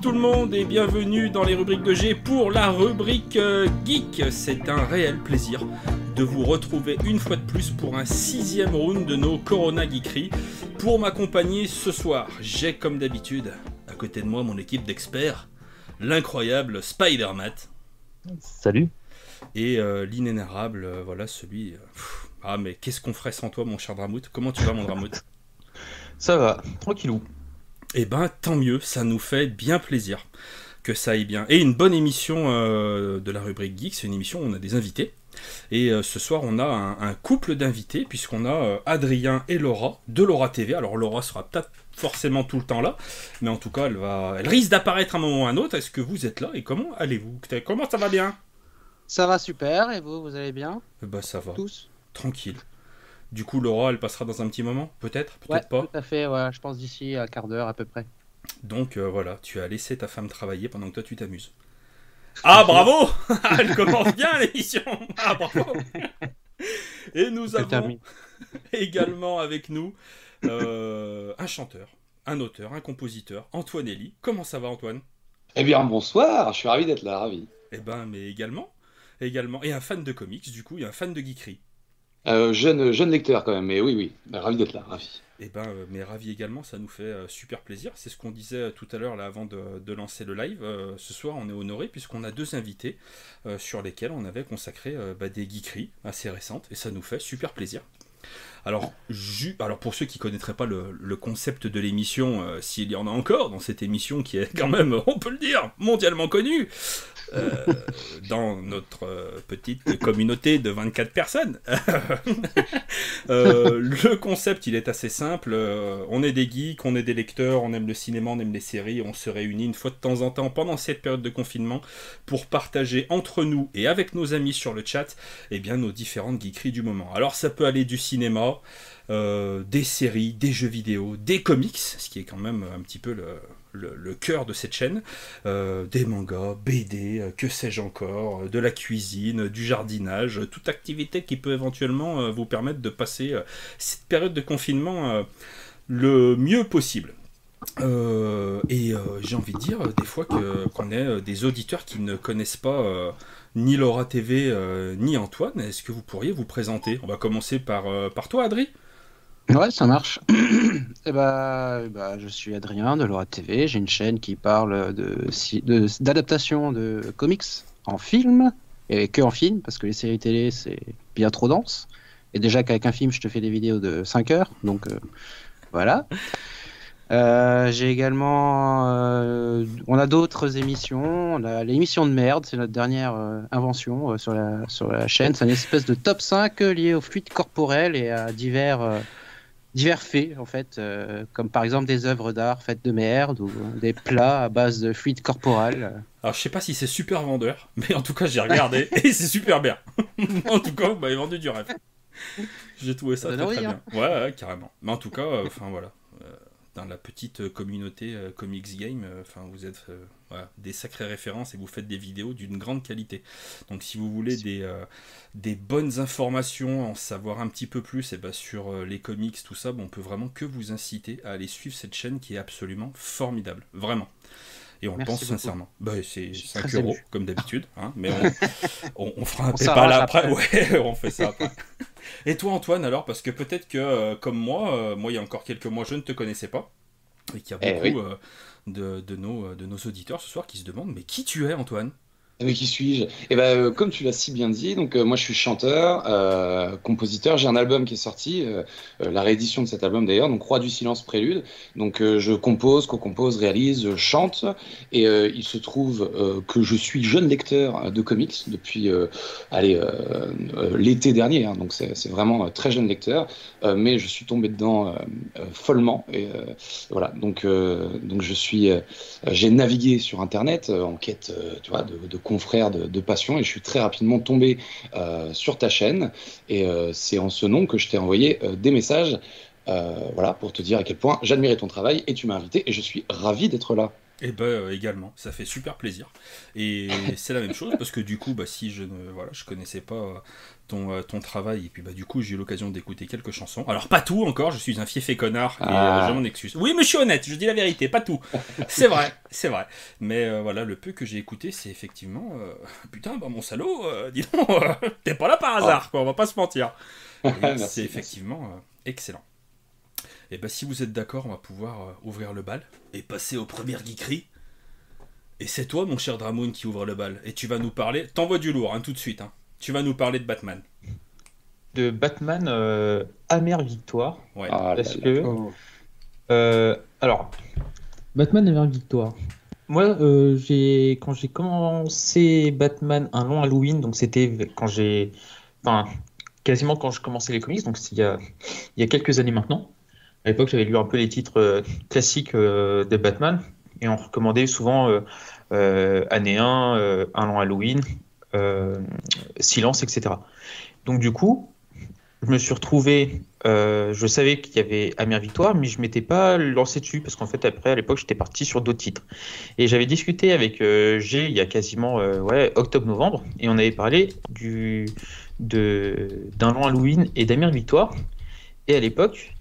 Bonsoir tout le monde et bienvenue dans les rubriques de G pour la rubrique euh, Geek. C'est un réel plaisir de vous retrouver une fois de plus pour un sixième round de nos Corona Geekery. Pour m'accompagner ce soir, j'ai comme d'habitude à côté de moi mon équipe d'experts, l'incroyable Spider-Mat. Salut. Et euh, l'inénarrable, euh, voilà celui... ah mais qu'est-ce qu'on ferait sans toi mon cher Dramout? Comment tu vas mon Dramout? Ça va, tranquillou. Eh ben, tant mieux, ça nous fait bien plaisir que ça aille bien. Et une bonne émission euh, de la rubrique Geek, c'est une émission où on a des invités. Et euh, ce soir, on a un, couple d'invités, puisqu'on a euh, Adrien et Laura, de Laura TV. Alors, Laura sera peut-être forcément tout le temps là, mais en tout cas, elle, va, elle risque d'apparaître un moment ou un autre. Est-ce que vous êtes là et comment allez-vous? Comment ça va bien? Ça va super, et vous, vous allez bien? Bah, ça va. Tous? Tranquille. Du coup, Laura, elle passera dans un petit moment, peut-être, peut-être pas. Tout à fait, ouais, je pense d'ici un quart d'heure à peu près. Donc euh, voilà, tu as laissé ta femme travailler pendant que toi tu t'amuses. Ah bravo Elle commence bien l'émission Ah bravo Et nous avons également avec nous euh, un chanteur, un auteur, un compositeur, Antoine Elie. Comment ça va Antoine? Eh bien bonsoir, je suis ravi d'être là, ravi. Eh ben mais également, également, et un fan de comics du coup, et un fan de geekery. Euh, jeune, jeune lecteur quand même, mais oui, oui, bah, ravi d'être là, ravi. Eh ben, euh, mais ravi également, ça nous fait euh, super plaisir. C'est ce qu'on disait tout à l'heure là avant de, lancer le live. ce soir, on est honoré puisqu'on a deux invités sur lesquels on avait consacré bah, des geekeries assez récentes et ça nous fait super plaisir. Alors, alors pour ceux qui ne connaîtraient pas le, concept de l'émission, s'il y en a encore dans cette émission qui est quand même, on peut le dire, mondialement connue, euh, dans notre euh, petite communauté de 24 personnes. Euh, le concept, il est assez simple. on est des geeks, on est des lecteurs, on aime le cinéma, on aime les séries. On se réunit une fois de temps en temps pendant cette période de confinement pour partager entre nous et avec nos amis sur le chat eh bien, nos différentes geekeries du moment. Alors ça peut aller du cinéma, des séries, des jeux vidéo, des comics, ce qui est quand même un petit peu le, cœur de cette chaîne, euh, des mangas, BD, euh, que sais-je encore, euh, de la cuisine, du jardinage, toute activité qui peut éventuellement vous permettre de passer cette période de confinement le mieux possible. et j'ai envie de dire des fois qu'on ait des auditeurs qui ne connaissent pas ni Laura TV ni Antoine. Est-ce que vous pourriez vous présenter? On va commencer par, par toi, Adri. Ouais, ça marche. eh ben, bah, je suis Adrien de Laura TV. J'ai une chaîne qui parle de, d'adaptation de, comics en film et que en film parce que les séries télé c'est bien trop dense. Et déjà qu'avec un film, je te fais des vidéos de 5 heures, donc euh, voilà. Euh, j'ai également, euh, on a d'autres émissions. On a l'émission de merde, c'est notre dernière invention sur la sur la chaîne. C'est une espèce de top 5 lié aux fluides corporels et à divers divers faits, en fait, euh, comme par exemple des œuvres d'art faites de merde ou des plats à base de fluide corporel. Alors, je sais pas si c'est super vendeur, mais en tout cas, j'ai regardé et c'est super bien. en tout cas, vous m'avez vendu du rêve. J'ai trouvé ça, très, très bien. Hein. Ouais, carrément. Mais en tout cas, euh, enfin voilà dans la petite communauté euh, Comics Game, euh, enfin vous êtes euh, des sacrées références et vous faites des vidéos d'une grande qualité. Donc si vous voulez des, bonnes informations, en savoir un petit peu plus eh ben, sur les comics, tout ça, bon, on peut vraiment que vous inciter à aller suivre cette chaîne qui est absolument formidable. Vraiment. Et on le pense sincèrement. Bah, c'est 5 euros, comme d'habitude, hein, mais on, fera un PayPal après. Ouais, on fait ça après. Et toi, Antoine, alors, parce que peut-être que, euh, comme moi, euh, moi, il y a encore quelques mois, je ne te connaissais pas, et qu'il y a eh beaucoup euh, de, de, nos, de nos auditeurs ce soir qui se demandent, mais qui tu es, Antoine? Mais qui suis-je? Eh ben, euh, comme tu l'as si bien dit, donc euh, moi je suis chanteur, euh, compositeur. J'ai un album qui est sorti, la réédition de cet album d'ailleurs, donc Roi du silence prélude. Donc je compose, co-compose, réalise, chante. Et il se trouve que je suis jeune lecteur de comics depuis, l'été dernier. Hein, donc c'est vraiment très jeune lecteur, mais je suis tombé dedans follement. Et voilà, donc donc je suis, j'ai navigué sur Internet en quête, tu vois, de, de confrère de, passion et je suis très rapidement tombé euh, sur ta chaîne et euh, c'est en ce nom que je t'ai envoyé euh, des messages voilà, pour te dire à quel point j'admirais ton travail et tu m'as invité et je suis ravi d'être là. Et eh ben également, ça fait super plaisir. Et c'est la même chose parce que du coup, bah, si je ne voilà, je connaissais pas ton, euh, ton travail. Et puis bah du coup j'ai eu l'occasion d'écouter quelques chansons. Alors pas tout encore, je suis un fiefé connard et euh, ah. je m'en excuse. Oui mais je suis honnête, je dis la vérité, pas tout. c'est vrai, c'est vrai. Mais euh, voilà, le peu que j'ai écouté c'est effectivement... Putain, bah mon salaud, dis donc, t'es pas là par hasard, quoi, on va pas se mentir. c'est effectivement excellent. Et bah si vous êtes d'accord, on va pouvoir ouvrir le bal et passer aux premières geekeries. Et c'est toi, mon cher Dramoun, qui ouvre le bal. Et tu vas nous parler. T'envoies du lourd, hein, tout de suite. Hein. Tu vas nous parler de Batman. De Batman euh, Amère Victoire. Ouais. Ah parce que. Euh, alors. Batman Amère Victoire. Moi, euh, j'ai quand j'ai commencé Batman un long Halloween, donc c'était quand j'ai. Enfin, quasiment quand je commençais les comics, donc il y a, il y a quelques années maintenant. À l'époque, j'avais lu un peu les titres classiques de Batman et on recommandait souvent année 1, un long Halloween, silence, etc. Donc du coup, je me suis retrouvé, euh, je savais qu'il y avait Amère Victoire, mais je m'étais pas lancé dessus parce qu'en fait après à l'époque j'étais parti sur d'autres titres. Et j'avais discuté avec euh, G il y a quasiment octobre-novembre et on avait parlé du d'un long Halloween et d'Amère Victoire. Et à l'époque,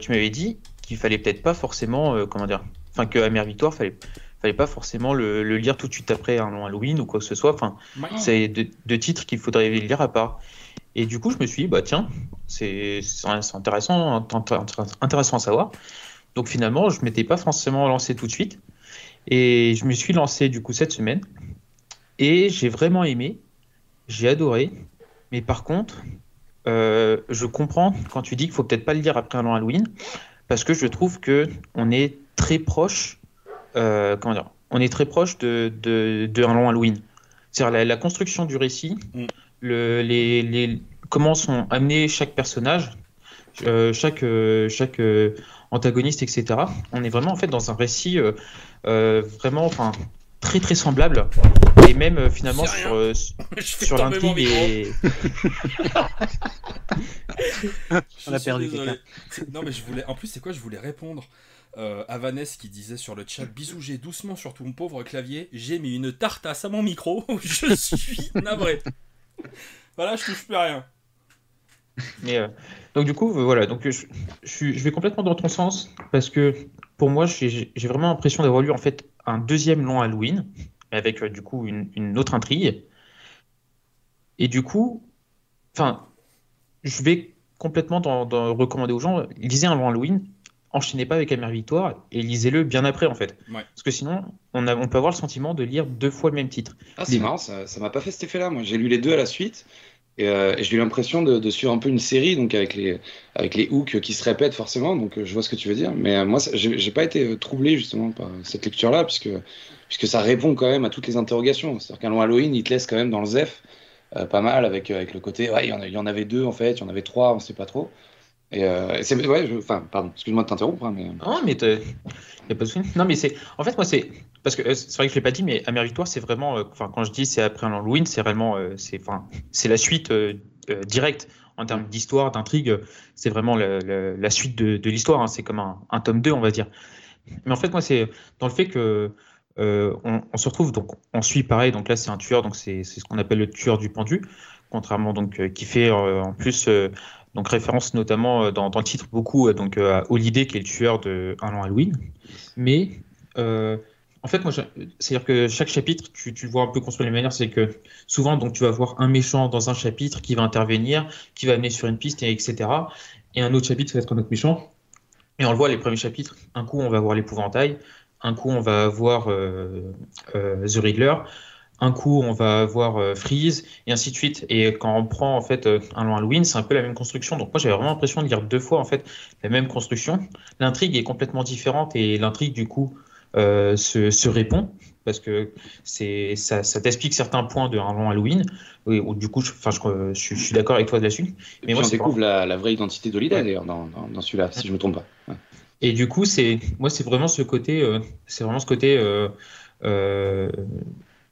tu m'avais dit qu'il fallait peut-être pas forcément comment dire, enfin que Amère Victoire fallait fallait pas forcément le, lire tout de suite après un long Halloween ou quoi que ce soit. Enfin, c'est deux, titres qu'il faudrait lire à part. Et du coup, je me suis dit, bah tiens, c'est intéressant, intéressant à savoir. Donc finalement, je m'étais pas forcément lancé tout de suite. Et je me suis lancé du coup cette semaine. Et j'ai vraiment aimé. J'ai adoré. Mais par contre, euh, je comprends quand tu dis qu'il faut peut-être pas le lire après un long Halloween. Parce que je trouve que on est très proche comment dire, on est très proche de, de, un long Halloween. C'est-à-dire la, construction du récit, mm. le, les, les, comment sont amenés chaque personnage, euh, chaque, euh, chaque antagoniste, etc. On est vraiment en fait dans un récit vraiment, enfin, très très semblable et même finalement sur, sur l'intrigue et on a perdu non mais je voulais en plus c'est quoi je voulais répondre euh, Avanès qui disait sur le chat Bisous, j'ai doucement sur ton pauvre clavier, j'ai mis une tartasse à mon micro, je suis navré. voilà, je touche plus à rien. Mais, euh, donc du coup, voilà, donc je, je, vais complètement dans ton sens parce que pour moi, j'ai vraiment l'impression d'avoir lu en fait un deuxième long Halloween avec euh, du coup une, autre intrigue. Et du coup, enfin, je vais complètement dans, recommander aux gens lisez un long Halloween enchaînez pas avec Amère Victoire et lisez-le bien après en fait. Parce que sinon, on, a, on, peut avoir le sentiment de lire deux fois le même titre. Ah, c'est marrant, ça m'a pas fait cet effet-là. Moi, j'ai lu les deux à la suite et, euh, j'ai eu l'impression de, suivre un peu une série, donc avec les, avec les hooks qui se répètent forcément. Donc, euh, je vois ce que tu veux dire. Mais euh, moi, j'ai pas été troublé justement par cette lecture-là, puisque, puisque ça répond quand même à toutes les interrogations. C'est-à-dire qu'un long Halloween, il te laisse quand même dans le ZEF. pas mal avec, avec le côté, ouais, il y, en il y en avait deux en fait, il y en avait trois, on sait pas trop. Et euh, ouais, pardon, excuse-moi de t'interrompre, hein, mais. Euh. Non, mais a pas de. Non, mais c'est, en fait, moi, c'est parce que euh, c'est vrai que je l'ai pas dit, mais Amère Victoire, c'est vraiment, enfin, quand je dis c'est après un Halloween, c'est vraiment, c'est, enfin, c'est la suite directe en termes d'histoire, d'intrigue. C'est vraiment la, suite de, l'histoire. Hein, c'est comme un, tome 2, on va dire. Mais en fait, moi, c'est dans le fait que on, se retrouve donc, on suit pareil. Donc là, c'est un tueur, donc c'est, c'est ce qu'on appelle le tueur du pendu, contrairement donc qui fait en plus donc référence notamment euh, dans, le titre beaucoup euh, donc euh, à Holiday qui est le tueur de Un an Halloween. Mais en fait, moi, c'est-à-dire que chaque chapitre, tu, tu, vois un peu construit de la manière, c'est que souvent, donc, tu vas voir un méchant dans un chapitre qui va intervenir, qui va amener sur une piste, etc. Et un autre chapitre, ça va être un autre méchant. Et on le voit, les premiers chapitres, un coup, on va voir l'épouvantail, un coup, on va voir The Riddler, un coup on va avoir euh, Freeze et ainsi de suite. Et quand on prend en fait euh, un long Halloween, c'est un peu la même construction. Donc moi j'avais vraiment l'impression de lire deux fois en fait la même construction. L'intrigue est complètement différente et l'intrigue du coup euh, se, répond parce que c'est ça, t'explique certains points de un long Halloween ou du coup je, je, je, suis d'accord avec toi là-dessus. Mais moi on découvre la, vraie identité d'Holiday d'ailleurs dans, dans, celui-là si je me trompe pas. Et du coup c'est moi c'est vraiment ce côté c'est vraiment ce côté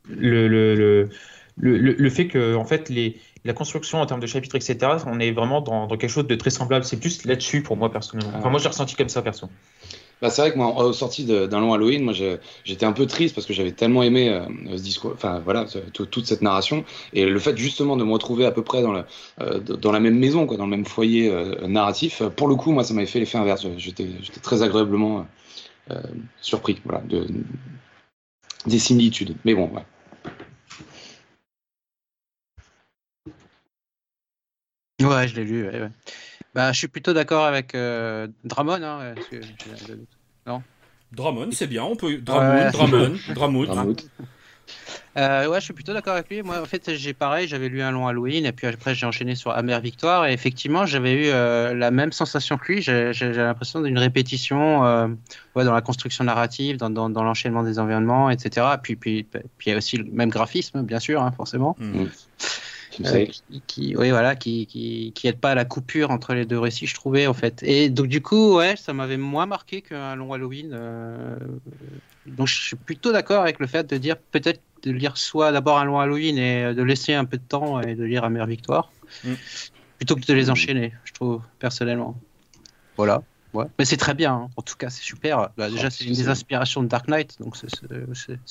le, le, le, le, fait que en fait les, la construction en termes de chapitres etc on est vraiment dans, dans quelque chose de très semblable. C'est plus là-dessus pour moi personnellement. Enfin moi j'ai ressenti comme ça perso. Bah, c'est vrai que moi, au sorti d'un long Halloween, moi, j'étais un peu triste parce que j'avais tellement aimé euh, ce discours, enfin voilà, toute cette narration, et le fait justement de me retrouver à peu près dans, le, euh, dans la même maison, quoi, dans le même foyer euh, narratif, pour le coup, moi, ça m'avait fait l'effet inverse. J'étais très agréablement surpris, voilà, de, des similitudes. Mais bon, ouais. Ouais, je l'ai lu. Ouais, ouais. Bah, je suis plutôt d'accord avec euh, Dramon. Hein, non? Dramon, c'est bien. On peut Dramon, Dramon, Dramon. Euh, ouais, je suis plutôt d'accord avec lui. Moi, en fait, j'ai pareil, j'avais lu un long Halloween et puis après j'ai enchaîné sur Amère Victoire et effectivement, j'avais eu euh, la même sensation que lui. J'ai l'impression d'une répétition euh, dans la construction narrative, dans, l'enchaînement des environnements, etc. Puis, puis, puis il y a aussi le même graphisme, bien sûr, hein, forcément. Mm. Euh, qui, oui, voilà, qui, qui, qui, aide pas à la coupure entre les deux récits, je trouvais, en fait. Et donc, du coup, ouais, ça m'avait moins marqué qu'un long Halloween. Euh, donc, je suis plutôt d'accord avec le fait de dire peut-être de lire soit d'abord un long Halloween et de laisser un peu de temps et de lire Amère Victoire, mm. plutôt que de les enchaîner, je trouve, personnellement. Voilà. Ouais. Mais c'est très bien, hein. en tout cas, c'est super. Bah, déjà, oh, c'est une des inspirations de Dark Knight, donc c'est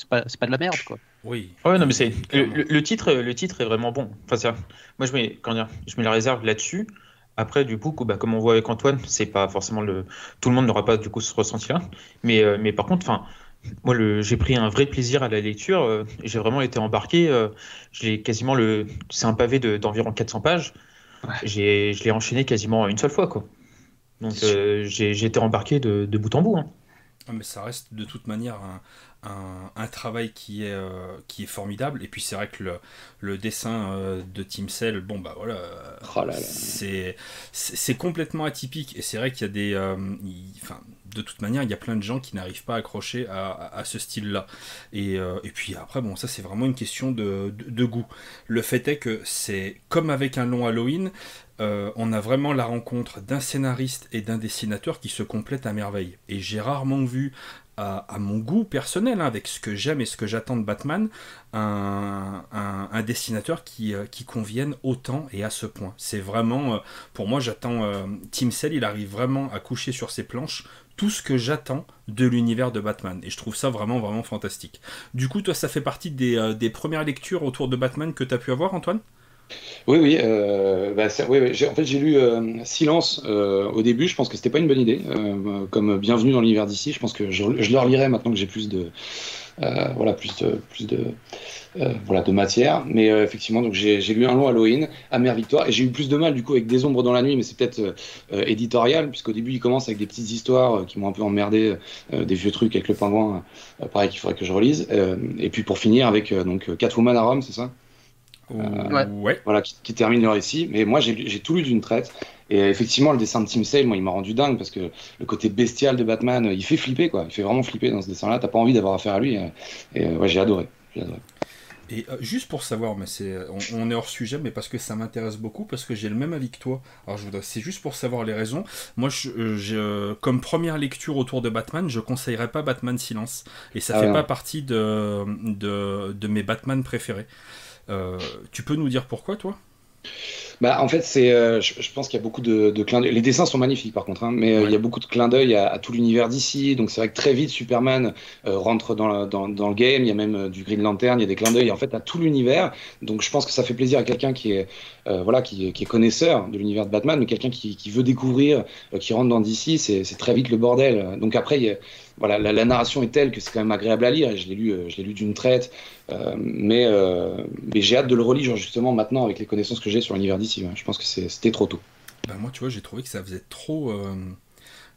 pas, pas, de la merde, quoi. Oui. Ouais, non, mais c'est le, titre, le titre est vraiment bon. Enfin, moi, je mets, quand dire, je mets la réserve là-dessus. Après, du coup, bah, comme on voit avec Antoine, c'est pas forcément le. Tout le monde n'aura pas du coup ce ressenti-là. Mais, euh, mais par contre, enfin, moi, j'ai pris un vrai plaisir à la lecture. Euh, j'ai vraiment été embarqué. Euh, j'ai quasiment le. C'est un pavé d'environ 400 pages. J'ai, je l'ai enchaîné quasiment une seule fois, quoi. Donc euh, j'ai été embarqué de, bout en bout. Hein. Mais ça reste de toute manière un, travail qui est, euh, qui est formidable. Et puis c'est vrai que le, le dessin euh, de Tim Cell, bon bah voilà, oh c'est complètement atypique. Et c'est vrai qu'il y a des... enfin, de toute manière, il y a plein de gens qui n'arrivent pas à accrocher à, ce style-là. Et, et, puis après, bon, ça c'est vraiment une question de, de, goût. Le fait est que c'est comme avec un long Halloween, euh, on a vraiment la rencontre d'un scénariste et d'un dessinateur qui se complètent à merveille. Et j'ai rarement vu, à, mon goût personnel, hein, avec ce que j'aime et ce que j'attends de Batman, un, dessinateur qui, euh, convienne autant et à ce point. C'est vraiment, euh, pour moi, j'attends. Tim Cell, il arrive vraiment à coucher sur ses planches tout ce que j'attends de l'univers de Batman. Et je trouve ça vraiment, vraiment fantastique. Du coup, toi, ça fait partie des, des premières lectures autour de Batman que tu as pu avoir, Antoine? Oui, oui, euh, bah, en fait j'ai lu euh, Silence euh, au début, je pense que c'était pas une bonne idée, comme Bienvenue dans l'univers d'ici, je pense que je, je, le relirai maintenant que j'ai plus de, voilà, plus de, plus de, voilà, de matière, mais effectivement donc j'ai lu un long Halloween, Amère Victoire, et j'ai eu plus de mal du coup avec Des Ombres dans la nuit, mais c'est peut-être éditorial, puisqu'au début il commence avec des petites histoires qui m'ont un peu emmerdé, des vieux trucs avec le pingouin, pareil qu'il faudrait que je relise, et puis pour finir avec donc Catwoman à Rome, c'est ça? Ouais. Voilà, qui, termine le récit. Mais moi, j'ai tout lu d'une traite. Et effectivement, le dessin de Tim Sale, moi, il m'a rendu dingue parce que le côté bestial de Batman, il fait flipper, quoi. Il fait vraiment flipper dans ce dessin-là. T'as pas envie d'avoir affaire à lui. Et, ouais, j'ai adoré. Et euh, juste pour savoir, mais c'est, on, est hors sujet, mais parce que ça m'intéresse beaucoup, parce que j'ai le même avis que toi. Alors je voudrais, c'est juste pour savoir les raisons. Moi, je, euh, comme première lecture autour de Batman, je conseillerais pas Batman Silence, et ça ah fait pas partie de, de, de, mes Batman préférés. Euh, tu peux nous dire pourquoi, toi? Bah, en fait, c'est, euh, je, pense qu'il y a beaucoup de, de clins d'œil. Les dessins sont magnifiques, par contre, hein, mais euh, il y a beaucoup de clins d'œil à, tout l'univers d'ici. Donc, c'est vrai que très vite, Superman rentre dans, dans, dans, le game. Il y a même du Green Lantern, il y a des clins d'œil en fait à tout l'univers. Donc, je pense que ça fait plaisir à quelqu'un qui est, voilà, qui, qui, est connaisseur de l'univers de Batman, mais quelqu'un qui, qui, veut découvrir, qui rentre dans DC, c'est, c'est très vite le bordel. Donc, après, il y a, voilà, la, narration est telle que c'est quand même agréable à lire. Et je l'ai lu, euh, je l'ai lu d'une traite, euh, mais, euh, mais j'ai hâte de le relire justement maintenant avec les connaissances que j'ai sur l'univers d'ici. Je pense que c'était trop tôt. Ben moi, tu vois, j'ai trouvé que ça faisait trop.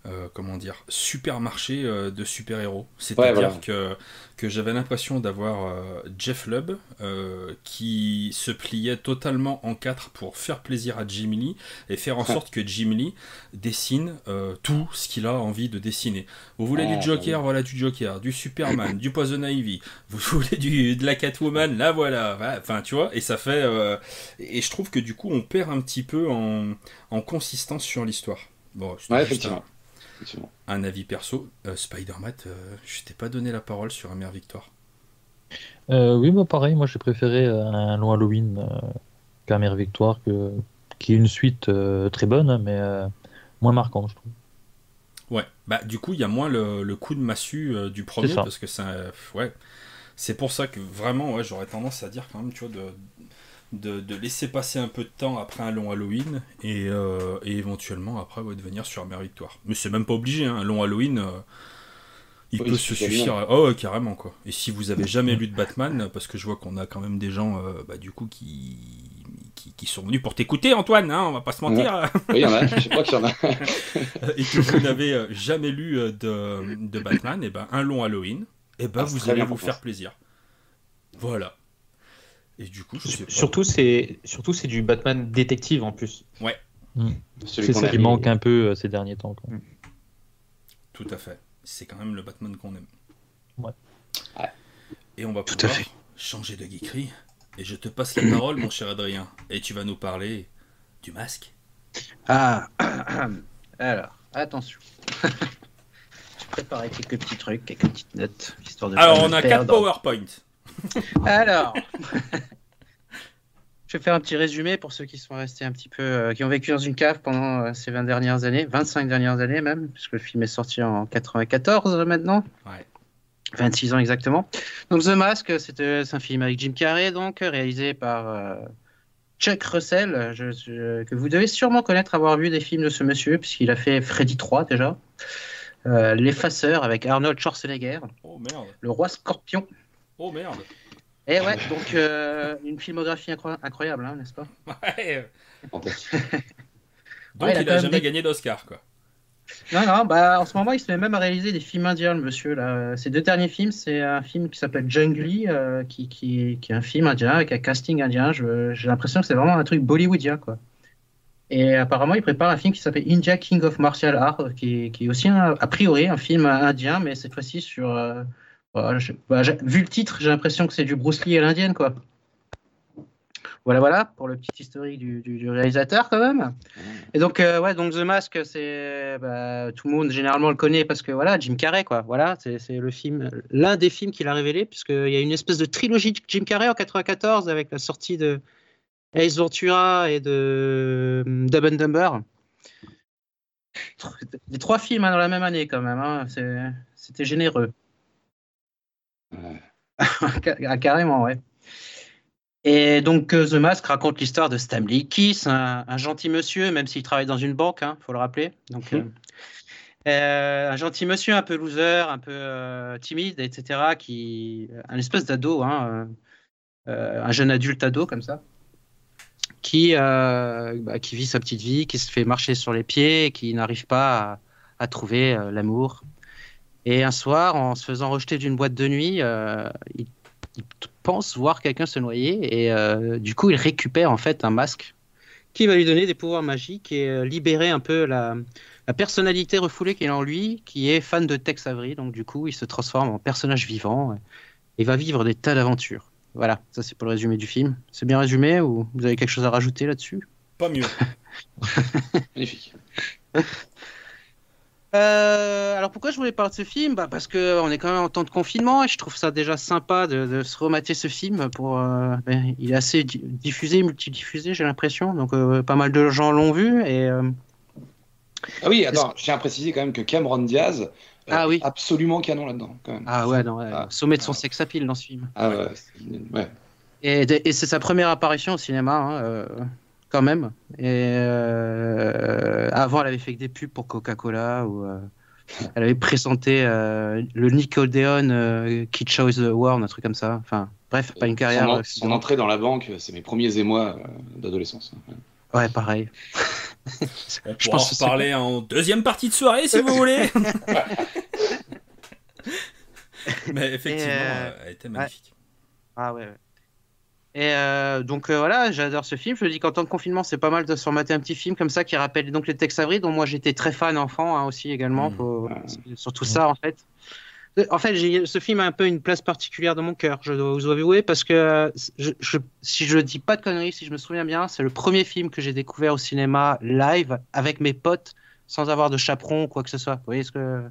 Euh, comment dire, supermarché euh, de super-héros. C'est-à-dire que, que j'avais l'impression d'avoir euh, Jeff Lubb qui se pliait totalement en quatre pour faire plaisir à Jim Lee et faire en sorte que Jim Lee dessine tout ce qu'il a envie de dessiner. Vous voulez du Joker, voilà du Joker, du Superman, du Poison Ivy, vous voulez du, de la Catwoman, là voilà. Enfin, tu vois, et ça fait. et je trouve que du coup, on perd un petit peu en, en consistance sur l'histoire. Bon, ouais, effectivement. Un avis perso, euh, Spider-Man, euh, je t'ai pas donné la parole sur Amère Victoire. Euh, oui, moi pareil, moi j'ai préféré un long Halloween qu'Amère Victoire, que, qui est une suite très bonne, mais moins marquante, je trouve. Ouais, bah du coup, il y a moins le, coup de massue du premier parce que c'est ouais, c'est pour ça que vraiment, ouais, j'aurais tendance à dire quand même, tu vois, de, de, laisser passer un peu de temps après un long Halloween et, et éventuellement après ouais, de venir sur ma victoire. Mais c'est même pas obligé, hein, un long Halloween il peut se suffire. Oh, carrément, quoi. Et si vous avez jamais lu de Batman, parce que je vois qu'on a quand même des gens, euh, bah, du coup, qui... qui, sont venus pour t'écouter, Antoine, hein, on va pas se mentir. Oui, il y en a, je crois qu'il y en a. et que vous n'avez euh, jamais lu euh, de, de Batman, et ben un long Halloween, et ben ah, vous allez vous faire plaisir. Voilà. Et du coup, je sais Surtout, c'est surtout c'est du Batman détective en plus. Ouais. Mm. C'est ça qui manque un peu ces derniers temps. Quoi. Tout à fait c'est quand même le Batman qu'on aime. Ouais. Et on va Tout pouvoir changer de geekerie. Et je te passe la parole, mon cher Adrien. Et tu vas nous parler du masque. Ah, alors, attention. J'ai préparé quelques petits trucs, quelques petites notes. Histoire de alors, on a 4 PowerPoint. Alors, je vais faire un petit résumé pour ceux qui sont restés un petit peu, euh, qui ont vécu dans une cave pendant euh, ces 20 dernières années, 25 dernières années même, puisque le film est sorti en 94 maintenant. Ouais. 26 ans exactement. Donc The Mask, c'est un film avec Jim Carrey, donc réalisé par euh, Chuck Russell, que vous devez sûrement connaître, avoir vu des films de ce monsieur, puisqu'il a fait Freddy 3 déjà, L'Effaceur avec Arnold Schwarzenegger, oh, merde. Le Roi Scorpion. Oh merde. Et eh ouais, donc euh, une filmographie incroyable, hein, n'est-ce pas? Ouais. donc il n'a jamais gagné d'Oscar, quoi. Non, non, bah, en ce moment, il se met même à réaliser des films indiens, le monsieur. Là. Ses deux derniers films, c'est un film qui s'appelle Jungly, euh, qui, qui, qui, est un film indien avec un casting indien. J'ai l'impression que c'est vraiment un truc bollywoodien, quoi. Et apparemment, il prépare un film qui s'appelle India King of Martial Art, qui, qui est aussi, a priori, un film indien, mais cette fois-ci sur, euh, bah, vu le titre, j'ai l'impression que c'est du Bruce Lee à l'indienne, quoi. Voilà, voilà, pour le petit historique du, réalisateur, quand même. Et donc, euh, ouais, donc The Mask, c'est bah, tout le monde généralement le connaît parce que voilà, Jim Carrey, quoi. Voilà, c'est le film, l'un des films qu'il a révélé, puisqu'il y a une espèce de trilogie de Jim Carrey en 94 avec la sortie de Ace Ventura et de euh, Dumb and Dumber. Les trois films hein, dans la même année, quand même. Hein. C'était généreux. Ah, carrément, ouais. Et donc, euh, The Mask raconte l'histoire de Stanley Kiss, un, gentil monsieur, même s'il travaille dans une banque, il hein, faut le rappeler. Donc, euh, euh, un gentil monsieur, un peu loser, un peu timide, etc., qui, un espèce d'ado, hein, un jeune adulte ado comme ça, qui, bah, qui vit sa petite vie, qui se fait marcher sur les pieds, qui n'arrive pas à trouver l'amour, et un soir, en se faisant rejeter d'une boîte de nuit, euh, il, pense voir quelqu'un se noyer et euh, du coup, il récupère en fait un masque qui va lui donner des pouvoirs magiques et euh, libérer un peu la, personnalité refoulée qu'il a en lui, qui est fan de Tex Avery. Donc du coup, il se transforme en personnage vivant et va vivre des tas d'aventures. Voilà, ça c'est pour le résumé du film. C'est bien résumé ou vous avez quelque chose à rajouter là-dessus? Pas mieux. Magnifique. Euh, alors pourquoi je voulais parler de ce film? Bah Parce qu'on est quand même en temps de confinement et je trouve ça déjà sympa de, se remater ce film. Pour, euh, ben, il est assez diffusé, multidiffusé, j'ai l'impression. Donc euh, pas mal de gens l'ont vu. Et, ah oui, attends, je tiens à préciser quand même que Cameron Diaz ah, oui. absolument canon là-dedans. Ah ouais, non, ah. sommet de son sex appeal dans ce film. Ah ouais, ouais. Et, et c'est sa première apparition au cinéma. Hein, quand même. Et euh, avant, elle avait fait que des pubs pour Coca-Cola ou euh, elle avait présenté euh, le Nickelodeon Kid Choice World, un truc comme ça. Enfin, bref, pas une carrière. Son, entrée dans la banque, c'est mes premiers émois d'adolescence. Ouais, pareil. On je pense en parler en deuxième partie de soirée si vous voulez. Mais effectivement, elle était magnifique. Ah ouais. ouais. Et euh, donc euh, voilà, j'adore ce film. Je me dis qu'en temps de confinement, c'est pas mal de se remater un petit film comme ça qui rappelle donc les Tex Avery, dont moi j'étais très fan enfant hein, aussi également. Mmh. surtout ça en fait. En fait, ce film a un peu une place particulière dans mon cœur, je dois vous avouer, parce que je, si je dis pas de conneries, si je me souviens bien, c'est le premier film que j'ai découvert au cinéma live avec mes potes, sans avoir de chaperon ou quoi que ce soit. Vous voyez ce que,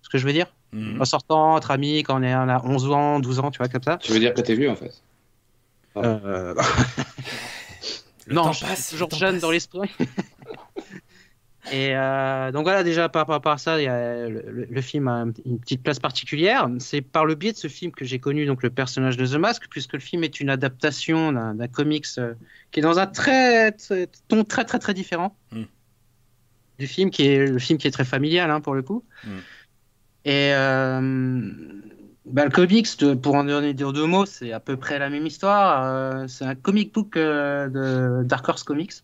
ce que je veux dire? Mmh. En sortant entre amis, quand on, est, on a 11 ans, 12 ans, tu vois, comme ça. Tu veux dire que t'es vu en fait? Euh, non, je passe, toujours jeune dans l'esprit. Et euh, donc voilà, déjà par rapport à ça, y a le, film a une petite place particulière. C'est par le biais de ce film que j'ai connu donc le personnage de The Mask, puisque le film est une adaptation d'un comics euh, qui est dans un très, ton très très très différent mm. du film, qui est le film qui est très familial hein, pour le coup. Mm. Et euh, bah, le comics, pour en donner deux mots, c'est à peu près la même histoire. c'est un comic book de Dark Horse Comics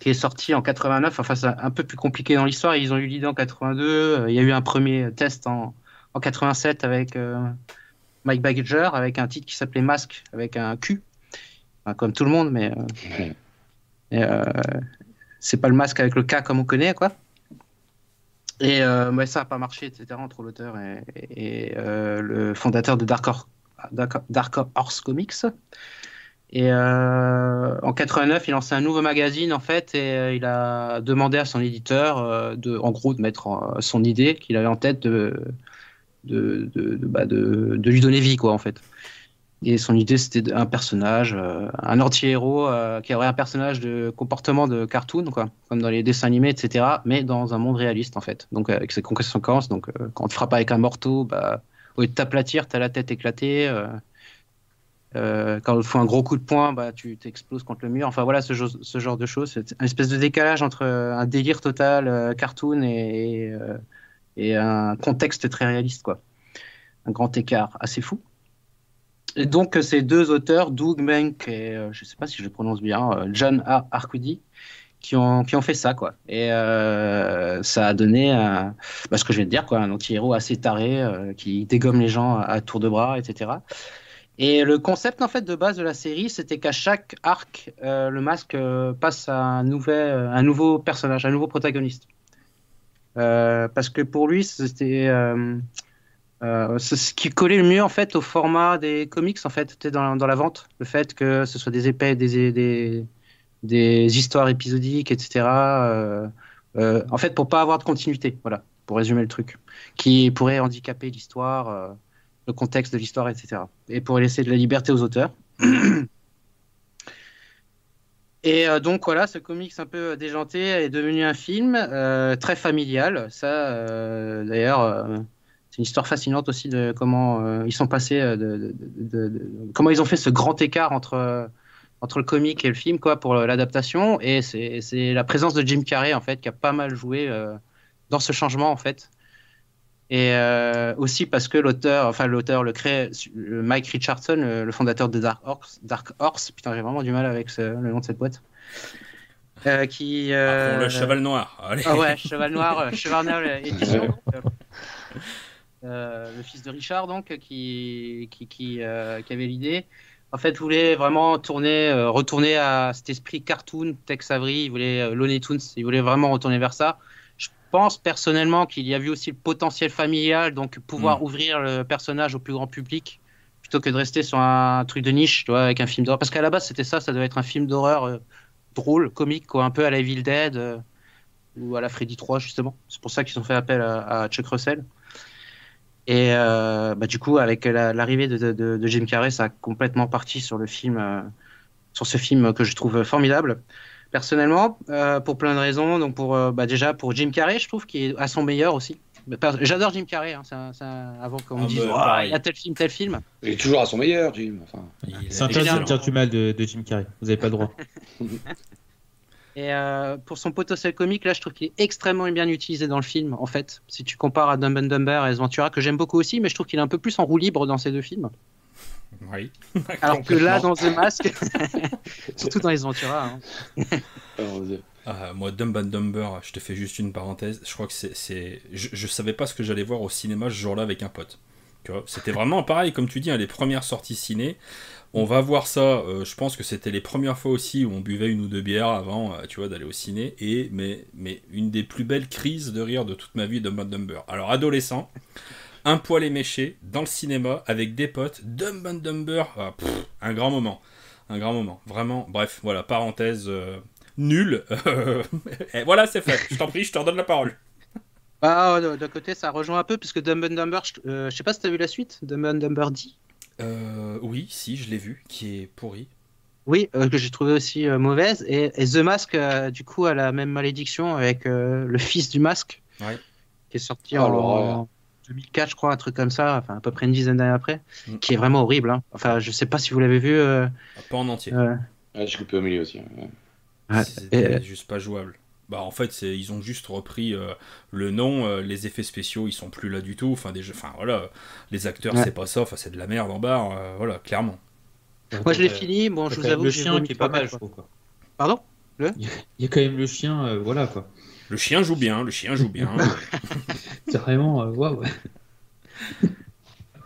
qui est sorti en 89. Enfin, c'est un peu plus compliqué dans l'histoire. Ils ont eu l'idée en 82. Euh, il y a eu un premier test en, en 87 avec euh, Mike Bagger, avec un titre qui s'appelait Mask, avec un Q. comme tout le monde, mais euh, c'est pas le masque avec le K comme on connaît, quoi. Et ouais, ça n'a pas marché, etc., entre l'auteur et, le fondateur de Dark Horse Comics. Et euh, en 89, il lancé un nouveau magazine en fait, et euh, il a demandé à son éditeur, euh, de, en gros, de mettre son idée qu'il avait en tête de de, bah, lui donner vie, quoi, en fait. Et son idée, c'était un personnage, un anti-héros qui aurait un personnage de comportement de cartoon, quoi, comme dans les dessins animés, etc., mais dans un monde réaliste, en fait. Donc, avec ses conséquences. Donc, quand tu frappes avec un morceau, bah, au lieu de t'aplatir, t'as la tête éclatée. Euh, quand il faut un gros coup de poing, bah, tu t'exploses contre le mur. Enfin voilà, ce, genre de choses. C'est une espèce de décalage entre euh, un délire total, euh, cartoon, et, et, un contexte très réaliste. quoi. Un grand écart assez fou. Donc ces deux auteurs, Doug Menk et je ne sais pas si je le prononce bien, John Arcudi, qui ont, fait ça. quoi. Et ça a donné bah, ce que je vais te dire, quoi, un anti-héros assez taré qui dégomme les gens à, tour de bras, etc. Et le concept en fait de base de la série, c'était qu'à chaque arc, euh, le masque euh, passe à un, euh, un nouveau personnage, un nouveau protagoniste. parce que pour lui, c'était ce qui collait le mieux en fait au format des comics en fait, dans, dans la vente, le fait que ce soit des épais, des, des, histoires épisodiques, etc. en fait, pour pas avoir de continuité, voilà, pour résumer le truc, qui pourrait handicaper l'histoire le contexte de l'histoire, etc. Et pour laisser de la liberté aux auteurs. Et euh, donc voilà, ce comics un peu déjanté est devenu un film euh, très familial. Ça, euh, d'ailleurs, c'est une histoire fascinante aussi de comment ils sont passés, de, comment ils ont fait ce grand écart entre entre le comic et le film, quoi, pour l'adaptation. Et c'est la présence de Jim Carrey en fait qui a pas mal joué dans ce changement en fait. Et euh, aussi parce que l'auteur, enfin l'auteur, le crée, Mike Richardson, le, fondateur de Dark Horse, Dark Horse, putain j'ai vraiment du mal avec le nom de cette boîte. Euh, qui euh, le cheval noir. Allez. Ah ouais, cheval noir, cheval noir édition. le fils de Richard donc qui qui, qui, qui avait l'idée. En fait, voulait vraiment tourner, retourner à cet esprit cartoon, Tex Avery. Il voulait Looney Tunes. Il voulait vraiment retourner vers ça pense personnellement qu'il y a vu aussi le potentiel familial, donc pouvoir mm. ouvrir le personnage au plus grand public plutôt que de rester sur un truc de niche, tu vois, avec un film d'horreur. Parce qu'à la base, c'était ça, ça devait être un film d'horreur euh, drôle, comique, quoi, un peu à la Evil Dead euh, ou à la Freddy 3, justement. C'est pour ça qu'ils ont fait appel à, Chuck Russell. Et euh, bah, du coup, avec l'arrivée de, de, Jim Carrey, ça a complètement parti sur le film, sur ce film que je trouve formidable personnellement, euh, pour plein de raisons. Donc pour, euh, bah déjà pour Jim Carrey, je trouve qu'il est à son meilleur aussi. J'adore Jim Carrey, hein, avant qu'on me ah, dise bah, il y a tel film, tel film. Il est toujours à son meilleur, Jim. Enfin, c'est interdit de dire du mal de, Jim Carrey, vous n'avez pas le droit. Et euh, pour son potentiel comique, là, je trouve qu'il est extrêmement bien utilisé dans le film, en fait. Si tu compares à Dumb and Dumber et Ventura, que j'aime beaucoup aussi, mais je trouve qu'il est un peu plus en roue libre dans ces deux films. Oui. Alors que là, dans The Mask, surtout dans les Ventura. Hein. Ah, moi, Dumb and Dumber, je te fais juste une parenthèse. Je crois que c'est. Je, je savais pas ce que j'allais voir au cinéma ce jour-là avec un pote. C'était vraiment pareil, comme tu dis, hein, les premières sorties ciné. On va voir ça, euh, je pense que c'était les premières fois aussi où on buvait une ou deux bières avant, euh, tu vois, d'aller au ciné. Et, mais, une des plus belles crises de rire de toute ma vie, Dumb and Dumber. Alors, adolescent un poil éméché, dans le cinéma, avec des potes, Dumb and Dumber, ah, un grand moment. Un grand moment. Vraiment, bref, voilà, parenthèse euh, nulle. Voilà, c'est fait. Je t'en prie, je te redonne la parole. Ah, d'un côté, ça rejoint un peu, puisque Dumb and Dumber, je sais pas si t'as vu la suite, Dumb and Dumber D euh, Oui, si, je l'ai vu, qui est pourri. Oui, que j'ai trouvé aussi mauvaise. Et, The Mask, du coup, a la même malédiction avec le fils du masque, qui est sorti ah, en, 2004, je crois, un truc comme ça, enfin à peu près une dizaine d'années après, mm. qui est vraiment horrible. Hein. Enfin, je sais pas si vous l'avez vu. Ah, pas en entier. Ouais, je coupé au milieu aussi. C'est juste pas jouable. Bah en fait, ils ont juste repris euh, le nom, euh, les effets spéciaux, ils sont plus là du tout. Enfin, des enfin voilà, les acteurs, c'est pas ça. Enfin, c'est de la merde en barre. Euh, voilà, clairement. Moi, je l'ai fini. Bon, je vous avoue, le chien qui est pas mal, je trouve. Quoi. Pardon? Le? Il y a quand même le chien, voilà quoi. Le chien joue bien, le chien joue bien. c'est vraiment, waouh.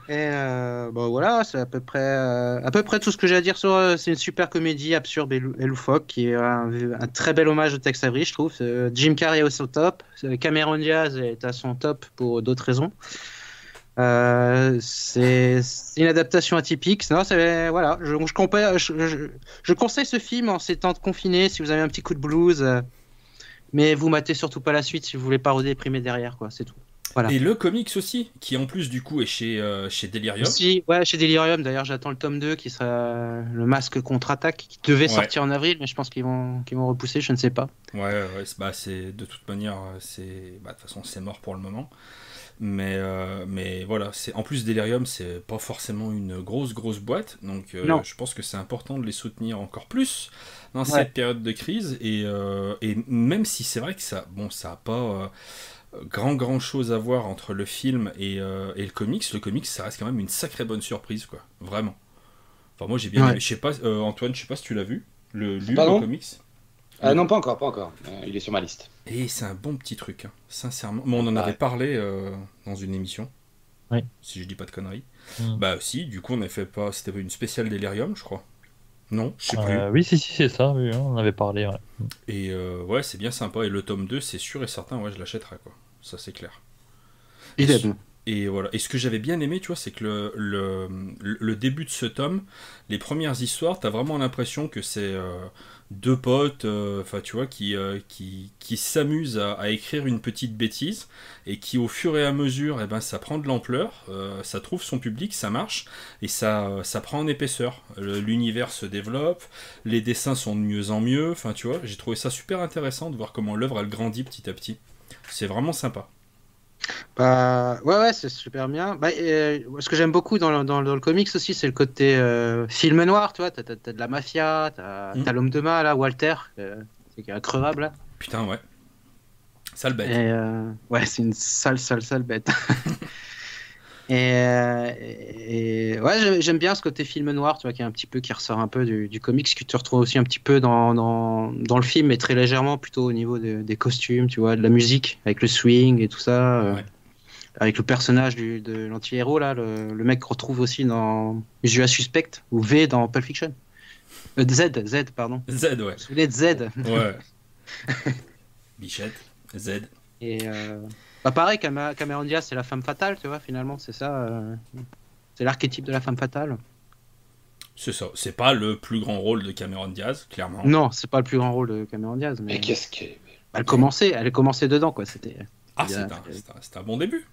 Et euh, bon voilà, c'est à peu près euh, à peu près tout ce que j'ai à dire sur. Euh, c'est une super comédie absurde et, loufoque qui est un, très bel hommage au Tex Avery, je trouve. Jim Carrey est au top, Cameron Diaz est à son top pour d'autres raisons. c'est une adaptation atypique. Non, voilà. Je, conseille ce film en ces temps de confiné si vous avez un petit coup de blues. mais vous matez surtout pas la suite si vous voulez pas redéprimer derrière, quoi. C'est tout. Et le comics aussi, qui en plus du coup est chez, euh, chez Delirium. Si, ouais, chez Delirium. D'ailleurs, j'attends le tome 2 qui sera le masque contre-attaque, qui devait sortir en avril, mais je pense qu'ils vont, qu'ils vont repousser, je ne sais pas. Ouais, ouais bah, c'est de toute manière, c'est, bah, de toute façon, c'est mort pour le moment. Mais, euh, mais voilà, c'est en plus Delirium, c'est pas forcément une grosse grosse boîte, donc euh, je pense que c'est important de les soutenir encore plus dans cette période de crise. Et, et même si c'est vrai que ça, bon, ça a pas grand grand chose à voir entre le film euh, et, le comics, le comics ça reste quand même une sacrée bonne surprise quoi, vraiment. Enfin moi j'ai bien aimé, je sais pas euh, Antoine, je sais pas si tu l'as vu, le, le comics. Ah non pas encore, pas encore. Euh, il est sur ma liste. Et c'est un bon petit truc, hein, sincèrement. Bon, on en avait parlé dans une émission. Oui. Si je dis pas de conneries. Bah si, du coup on a fait pas, c'était une spéciale Delirium, je crois. Non, je sais plus. oui, si, si, c'est ça, oui, on en avait parlé. Ouais. Et ouais, c'est bien sympa. Et le tome 2, c'est sûr et certain, ouais, je l'achèterai quoi ça c'est clair. Et, et, voilà. Et ce que j'avais bien aimé, tu vois, c'est que le, début de ce tome, les premières histoires, t'as vraiment l'impression que c'est euh, deux potes, euh, enfin tu vois, qui, euh, s'amusent à, écrire une petite bêtise et qui au fur et à mesure, eh ben, ça prend de l'ampleur, ça trouve son public, ça marche et ça, ça prend en épaisseur. L'univers se développe, les dessins sont de mieux en mieux, enfin tu vois, j'ai trouvé ça super intéressant de voir comment l'œuvre elle grandit petit à petit. C'est vraiment sympa. Bah, ouais, ouais, c'est super bien. Bah, ce que j'aime beaucoup dans le, dans, le comics aussi, c'est le côté euh, film noir, tu vois. T'as, de la mafia, t'as, mm. l'homme de main, là, Walter, euh, c'est increvable, là. Putain, ouais. Sale bête. Euh, ouais, c'est une sale, sale, sale bête. Euh, et, ouais, j'aime bien ce côté film noir, tu vois, qui est un petit peu qui ressort un peu du, du comics, que tu retrouves aussi un petit peu dans, dans, dans, le film, mais très légèrement plutôt au niveau des costumes, tu vois, de la musique, avec le swing et tout ça. Euh, avec le personnage du, de l'anti-héros, là, le, le, mec qu'on retrouve aussi dans à Suspect, ou V dans Pulp Fiction. Euh, Z, Z, pardon. Z, ouais. Voulais Z. Ouais. Bichette, Z. Et bah pareil, Cameron Diaz, c'est la femme fatale, tu vois, finalement, c'est ça. Euh, c'est l'archétype de la femme fatale. C'est ça. C'est pas le plus grand rôle de Cameron Diaz, clairement. Non, c'est pas le plus grand rôle de Cameron Diaz. Mais, qu'est-ce que. Elle commençait, elle est commencée dedans, quoi. C'était. Ah, c'est un, un, bon début.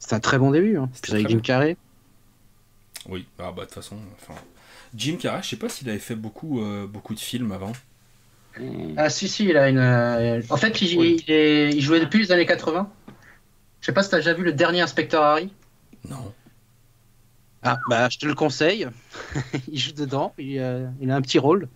C'est un très bon début. Hein. Puis avec Jim Carrey. Oui, ah, bah de toute façon, enfin, Jim Carrey, je sais pas s'il avait fait beaucoup, euh, beaucoup de films avant. Ah si si, il a une. Euh, en fait, il, il, jouait depuis les années 80. Je sais pas si tu as déjà vu le dernier Inspecteur Harry. Non. Ah, bah, je te le conseille. il joue dedans, il, euh, il, a un petit rôle.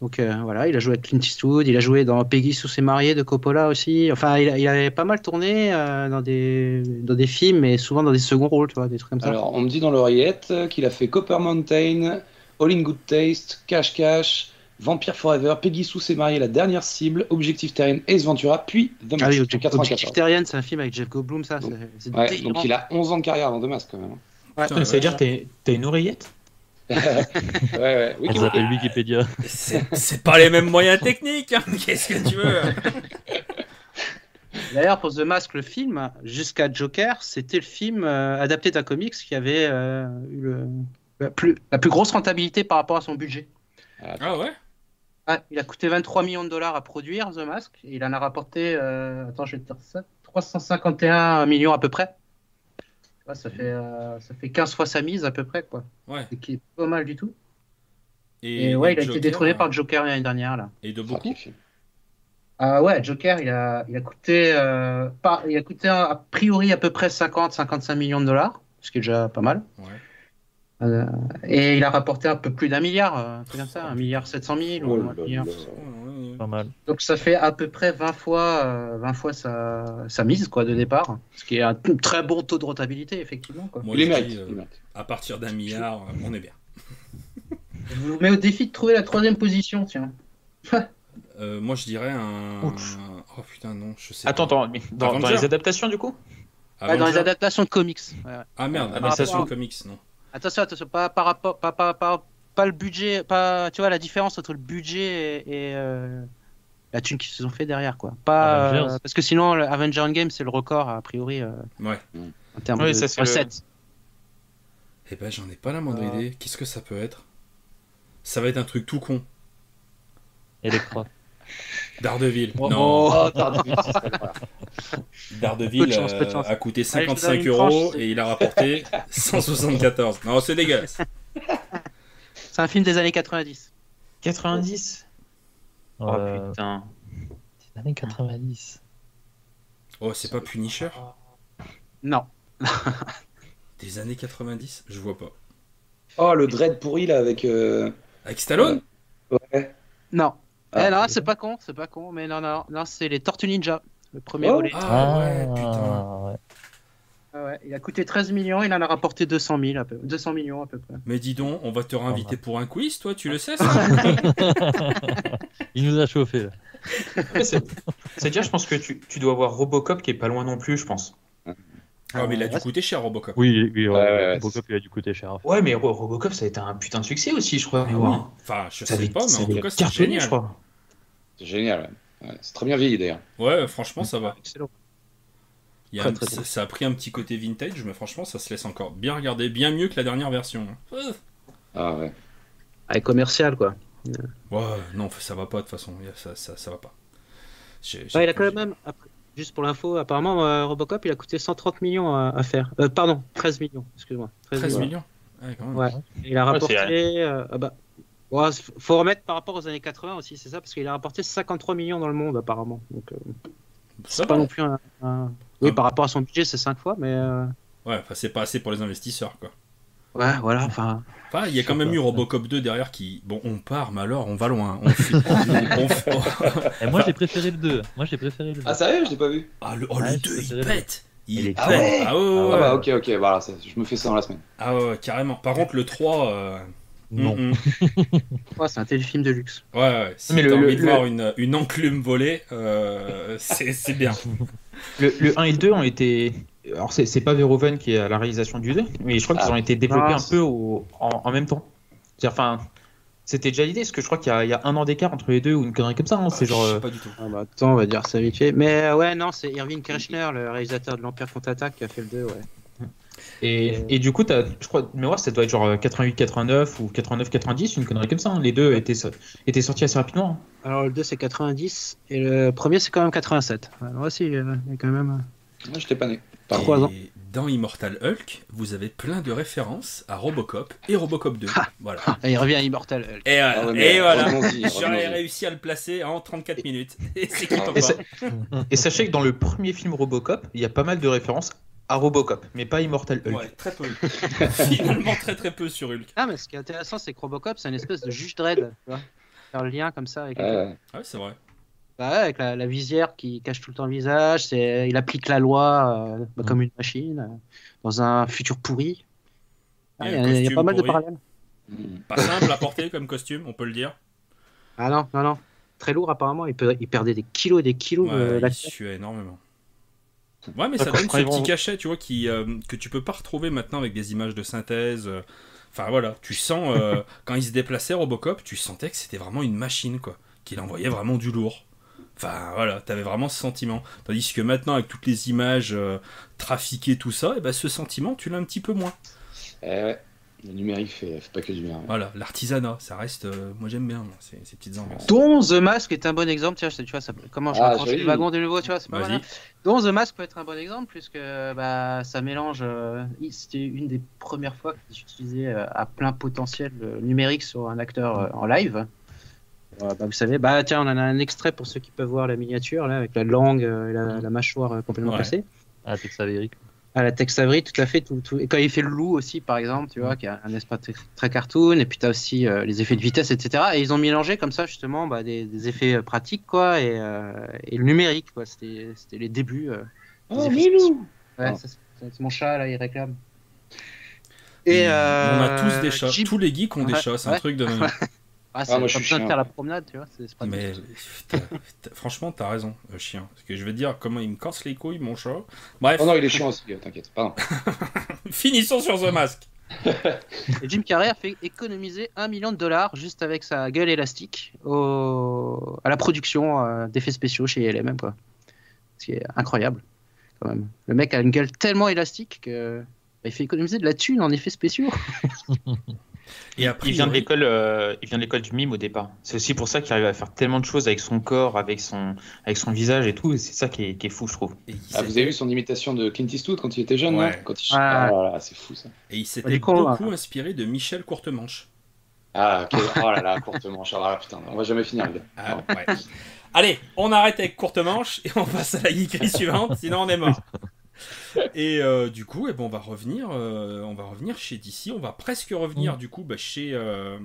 Donc euh, voilà, il a joué avec Clint Eastwood, il a joué dans Peggy sous ses mariés de Coppola aussi. Enfin, il, il avait pas mal tourné euh, dans, des, dans des films, mais souvent dans des seconds rôles, tu vois, des trucs comme ça. Alors, on me dit dans l'oreillette qu'il a fait Copper Mountain, All in Good Taste, Cash Cash, Vampire Forever, Peggy Sue s'est mariée, la dernière cible, Objectif Terrien, Ace Ventura, puis The Mask. Ah oui, Objectif Terrien, c'est un film avec Jeff Goldblum, ça. Donc, ouais, donc il a 11 ans de carrière avant The Mask quand même. Ouais. ça veut dire que t'as une oreillette? Ouais, ouais. On s'appelle Wikipédia. C'est pas les mêmes moyens techniques, hein. qu'est-ce que tu veux D'ailleurs, pour The Mask, le film, jusqu'à Joker, c'était le film euh, adapté d'un comics qui avait euh, eu le, la, plus, la plus grosse rentabilité par rapport à son budget. Ah ouais? Ah, il a coûté 23 millions de dollars à produire The Mask. Et il en a rapporté, euh, attends, je vais te dire ça, 351 millions à peu près. ça, fait, euh, ça fait 15 fois sa mise à peu près, quoi. Ouais. qui est pas mal du tout. Et, ouais, il a été détrôné par Joker l'année dernière là. Et de beaucoup. Ah ouais, Joker, il a, il a coûté, euh, pas, il a coûté a priori à peu près 50-55 millions de dollars, ce qui est déjà pas mal. Ouais. Euh, et il a rapporté un peu plus d'un milliard, euh, comme ça, un milliard 700 000 ou un milliard. Pas mal. Donc ça fait à peu près 20 fois, 20 fois sa, sa, mise quoi, de départ, ce qui est un très bon taux de rentabilité, effectivement. Quoi. Moi, dis, à partir d'un milliard, on est bien. Je vous mets au défi de trouver la troisième position, tiens. Euh, moi, je dirais un. Oh putain, non, je sais. Attends, attends, dans, dans, les adaptations, du coup? Ouais, Dans les adaptations de comics. Ouais. Ah merde, adaptation de comics, non. Attention, attention, pas par rapport, pas, pas, pas, pas, le budget, pas, tu vois, la différence entre le budget et, euh, la thune qu'ils se sont fait derrière, quoi. Pas, euh, parce que sinon, Avenger Endgame, c'est le record, a priori, euh, ouais. en termes de recettes. Eh ben, j'en ai pas la moindre idée. Qu'est-ce que ça peut être? Ça va être un truc tout con. Electra. Daredevil. Oh, non. Oh, Daredevil, euh, a coûté 55 euros et il a rapporté 174. Non, c'est dégueulasse. C'est un film des années 90. 90 Oh euh... putain. Des années 90. Oh, c'est pas Punisher? Non. des années 90 Je vois pas. Oh, le dread pourri là avec. Euh... Avec Stallone? Ouais. Non. Ah, eh, non, c'est pas con, c'est pas con, mais non, non, non, c'est les Tortues Ninja, le premier oh. volet. Ah, ouais, putain. Ouais. Ah ouais, il a coûté 13 millions, il en a rapporté 200, 000 à peu, 200 millions à peu près. Mais dis donc, on va te réinviter pour un quiz, toi, tu le sais ça Il nous a chauffé là. C'est-à-dire, je pense que tu, tu, dois avoir Robocop qui est pas loin non plus, je pense. Ah, mais il a dû coûter cher, Robocop. Oui, oui Robocop, il a dû coûter cher. Ouais, mais Robocop, ça a été un putain de succès aussi, je crois. oui. Enfin, je sais pas, mais en tout cas, c'est génial. Je crois. C'est génial, ouais. C'est très bien vieilli d'ailleurs. Ouais, franchement, ça va. Excellent. Il y a ça, a pris un petit côté vintage, mais franchement, ça se laisse encore bien regarder, bien mieux que la dernière version. Ah ouais. Ah, commercial, quoi. Ouais, non, ça va pas de toute façon, ça, ça, ça va pas. il a quand même, juste pour l'info, apparemment, euh, Robocop, il a coûté 130 millions à, faire. Euh, pardon, 13 millions, excuse-moi. 13, millions, Ouais, quand même. Ouais. Il a rapporté. Euh, ah bah, Ouais, faut remettre par rapport aux années 80 aussi, c'est ça, parce qu'il a rapporté 53 millions dans le monde apparemment. Donc, euh, c'est pas non plus un. Oui, par rapport à son budget, c'est 5 fois, mais. Euh... Ouais, enfin, c'est pas assez pour les investisseurs, quoi. Ouais, voilà, enfin. Enfin, il y a quand même eu Robocop 2 derrière qui. Bon, on part, mais alors, on va loin. On Et moi, j'ai préféré le 2. Moi, j'ai préféré le 2. Ah, sérieux Je l'ai pas vu. Ah, le, oh, le 2, il pète il, est ah ouais, ah, ouais, ah bah ok ok voilà je me fais ça dans la semaine. Ah ouais carrément. Par contre le 3 euh, non. Mm, c'est un téléfilm de luxe. Ouais, ouais. Si t'as envie de voir une, une enclume volée, euh, c'est bien. Le, le, 1 et le 2 ont été. Alors, c'est pas Verhoeven qui est à la réalisation du 2, mais je crois qu'ils ah. ont été développés un peu au, en, même temps. Enfin, c'était déjà l'idée, parce que je crois qu'il y, y, a un an d'écart entre les deux ou une connerie comme ça. Hein, c'est genre. Euh, pas du tout. Ah bah, attends, on va dire ça vite fait. Mais euh, ouais, non, c'est Irving Kirchner, le réalisateur de l'Empire contre-attaque, qui a fait le 2, ouais. Et, et, du coup, as, je crois, mémoire, ça doit être genre 88-89 ou 89-90, une connerie comme ça. Hein. Les deux étaient, étaient sortis assez rapidement. Hein. Alors le 2 c'est 90 et le premier c'est quand même 87. Alors aussi, il y a quand même. Moi, j'étais pas né. Par 3 ans. Dans Immortal Hulk, vous avez plein de références à Robocop et Robocop 2. voilà. Et il revient à Immortal Hulk. Et voilà. Ah et voilà. J'aurais réussi à le placer en 34 minutes. Et, et sachez que dans le premier film Robocop, il y a pas mal de références à Robocop, mais pas Immortal Hulk. Ouais, très peu. Finalement, très très peu sur Hulk. Ah, mais ce qui est intéressant, c'est que Robocop, c'est une espèce de juge dread. Tu vois Faire le lien comme ça avec. Ouais, ouais c'est vrai. Bah ouais, avec la, visière qui cache tout le temps le visage, c'est, il applique la loi euh, bah, comme une machine euh, dans un futur pourri. Ah, il y, a pas mal de parallèles. Pas simple à porter comme costume, on peut le dire. Ah non, non, non. Très lourd apparemment, il, peut, il perdait des kilos et des kilos. Ouais, il suait énormément. Ouais, mais ça donne ce petit cachet, tu vois, qui, euh, que tu peux pas retrouver maintenant avec des images de synthèse. Euh. Enfin voilà, tu sens, euh, quand il se déplaçait Robocop, tu sentais que c'était vraiment une machine, quoi. Qu'il envoyait vraiment du lourd. Enfin voilà, t'avais vraiment ce sentiment. Tandis que maintenant, avec toutes les images trafiquées, tout ça, et eh ben, ce sentiment, tu l'as un petit peu moins. Eh ouais. Le numérique fait, fait pas que du bien. Voilà, l'artisanat, ça reste. moi j'aime bien ces, petites ambiances. Dont The Mask est un bon exemple. Tiens, tu vois, ça, comment je ah, le wagon de nouveau, tu vois, c'est pas mal. Hein. Dont The Mask peut être un bon exemple, puisque bah, ça mélange. C'était une des premières fois que j'utilisais à plein potentiel numérique sur un acteur en live. Bah, vous savez, bah tiens, on en a un extrait pour ceux qui peuvent voir la miniature là, avec la langue et la, mâchoire complètement ouais. cassée. Ah, Tex Avery. À la Tex Avery, tout à fait. Tout, tout, Et quand il fait le loup aussi, par exemple, tu vois, qui a un espace très, cartoon, et puis tu as aussi euh, les effets de vitesse, etc. Et ils ont mélangé comme ça, justement, bah, des, effets euh, pratiques, quoi, et, euh, et le numérique, quoi. C'était les débuts. oh, Milou Ouais, oh. c'est mon chat, là, il réclame. Et, on a tous des chats. Tous les geeks ont des chats, c'est un truc de. Ah, c'est ah, pas besoin de faire la promenade, tu vois. C'est pas Mais franchement, t'as raison, chien. Parce que je veux dire, comment il me casse les couilles, mon chat. Bref. Oh non, il est chiant aussi, t'inquiète. Pardon. Finissons sur The Mask. Et Jim Carrey a fait économiser un million de dollars juste avec sa gueule élastique au... à la production euh, d'effets spéciaux chez LMM, quoi. Ce qui est incroyable, quand même. Le mec a une gueule tellement élastique que bah, il fait économiser de la thune en effets spéciaux. Et après, il vient de l'école, euh, il vient de l'école du mime au départ. C'est aussi pour ça qu'il arrive à faire tellement de choses avec son corps, avec son, avec son visage et tout. Et c'est ça qui est, qui est, fou, je trouve. Ah, vous avez vu son imitation de Clint Eastwood quand il était jeune, ouais. quand il... ah, c'est fou ça. Et il s'était beaucoup inspiré de Michel Courtemanche. Ah, ok. oh là là, Courtemanche. Ah, putain, on va jamais finir. Ah, ouais. Allez, on arrête avec Courtemanche et on passe à la geekerie suivante, sinon on est mort. Et euh, du coup, eh ben, on va revenir, euh, on va revenir chez DC. On va presque revenir mm. du coup bah, chez, euh,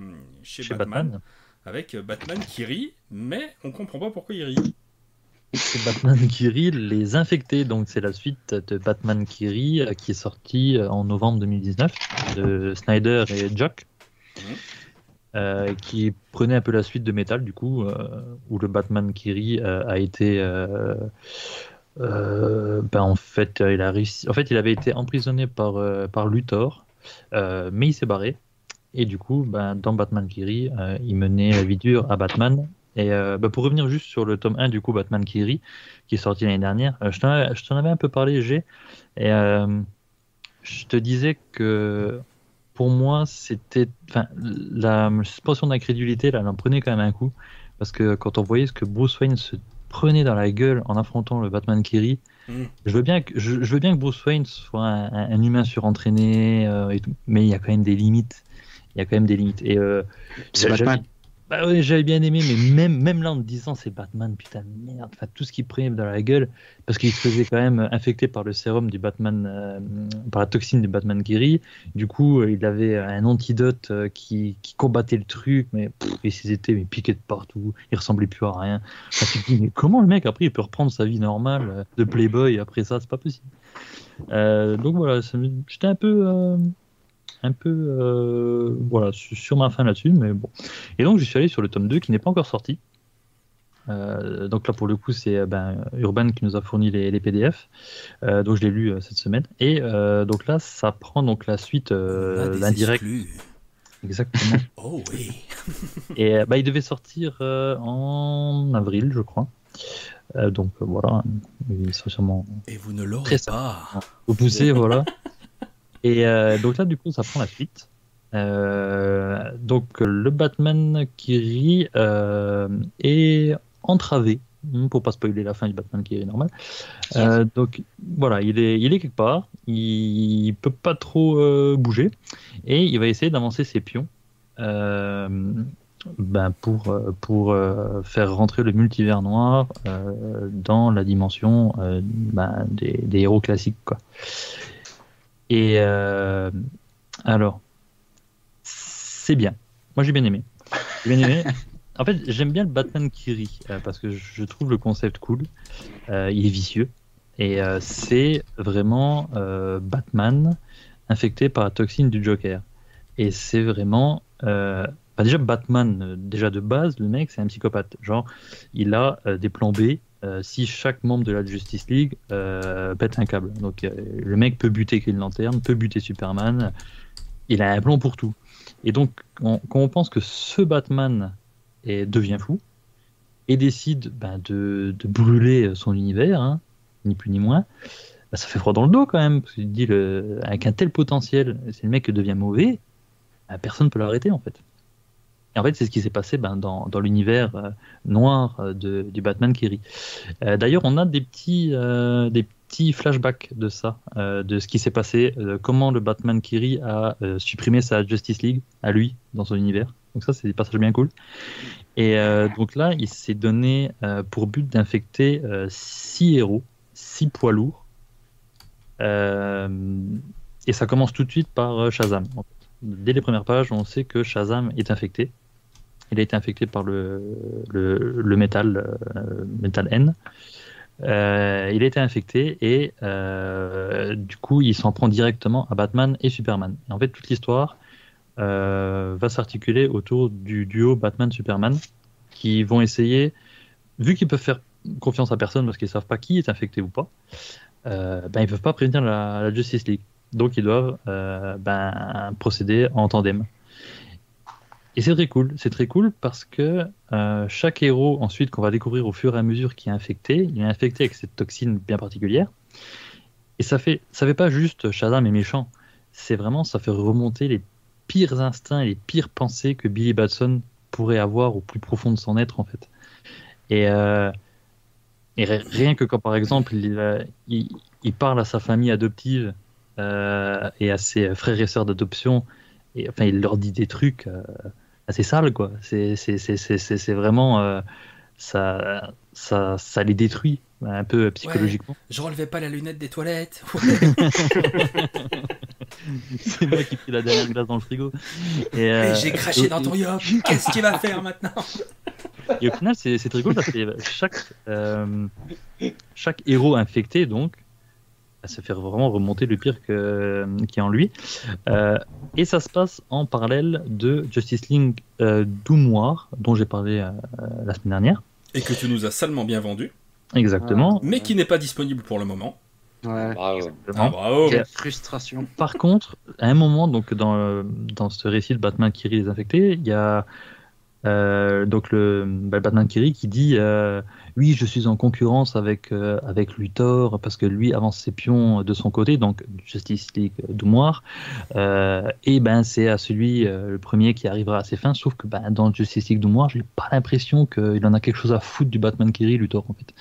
chez, Batman, avec Batman qui rit, mais on comprend pas pourquoi il rit. C'est Batman qui rit, les infectés. Donc c'est la suite de Batman qui rit qui est sorti en novembre 2019 de Snyder et Jock. Mm. qui prenait un peu la suite de Metal du coup, où le Batman qui rit a été ben en fait, il a réussi... En fait, il avait été emprisonné par, euh, par Luthor, euh, mais il s'est barré. Et du coup, ben, dans Batman Kiri, il menait la vie dure à Batman. Et ben, pour revenir juste sur le tome 1 du coup, Batman Kiri, qui est sorti l'année dernière, je t'en avais un peu parlé, G. Et je te disais que pour moi, c'était. La suspension d'incrédulité, là, elle en prenait quand même un coup. Parce que quand on voyait ce que Bruce Wayne se prenez dans la gueule en affrontant le Batman qui rit. Mm. Je, veux bien que, je, veux bien que Bruce Wayne soit un, humain surentraîné, euh, et tout, mais il y a quand même des limites. Il y a quand même des limites. Et euh, c'est Batman. Bah j'avais bien aimé, mais même, même là en disant c'est Batman, putain de merde, enfin, tout ce qui prenait dans la gueule, parce qu'il se faisait quand même infecté par le sérum du Batman, euh, par la toxine du Batman Kiri. Du coup, euh, il avait un antidote euh, qui, qui, combattait le truc, mais il s'était piqué de partout, il ressemblait plus à rien. mais comment le mec après il peut reprendre sa vie normale de Playboy après ça, c'est pas possible. donc voilà, j'étais un peu un peu euh, voilà, sur ma fin là-dessus, mais bon. Et donc, je suis allé sur le tome 2 qui n'est pas encore sorti. Euh, donc là, pour le coup, c'est ben, Urban qui nous a fourni les, PDF. Euh, donc je l'ai lu cette semaine. Et donc là, ça prend donc la suite l'indirect. Exactement. oh oui. et bah, il devait sortir en avril, je crois. donc voilà, il sera sûrement. Et vous ne l'aurez pas. Vous poussez, voilà. Et euh, donc là, du coup, ça prend la suite. Euh, donc le Batman qui rit euh, est entravé hmm, pour pas spoiler la fin du Batman qui est normal. donc voilà, il est, il est quelque part, il, peut pas trop bouger et il va essayer d'avancer ses pions ben pour, pour faire rentrer le multivers noir dans la dimension ben des, des, héros classiques. Quoi. Et euh, alors, c'est bien. Moi, j'ai bien aimé. bien aimé. En fait, j'aime bien le Batman qui rit euh, parce que je trouve le concept cool. Euh, il est vicieux et c'est vraiment Batman infecté par la toxine du Joker. Et c'est vraiment déjà Batman, déjà de base, le mec, c'est un psychopathe. Genre, il a des plans B euh, si chaque membre de la Justice League euh, pète un câble. Donc euh, le mec peut buter Green Lantern, peut buter Superman, il a un plan pour tout. Et donc quand on pense que ce Batman est, devient fou et décide ben, de, brûler son univers, hein, ni plus ni moins, ben, ça fait froid dans le dos quand même, parce qu'il dit le, avec un tel potentiel, c'est le mec qui devient mauvais, bah, personne ne peut l'arrêter en fait. Et en fait, c'est ce qui s'est passé ben, dans, dans l'univers euh, noir euh, du Batman rit. Euh, d'ailleurs, on a des petits, des petits flashbacks de ça, de ce qui s'est passé, comment le Batman rit a supprimé sa Justice League à lui dans son univers. Donc ça, c'est des passages bien cool. Et donc là, il s'est donné pour but d'infecter six héros, six poids lourds. et ça commence tout de suite par Shazam. Dès les premières pages, on sait que Shazam est infecté. Il a été infecté par le, le, métal, euh, métal N. Euh, il a été infecté et euh, du coup, il s'en prend directement à Batman et Superman. En fait, toute l'histoire va s'articuler autour du duo Batman-Superman qui vont essayer, vu qu'ils peuvent faire confiance à personne parce qu'ils savent pas qui est infecté ou pas, ben, ils peuvent pas prévenir la, la Justice League. Donc ils doivent ben, procéder en tandem. Et c'est très cool, c'est très cool parce que euh, chaque héros, ensuite, qu'on va découvrir au fur et à mesure qui est infecté, il est infecté avec cette toxine bien particulière. Et ça fait, ça fait pas juste Shazam est méchant, c'est vraiment, ça fait remonter les pires instincts et les pires pensées que Billy Batson pourrait avoir au plus profond de son être, en fait. Et, euh, rien que quand, par exemple, il, il, parle à sa famille adoptive euh, et à ses frères et sœurs d'adoption, et enfin, il leur dit des trucs c'est sale, quoi. C'est vraiment. Euh, ça, ça, ça les détruit un peu psychologiquement. je relevais pas la lunette des toilettes. c'est moi qui pris la dernière glace dans le frigo. Et, euh, j'ai craché dans ton yop. Qu'est-ce qu'il va faire maintenant Et au final, c'est très cool parce que chaque, euh, chaque héros infecté, donc, ça fait vraiment remonter le pire que, qui est en lui. Euh, et ça se passe en parallèle de Justice League euh, dont j'ai parlé euh, la semaine dernière. Et que tu nous as salement bien vendu. Exactement. Mais qui n'est pas disponible pour le moment. Ouais. Bravo. Ah, bravo. Quelle frustration. Par contre, à un moment, donc dans, dans ce récit de Batman qui rit les infectés, il y a euh, donc le, bah, Batman Kiri qui dit euh, oui je suis en concurrence avec euh, avec Luthor parce que lui avance ses pions de son côté donc Justice League Doumoire et ben c'est à celui le premier qui arrivera à ses fins sauf que ben, dans Justice League Doumoire j'ai pas l'impression qu'il en a quelque chose à foutre du Batman Kiri Luthor en fait.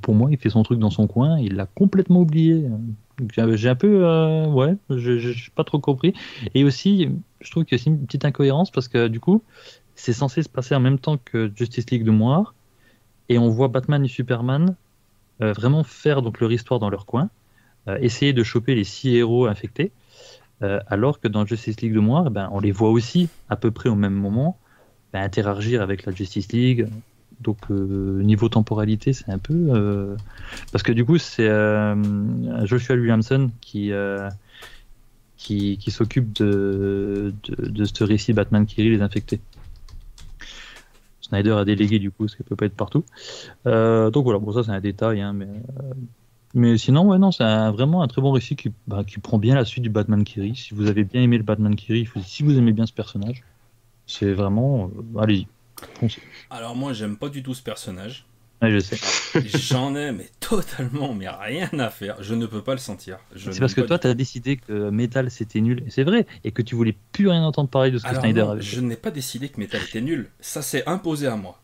Pour moi il fait son truc dans son coin il l'a complètement oublié. J'ai un peu ouais j'ai pas trop compris. Et aussi je trouve que c'est une petite incohérence parce que du coup c'est censé se passer en même temps que Justice League de Moire, et on voit Batman et Superman euh, vraiment faire donc leur histoire dans leur coin, euh, essayer de choper les six héros infectés, euh, alors que dans Justice League de Moire, ben, on les voit aussi à peu près au même moment ben, interagir avec la Justice League. Donc niveau temporalité, c'est un peu parce que du coup c'est Joshua Williamson qui qui, qui s'occupe de, de, de, ce récit Batman qui rit les infectés. Snyder a délégué du coup, ce qui peut pas être partout. Euh, donc voilà, bon ça c'est un détail, hein, mais, euh, mais sinon ouais non, c'est vraiment un très bon récit qui, bah, prend bien la suite du Batman Kiri. Si vous avez bien aimé le Batman Kiri, si vous aimez bien ce personnage, c'est vraiment euh, allez-y. Alors moi j'aime pas du tout ce personnage je sais. J'en ai, mais totalement, mais rien à faire. Je ne peux pas le sentir. C'est parce que toi, tu as décidé que Metal c'était nul, et c'est vrai, et que tu voulais plus rien entendre parler de ce que Snyder avait. Je n'ai pas décidé que Metal était nul. Ça s'est imposé à moi.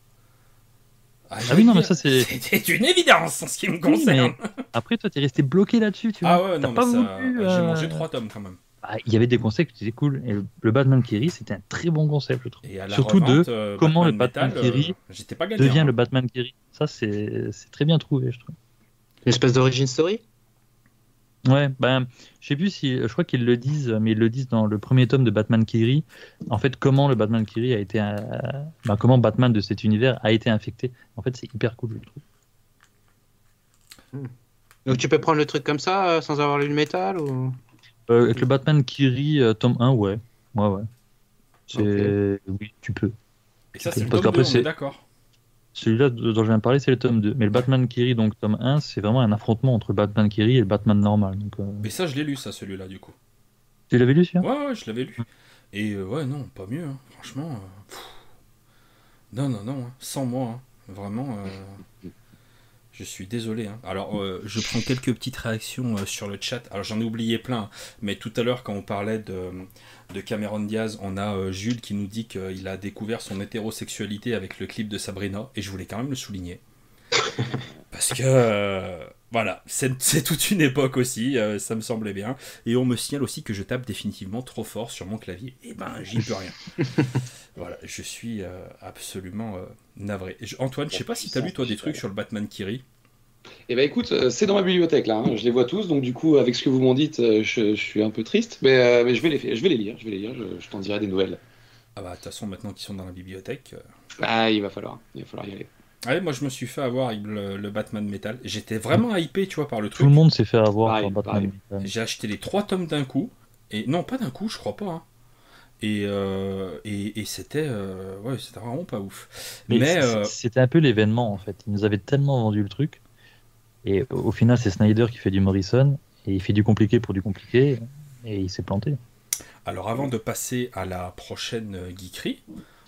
Ah, ah oui, non, mais ça c'est. C'était une évidence en ce qui me concerne. Après, toi, tu es resté bloqué là-dessus, tu vois. Ah ouais, non, mais ça... J'ai mangé euh, trois tomes quand même. Bah, il y avait des concepts qui étaient cool. Et le, Batman Kiri, c'était un très bon concept, je trouve. Surtout de euh, comment le Batman Kiri euh, devient le Batman Kiri. Ça, c'est très bien trouvé, je trouve. Une espèce d'origine story? Ouais, ben, je sais plus si, je crois qu'ils le disent, mais ils le disent dans le premier tome de Batman Kiri. En fait, comment le Batman Kiri a été, ben, comment Batman de cet univers a été infecté. En fait, c'est hyper cool, je trouve. Hmm. Donc tu peux prendre le truc comme ça, euh, sans avoir lu le métal ou? Euh, avec le Batman Kiri, euh, tome 1, ouais. Ouais, ouais. C'est... Oui, tu peux. Et ça, c'est le tome 2, c'est... d'accord. Celui-là dont je viens de parler, c'est le tome 2. Mais le Batman Kiri, donc tome 1, c'est vraiment un affrontement entre le Batman Kiri et le Batman normal. Donc, euh. Mais ça, je l'ai lu, ça, celui-là, du coup. Tu l'avais lu, celui-là? Ouais, ouais, je l'avais lu. Et ouais, non, pas mieux, hein. franchement. Non, non, non, hein. sans moi, hein. vraiment. Je suis désolé. Hein. Alors, euh, je prends quelques petites réactions euh, sur le chat. Alors, j'en ai oublié plein, mais tout à l'heure, quand on parlait de, de Cameron Diaz, on a euh, Jules qui nous dit qu'il a découvert son hétérosexualité avec le clip de Sabrina, et je voulais quand même le souligner. Parce que, voilà, c'est toute une époque aussi, ça me semblait bien. Et on me signale aussi que je tape définitivement trop fort sur mon clavier. Et eh ben, j'y peux rien. voilà, je suis absolument navré. Antoine, je sais pas si tu as lu toi des trucs sur le Batman Kiri. Eh ben écoute, euh, c'est dans ma bibliothèque là, hein. je les vois tous, donc du coup avec ce que vous m'en dites, euh, je, suis un peu triste, mais, euh, mais, je, vais les, je vais les lire, je vais les lire, je, t'en dirai des nouvelles. Ah bah de toute façon maintenant qu'ils sont dans la bibliothèque. Ah il va falloir, il va falloir y aller. Ouais, moi je me suis fait avoir avec le, Batman Metal. J'étais vraiment hypé, tu vois, par le truc. Tout le monde s'est fait avoir par Batman Metal. J'ai acheté les trois tomes d'un coup, et non pas d'un coup, je crois pas. Hein. Et, et, c'était ouais, c'était vraiment pas ouf. Mais, c'était un peu l'événement en fait. Ils nous avaient tellement vendu le truc et au final, c'est Snyder qui fait du Morrison, et il fait du compliqué pour du compliqué, et il s'est planté. Alors avant de passer à la prochaine geekerie,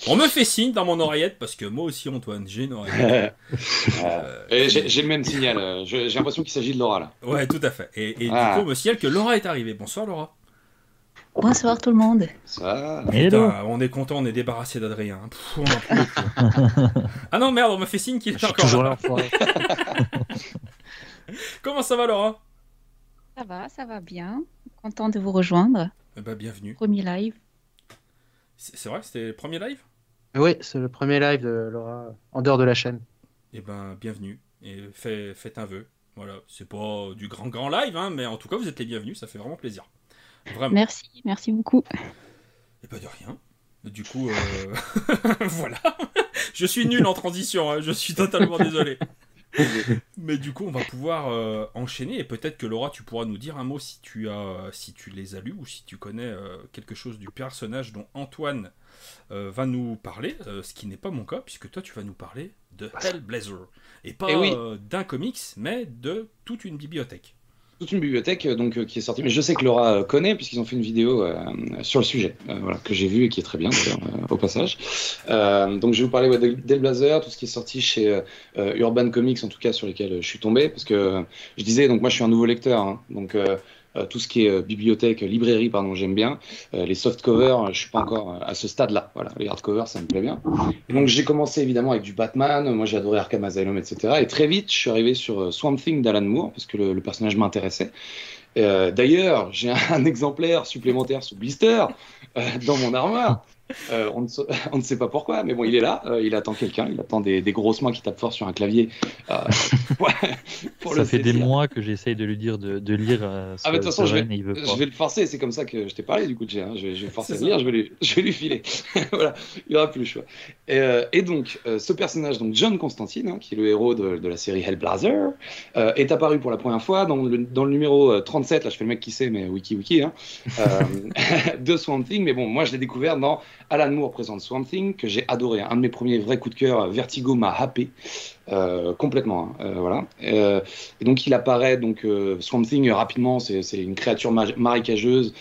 on me fait signe dans mon oreillette, parce que moi aussi, Antoine, j'ai une oreillette. euh, j'ai le même signal, euh, j'ai l'impression qu'il s'agit de Laura là. Ouais, tout à fait. Et, du ah. coup, on me signale que Laura est arrivée. Bonsoir Laura. Bonsoir tout le monde. Ça. on est content, on est débarrassé d'Adrien. ah non, merde, on m'a fait signe qu'il est encore là. Comment ça va, Laura? Ça va, ça va bien. Content de vous rejoindre. Eh ben, bienvenue. Premier live. C'est vrai, c'était le premier live? Oui, c'est le premier live de Laura en dehors de la chaîne. Eh ben, bienvenue. Et faites un vœu. Voilà, c'est pas du grand grand live, hein, mais en tout cas, vous êtes les bienvenus, ça fait vraiment plaisir. Vraiment. Merci, merci beaucoup. Et eh pas ben, de rien. Du coup, euh, voilà. je suis nul en transition, hein, je suis totalement désolé. Mais du coup, on va pouvoir euh, enchaîner et peut-être que Laura, tu pourras nous dire un mot si tu as, si tu les as lus ou si tu connais euh, quelque chose du personnage dont Antoine euh, va nous parler, ce qui n'est pas mon cas puisque toi, tu vas nous parler de Hellblazer et pas eh d'un comics, mais de toute une bibliothèque toute une bibliothèque euh, donc, euh, qui est sortie. Mais je sais que Laura euh, connaît, puisqu'ils ont fait une vidéo sur le sujet, voilà, que j'ai vu et qui est très bien, au passage. donc, je vais vous parler ouais, Blazer, tout ce qui est sorti chez Urban Comics, en tout cas, sur lesquels je suis tombé. Parce que je disais, donc moi, je suis un nouveau lecteur. Hein, donc, euh, tout ce qui est euh, bibliothèque, librairie, pardon, j'aime bien. Euh, les soft covers, je suis pas encore à ce stade-là. Voilà, les hardcovers, ça me plaît bien. Donc j'ai commencé évidemment avec du Batman. Moi, j'ai adoré Arkham Asylum, etc. Et très vite, je suis arrivé sur Swamp Thing d'Alan Moore parce que le, personnage m'intéressait. D'ailleurs, j'ai un, exemplaire supplémentaire sous blister dans mon armoire. Euh, on, ne, sait pas pourquoi, mais bon, il est là, euh, il attend quelqu'un, il attend des, grosses mains qui tapent fort sur un clavier. Euh, ça fait des mois que j'essaye de lui dire de, lire. ah, mais de toute façon, je vais, le forcer, c'est comme ça que je t'ai parlé du coup, de hein. je, vais, je vais forcer à lire, je vais lui, je vais lui filer. voilà, il aura plus le choix. Et, donc, ce personnage, donc John Constantine, hein, qui est le héros de, la série Hellblazer, est apparu pour la première fois dans le, dans le numéro 37, là je fais le mec qui sait, mais wiki wiki, hein, de Swamp Thing, mais bon, moi je l'ai découvert dans Alan Moore présente Swamp Thing, que j'ai adoré. Un de mes premiers vrais coups de cœur, Vertigo m'a happé. Euh, complètement. Hein, euh, voilà. Euh, et donc il apparaît donc Swamp Thing rapidement, c'est une créature marécageuse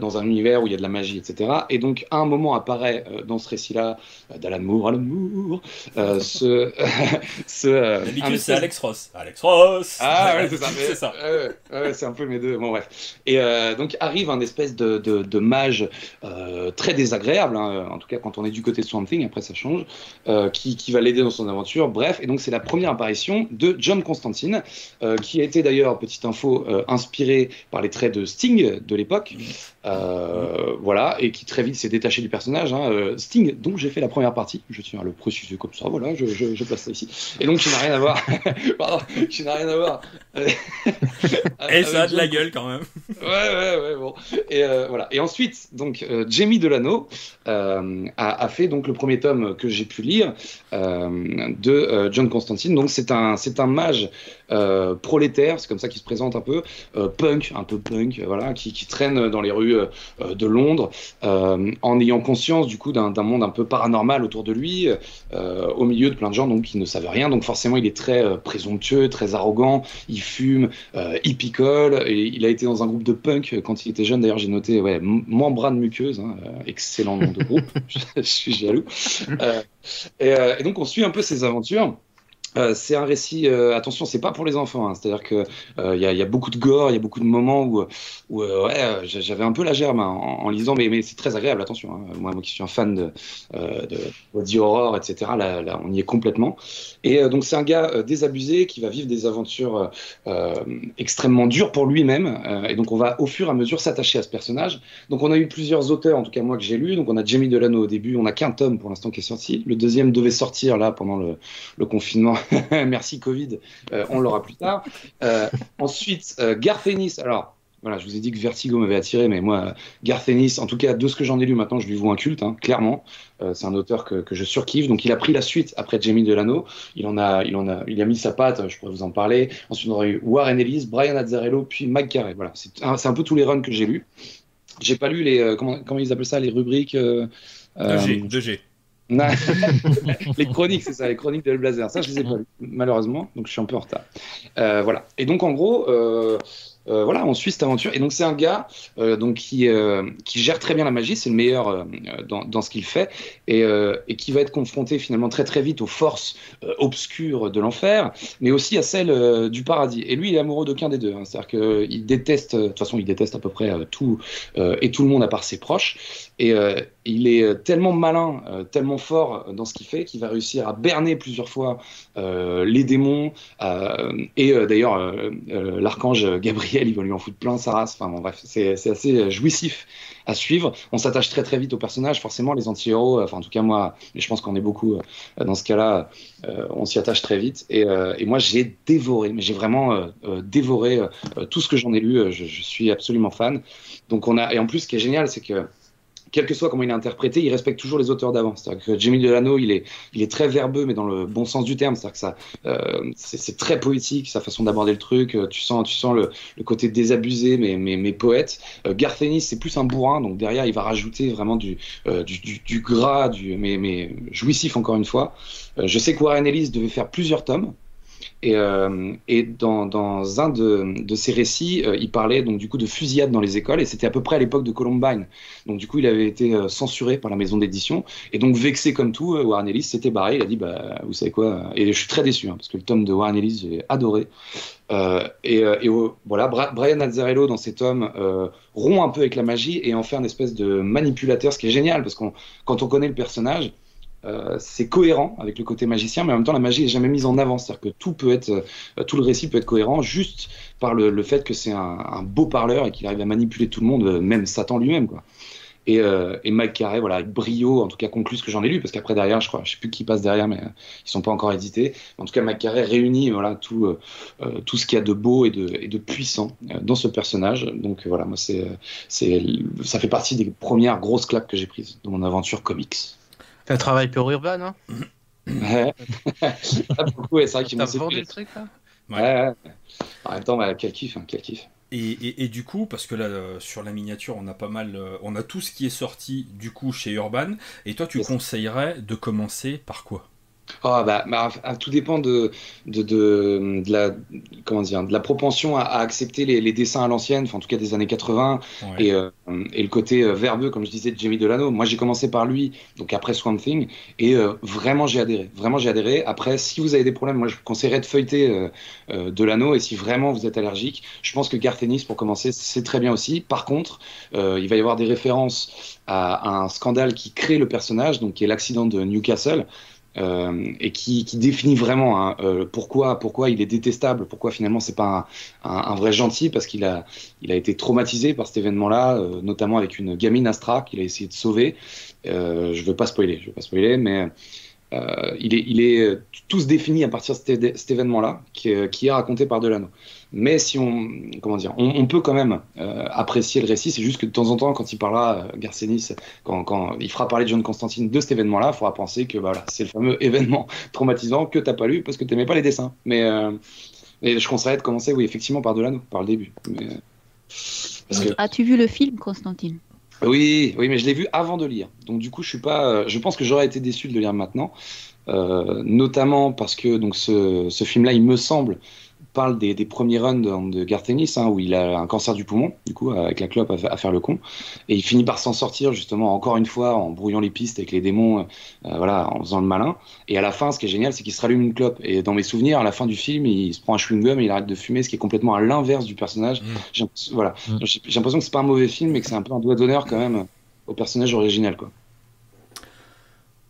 dans un univers où il y a de la magie, etc. Et donc à un moment apparaît dans ce récit-là d'Alan Moore, Alan Moore, ce, ce c'est Alex Ross. Alex Ross. Ah ouais, c'est ça. c'est c'est un peu mes deux. Bon bref. Et donc arrive un espèce de, de, mage très désagréable, hein, en tout cas quand on est du côté de Swamp Thing, après ça change, qui, qui va l'aider dans son aventure. Bref, et donc c'est la première apparition de John Constantine, euh, qui a été d'ailleurs, petite info, euh, inspiré par les traits de Sting de l'époque. Euh, voilà, et qui très vite s'est détaché du personnage. Hein, Sting, dont j'ai fait la première partie, je tiens à le préciser comme ça, voilà, je, je, place ça ici. Et donc, je n'ai rien à voir. Pardon, je n'ai rien à voir. et ça a de la gueule quand même. ouais, ouais, ouais, bon. Et voilà. Et ensuite, donc, Jamie Delano a, a, fait donc le premier tome que j'ai pu lire de John Constantine. Donc c'est un, c'est un mage euh, prolétaire, c'est comme ça qu'il se présente un peu, euh, punk, un peu punk, voilà, qui, traîne dans les rues euh, de Londres, en ayant conscience du coup d'un, monde un peu paranormal autour de lui, au milieu de plein de gens donc qui ne savent rien. Donc forcément il est très présomptueux, très arrogant, il fume, il picole, et il a été dans un groupe de punk quand il était jeune. D'ailleurs j'ai noté, ouais, membrane muqueuse, hein, excellent nom de groupe, je, suis jaloux. et, donc on suit un peu ses aventures. Euh, c'est un récit, euh, attention, c'est pas pour les enfants, hein. c'est-à-dire que il y, y, a beaucoup de gore, il y a beaucoup de moments où, où ouais, j'avais un peu la germe hein, en, lisant, mais, mais c'est très agréable, attention. Hein. Moi, moi qui suis un fan de, de body horror, etc., là, là, on y est complètement. Et donc c'est un gars désabusé qui va vivre des aventures extrêmement dures pour lui-même, et donc on va au fur et à mesure s'attacher à ce personnage. Donc on a eu plusieurs auteurs, en tout cas moi que j'ai lu, donc on a Jamie Delano au début, on a qu'un tome pour l'instant qui est sorti, le deuxième devait sortir là pendant le, le confinement Merci Covid, euh, on l'aura plus tard. Euh, ensuite, euh, Garth Ennis. Alors, voilà, je vous ai dit que Vertigo m'avait attiré, mais moi, Garth Ennis, en tout cas, de ce que j'en ai lu maintenant, je lui vois un culte, hein, clairement. c'est un auteur que, je surkiffe. Donc, il a pris la suite après Jamie Delano. Il en a, il en a, il a mis sa patte. Je pourrais vous en parler. Ensuite, on aurait eu Warren Ellis, Brian Azzarello, puis Mike Carey. Voilà, c'est un, peu tous les runs que j'ai lus. J'ai pas lu les, comment, comment, ils appellent ça, les rubriques. 2G, 2G. les chroniques, c'est ça, les chroniques de Blazer. Ça, je les ai pas lues, malheureusement, donc je suis un peu en retard. Euh, voilà. Et donc, en gros, euh, euh, voilà, on suit cette aventure. Et donc, c'est un gars euh, donc, qui, euh, qui gère très bien la magie, c'est le meilleur dans, dans, ce qu'il fait, et, et, qui va être confronté finalement très très vite aux forces obscures de l'enfer, mais aussi à celles du paradis. Et lui, il est amoureux d'aucun des deux. Hein. C'est-à-dire qu'il déteste, de toute façon, il déteste à peu près tout et tout le monde à part ses proches. Et il est tellement malin, tellement fort dans ce qu'il fait, qu'il va réussir à berner plusieurs fois les démons. et d'ailleurs, l'archange Gabriel il va lui en foutre plein sa race. Enfin bon, bref, c'est assez euh, jouissif à suivre. On s'attache très très vite au personnage. Forcément, les anti-héros, enfin en tout cas moi, et je pense qu'on est beaucoup euh, dans ce cas-là, euh, on s'y attache très vite. Et, moi, j'ai dévoré, mais j'ai vraiment dévoré tout ce que j'en ai lu. Je, je, suis absolument fan. Donc on a, et en plus, ce qui est génial, c'est que quel que soit comment il est interprété, il respecte toujours les auteurs d'avant. C'est-à-dire que Jamie Delano, il est, il est très verbeux, mais dans le bon sens du terme. C'est-à-dire que ça, euh, c'est, très poétique, sa façon d'aborder le truc. Euh, tu sens, tu sens le, le côté désabusé, mais, mais, mais poète. Euh, Garth Ennis, c'est plus un bourrin, donc derrière, il va rajouter vraiment du, euh, du, du, du, gras, du, mais, mais jouissif encore une fois. Euh, je sais que Warren Ellis devait faire plusieurs tomes. Et, euh, dans, un de, de ses récits, euh, il parlait donc du coup de fusillade dans les écoles, et c'était à peu près à l'époque de Columbine. Donc du coup, il avait été euh, censuré par la maison d'édition, et donc vexé comme tout, Warren Ellis s'était barré. Il a dit, bah, vous savez quoi Et je suis très déçu, hein, parce que le tome de Warren Ellis, j'ai adoré. et, voilà, Brian Azzarello dans cet tomes rompt un peu avec la magie et en fait un espèce de manipulateur, ce qui est génial, parce que quand on connaît le personnage, euh, c'est cohérent avec le côté magicien, mais en même temps, la magie est jamais mise en avant. C'est-à-dire que tout peut être, euh, tout le récit peut être cohérent juste par le, fait que c'est un, beau parleur et qu'il arrive à manipuler tout le monde, euh, même Satan lui-même, quoi. Et, et, Mike voilà, avec brio, en tout cas conclut ce que j'en ai lu, parce qu'après derrière, je crois, je sais plus qui passe derrière, mais ils sont pas encore édités. En tout cas, Mike réunit voilà tout, ce qu'il y a de beau et de, puissant dans ce personnage. Donc voilà, moi c'est, ça fait partie des premières grosses claques que j'ai prises dans mon aventure comics. Un travail pur urbain, hein Ouais. ah, beaucoup, c'est vrai qu'il m'a vendu le truc, là Ouais. ouais. En même temps, bah, quel kiff, hein, quel kiff. Et, et, et, du coup, parce que là, euh, sur la miniature, on a pas mal. Euh, on a tout ce qui est sorti, du coup, chez Urban. Et toi, tu conseillerais de commencer par quoi? Oh, bah, bah, tout dépend de, de, de, de, la, comment dire, de la propension à, à accepter les, les, dessins à l'ancienne, enfin, en tout cas des années 80, ouais. et, euh, et, le côté euh, verbeux, comme je disais, de Jamie Delano. Moi, j'ai commencé par lui, donc après Swamp Thing, et euh, vraiment, j'ai adhéré. Vraiment, j'ai adhéré. Après, si vous avez des problèmes, moi, je vous conseillerais de feuilleter Delano, et si vraiment vous êtes allergique, je pense que Garth Ennis, pour commencer, c'est très bien aussi. Par contre, il va y avoir des références à, à, un scandale qui crée le personnage, donc qui est l'accident de Newcastle. Euh, et qui, définit vraiment hein, euh, pourquoi, pourquoi il est détestable, pourquoi finalement c'est pas un, vrai gentil, parce qu'il a, il a été traumatisé par cet événement-là, euh, notamment avec une gamine Astra qu'il a essayé de sauver. Je veux pas spoiler, je veux pas spoiler, mais il est, il est tout se définit à partir de cet, événement-là qui, est raconté par Delano. Mais si on, comment dire, on, on peut quand même euh, apprécier le récit. C'est juste que de temps en temps, quand il parlera, euh, Garcenis, quand, quand, il fera parler de John Constantine de cet événement-là, il faudra penser que voilà, c'est le fameux événement traumatisant que t'as pas lu parce que t'aimais pas les dessins. Mais, euh, mais je conseillerais de commencer, oui, effectivement, par Delano, par le début. Mais, que... As-tu vu le film, Constantine? Oui, oui, mais je l'ai vu avant de lire. Donc du coup, je suis pas. Je pense que j'aurais été déçu de le lire maintenant, notamment parce que donc ce, ce film-là, il me semble parle des, premiers runs de, de Garth Ennis, hein, où il a un cancer du poumon, du coup, avec la clope à, faire le con. Et il finit par s'en sortir, justement, encore une fois, en brouillant les pistes avec les démons, euh, voilà, en faisant le malin. Et à la fin, ce qui est génial, c'est qu'il se rallume une clope. Et dans mes souvenirs, à la fin du film, il se prend un chewing-gum et il arrête de fumer, ce qui est complètement à l'inverse du personnage. Mmh. J'ai, voilà. Mmh. J'ai, l'impression que c'est pas un mauvais film, mais que c'est un peu un doigt d'honneur quand même au personnage original, quoi.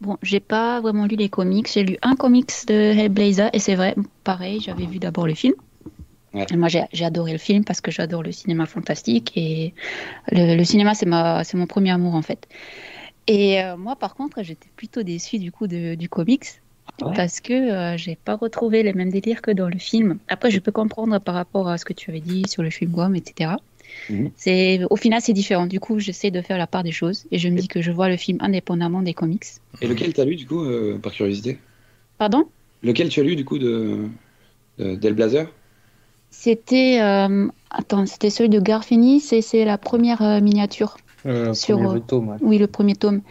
Bon, j'ai pas vraiment lu les comics. J'ai lu un comics de Hellblazer et c'est vrai, pareil, j'avais vu d'abord le film. moi, j'ai adoré le film parce que j'adore le cinéma fantastique et le, cinéma, c'est mon premier amour en fait. Et euh, moi, par contre, j'étais plutôt déçue du coup du comics parce que euh, j'ai pas retrouvé les mêmes délires que dans le film. Après, je peux comprendre par rapport à ce que tu avais dit sur le film Guam, etc. Mhm. C'est au final c'est différent. Du coup, j'essaie de faire la part des choses et je me dis que je vois le film indépendamment des comics. Et lequel tu as lu du coup euh, par curiosité? Pardon? Lequel tu as lu du coup de, Del Blazer? C'était euh, attends, c'était celui de Garfini, c'est la première euh, miniature. sur le tome, Oui, le premier tome.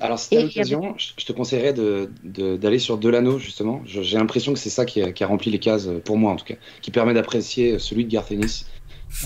Alors, si tu l'occasion, je te conseillerais d'aller de, sur Delano, justement. J'ai l'impression que c'est ça qui a, qui a, rempli les cases, pour moi en tout cas, qui permet d'apprécier celui de Garfenis.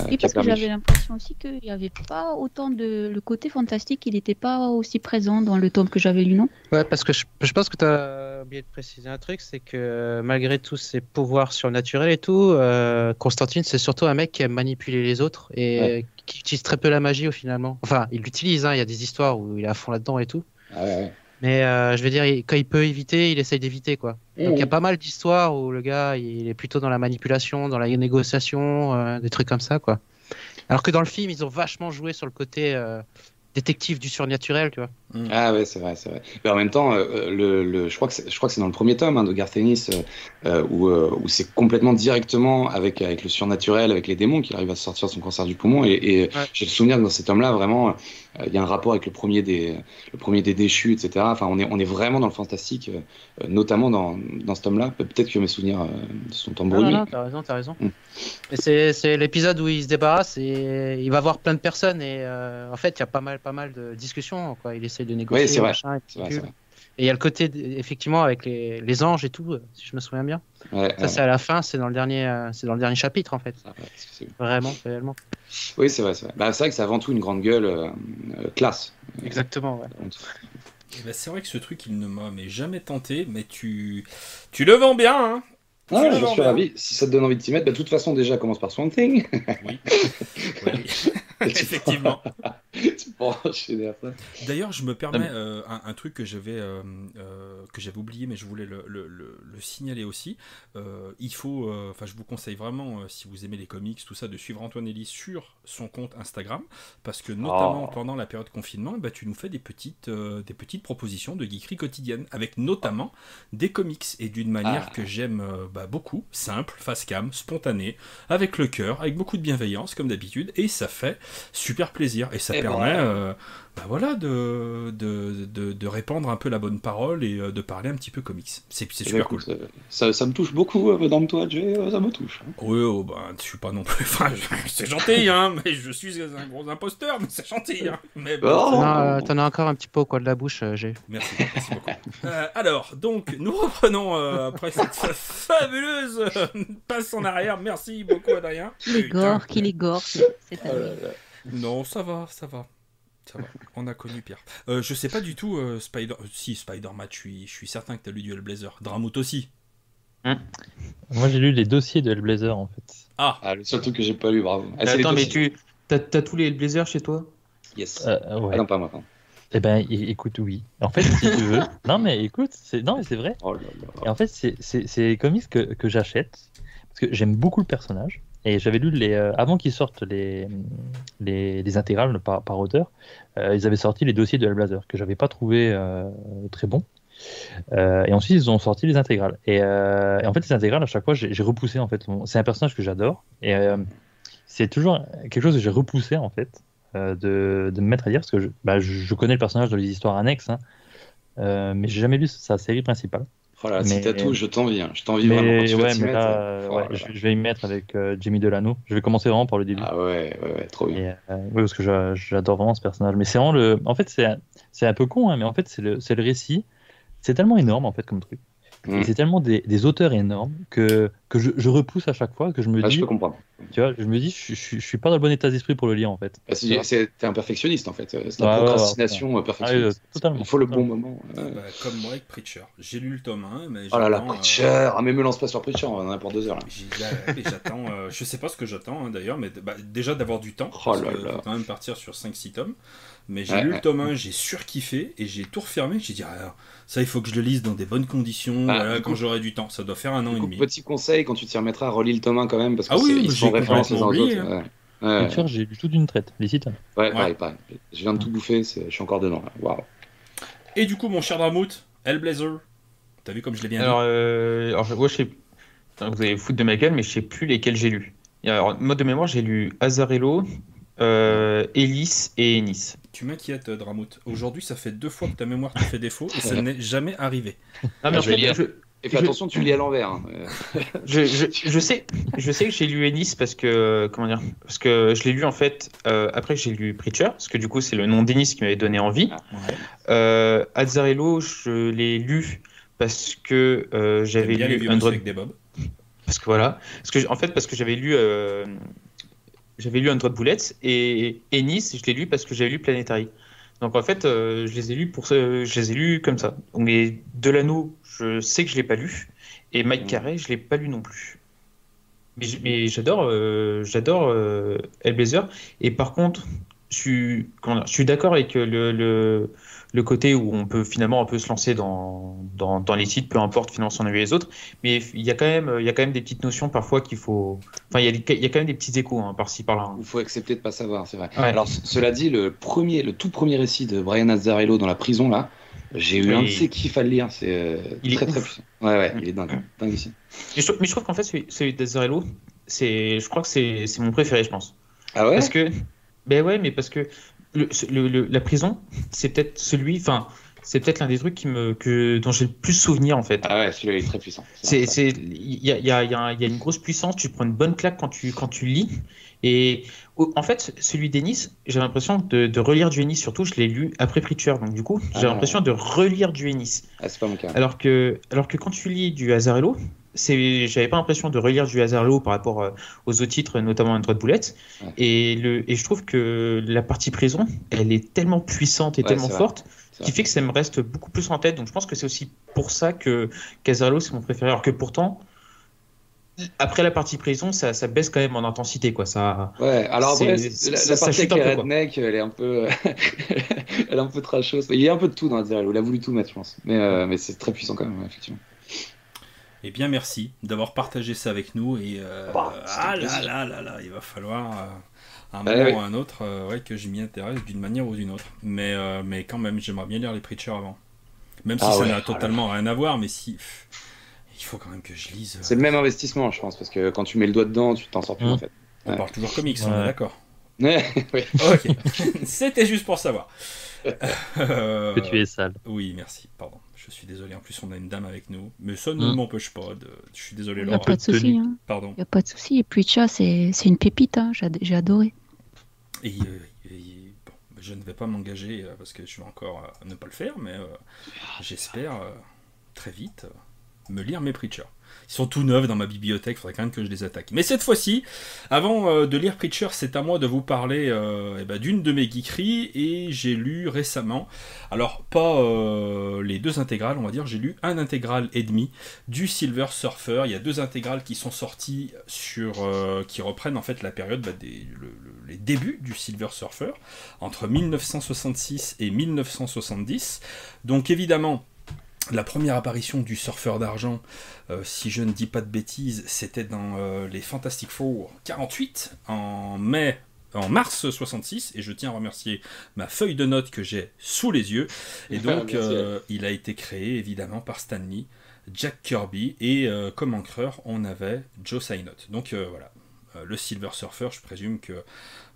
Oui, parce que j'avais l'impression aussi qu'il n'y avait pas autant de. Le côté fantastique, il n'était pas aussi présent dans le tome que j'avais lu, non? Ouais, parce que je, pense que tu as oublié de préciser un truc c'est que malgré tous ses pouvoirs surnaturels et tout, euh, Constantine, c'est surtout un mec qui aime manipuler les autres et qui utilise très peu la magie au finalement. Enfin, il l'utilise, hein, il y a des histoires où il est à fond là-dedans et tout. Ah ouais, ouais. Mais euh, je veux dire, quand il peut éviter, il essaye d'éviter quoi. Donc il y a pas mal d'histoires où le gars il est plutôt dans la manipulation, dans la négociation, euh, des trucs comme ça quoi. Alors que dans le film, ils ont vachement joué sur le côté euh, détective du surnaturel, tu vois. Mm. Ah ouais, c'est vrai, c'est vrai. Mais en même temps, euh, le, le, je crois que je crois que c'est dans le premier tome hein, de Garth Ennis euh, où, où c'est complètement directement avec avec le surnaturel, avec les démons qu'il arrive à sortir son cancer du poumon. Et, et j'ai le souvenir que dans cet homme-là, vraiment, il y a un rapport avec le premier des le premier des déchus, etc. Enfin, on est on est vraiment dans le fantastique, notamment dans dans cet homme-là. Peut-être que mes souvenirs sont embrouillés. Non, non, t'as raison, t'as raison. Mm. c'est c'est l'épisode où il se débarrasse et il va voir plein de personnes et en fait, il y a pas mal pas mal de discussions. Quoi. Il essaie de négocier. Oui, c'est vrai. et il y a le côté, effectivement, avec les, les, anges et tout, si je me souviens bien. ça, c'est à la fin, c'est dans, le dernier, euh, c'est dans le dernier chapitre, en fait. Vraiment, réellement. Oui, c'est vrai. C'est vrai. Bah, vrai que c'est avant tout une grande gueule euh, euh, classe. Exactement, ouais. Eh ben, c'est vrai que ce truc, il ne m'a jamais tenté, mais tu, tu le vends bien, hein ah, je suis ravi. Si ça te donne envie de t'y mettre, bah, de toute façon, déjà, commence par Swamp Thing. oui. oui. Effectivement. D'ailleurs, je me permets euh, un, truc que j'avais euh, euh, que j'avais oublié, mais je voulais le, le, le, signaler aussi. il faut, enfin, je vous conseille vraiment, si vous aimez les comics, tout ça, de suivre Antoine Ellis sur son compte Instagram, parce que notamment oh. pendant la période de confinement, bah, tu nous fais des petites, des petites propositions de geekerie quotidienne, avec notamment des comics et d'une manière ah. que j'aime bah, beaucoup, simple, face cam, spontanée, avec le cœur, avec beaucoup de bienveillance comme d'habitude, et ça fait super plaisir et ça permet euh, bah voilà, de, de, de, répandre un peu la bonne parole et euh, de parler un petit peu comics. C'est eh super ben, cool. Ça, ça, me touche beaucoup, euh, Madame toi, ça me touche. Hein. Oui, oh, bah, je suis pas non plus. Enfin, c'est gentil, hein, mais je suis un gros imposteur, mais c'est gentil. Hein. Mais bon, T'en as encore un petit peu au coin de la bouche, j'ai. Merci, merci beaucoup. alors, donc, nous reprenons après cette fabuleuse passe en arrière. Merci beaucoup, Adrien. Qu'il est gore, qu'il est gore, c'est non, ça va, ça va. Ça va, on a connu Pierre. Euh, je sais pas du tout, euh, Spider... Euh, si, Spider-Man, je suis, je suis certain que tu as lu du Hellblazer. Dramout aussi. Hein Moi j'ai lu les dossiers de Hellblazer en fait. Ah, ah le seul truc que j'ai pas lu, bravo. Ah, attends, mais tu as, tous les Hellblazer chez toi? Yes. Ah non, pas maintenant. Eh ben, écoute, oui. En fait, si tu veux. Non, mais écoute, c'est non, mais c'est vrai. Oh là là. Et en fait, c'est les comics que, que j'achète parce que j'aime beaucoup le personnage. Et j'avais lu les, euh, avant qu'ils sortent les, les, intégrales par, par auteur, euh, ils avaient sorti les dossiers de Hellblazer que j'avais pas trouvé euh, très bon. et ensuite ils ont sorti les intégrales. Et, et en fait les intégrales à chaque fois j'ai repoussé en fait. C'est un personnage que j'adore et c'est toujours quelque chose que j'ai repoussé en fait de, de, me mettre à dire parce que je, bah, je, connais le personnage dans les histoires annexes, hein, mais j'ai jamais lu sa série principale. Voilà, mais... si t'as tout, je t'envie. Hein. Je t'envie vraiment. Tu ouais, mais là, ouais, je, vais y mettre avec euh, Jimmy Delano. Je vais commencer vraiment par le début. Ah ouais, ouais, ouais trop bien. Euh, oui, parce que j'adore vraiment ce personnage. Mais c'est vraiment le. En fait, c'est un peu con, hein, mais en fait, c'est le, le récit. C'est tellement énorme, en fait, comme truc. Mm. C'est tellement des, auteurs énormes que, que je, repousse à chaque fois, que je me ah, dis. Je peux comprendre. Tu vois, je me dis, je, je, suis pas dans le bon état d'esprit pour le lire en fait. Bah, c'est un perfectionniste en fait. C'est la procrastination euh, perfectionniste. totalement. Il faut le bon moment. Bah, comme moi avec Preacher. J'ai lu le tome 1, mais. Oh là là, Preacher euh... Ah, mais me lance pas sur Preacher, on en a pour deux heures là. J'attends, euh, je sais pas ce que j'attends hein, d'ailleurs, mais bah, déjà d'avoir du temps. Oh là là. quand même partir sur 5-6 tomes. Mais j'ai lu le tome 1, j'ai surkiffé et j'ai tout refermé. J'ai dit, ah, ça, il faut que je le lise dans des bonnes conditions, bah, quand j'aurai du temps. Ça doit faire un an et demi. Petit conseil, quand tu t'y remettras, relis le tome 1 quand même, parce que ah oui, ils sont références les uns aux autres. Hein. Ouais. j'ai lu tout d'une traite, les sites. Ouais, pareil, pareil. Je viens de tout bouffer, je suis encore dedans. Waouh. Et du coup, mon cher Dramout, Hellblazer, t'as vu comme je l'ai bien alors, dit euh, alors, moi, je sais. Vous allez foutre de ma gueule, mais je sais plus lesquels j'ai lu. Alors, mode de mémoire, j'ai lu Azarello, euh, Ellis et Ennis. Tu m'inquiètes, Dramout. Aujourd'hui, ça fait deux fois que ta mémoire te fait défaut et ça n'est jamais arrivé. Ah, mais je vais lire. Et fais attention, tu lis à l'envers. Hein. je, je, sais, je sais que j'ai lu Ennis parce que comment dire, parce que je l'ai lu en fait. Euh, après, j'ai lu Preacher parce que du coup, c'est le nom d'Ennis qui m'avait donné envie. Ah, euh, Azzarello, je l'ai lu parce que euh, j'avais lu un avec des Parce que voilà, parce que en fait, parce que j'avais lu euh, j'avais lu Android Bullets et Ennis, je l'ai lu parce que j'avais lu Planetary. Donc en fait, euh, je les ai lus pour je les ai lus comme ça. Les Delano, je sais que je l'ai pas lu et Mike Carey, je l'ai pas lu non plus. Mais, j'adore euh, j'adore euh, Hellblazer et par contre, je suis je suis d'accord avec le le côté où on peut finalement un peu se lancer dans, dans, les sites, peu importe finalement si on a vu les autres. Mais il y a quand même, il y a quand même des petites notions parfois qu'il faut. Enfin, il y, a, il y, a, quand même des petits échos hein, par-ci par-là. Il faut accepter de pas savoir, c'est vrai. Alors, cela dit, le premier, le tout premier récit de Brian Azzarello dans la prison là, j'ai eu un de ces kiffs à le lire. C'est euh, très très puissant. Ouais, ouais, il est dingue, dingue ici. Mais je, trouve qu'en fait, celui, celui d'Azzarello, c'est, je crois que c'est mon préféré, je pense. Ah ouais? Parce que, ben ouais, mais parce que le, la prison, c'est peut-être celui, enfin, c'est peut-être l'un des trucs qui me, que, dont j'ai le plus souvenir en fait. Ah ouais, celui-là est très puissant. C'est, il y a, y, a, y a, une grosse puissance. Tu prends une bonne claque quand tu, quand tu lis. Et en fait, celui d'Ennis, j'ai l'impression de, de, relire du Ennis. Surtout, je l'ai lu après Preacher, donc du coup, j'ai ah. l'impression de relire du Ennis. Ah, c'est pas mon cas. Alors que, alors que quand tu lis du Hazarello, c'est j'avais pas l'impression de relire du Hazarlo par rapport euh, aux autres titres notamment Android Bullet ouais. et le et je trouve que la partie prison elle est tellement puissante et tellement forte qui fait que ça me reste beaucoup plus en tête donc je pense que c'est aussi pour ça que Hazarlo c'est mon préféré alors que pourtant après la partie prison, ça, ça, baisse quand même en intensité, quoi. Ça. Ouais. Alors après, la, partie avec les rednecks, elle est un peu, elle est un peu trashos. Il y a un peu de tout dans Azarelo. Il a voulu tout mettre, je pense. Mais, euh, mais c'est très puissant quand même, effectivement. Eh bien, merci d'avoir partagé ça avec nous. Et euh, bah, ah là là là là, il va falloir euh, un moment ou un autre euh, ouais, que je m'y intéresse d'une manière ou d'une autre. Mais, mais quand même, j'aimerais bien lire les Preachers avant. Même si ah ça n'a oh totalement rien à voir, mais si. il faut quand même que je lise. C'est le même investissement, je pense, parce que quand tu mets le doigt dedans, tu t'en sors plus en fait. On parle toujours comics, on est d'accord. oui. ok. C'était juste pour savoir. que tu es sale. Oui, merci. Pardon. Je suis désolé, en plus on a une dame avec nous. Mais ça ne mm. m'empêche pas. De... Je suis désolé, Il n'y a pas de souci. Hein. Pardon. Il n'y a pas de souci. Et Preacher, c'est une pépite. Hein. J'ai adoré. Et, euh, bon, je ne vais pas m'engager euh, parce que je vais encore euh, ne pas le faire, mais j'espère très vite me lire mes Preachers. Ils sont tout neufs dans ma bibliothèque, il faudrait quand même que je les attaque. Mais cette fois-ci, avant euh, de lire Preacher, c'est à moi de vous parler euh, eh ben, d'une de mes geekeries, et j'ai lu récemment, alors pas euh, les deux intégrales, on va dire, j'ai lu un intégral et demi du Silver Surfer. Il y a deux intégrales qui sont sorties sur, qui reprennent en fait la période bah, des les débuts du Silver Surfer, entre 1966 et 1970. Donc évidemment, la première apparition du surfeur d'argent, euh, si je ne dis pas de bêtises, c'était dans euh, les Fantastic Four 48 en mai en mars 66 et je tiens à remercier ma feuille de notes que j'ai sous les yeux. Et donc euh, il a été créé évidemment par Stanley, Jack Kirby et comme encreur on avait Joe Synott. Donc voilà, le Silver Surfer, je présume que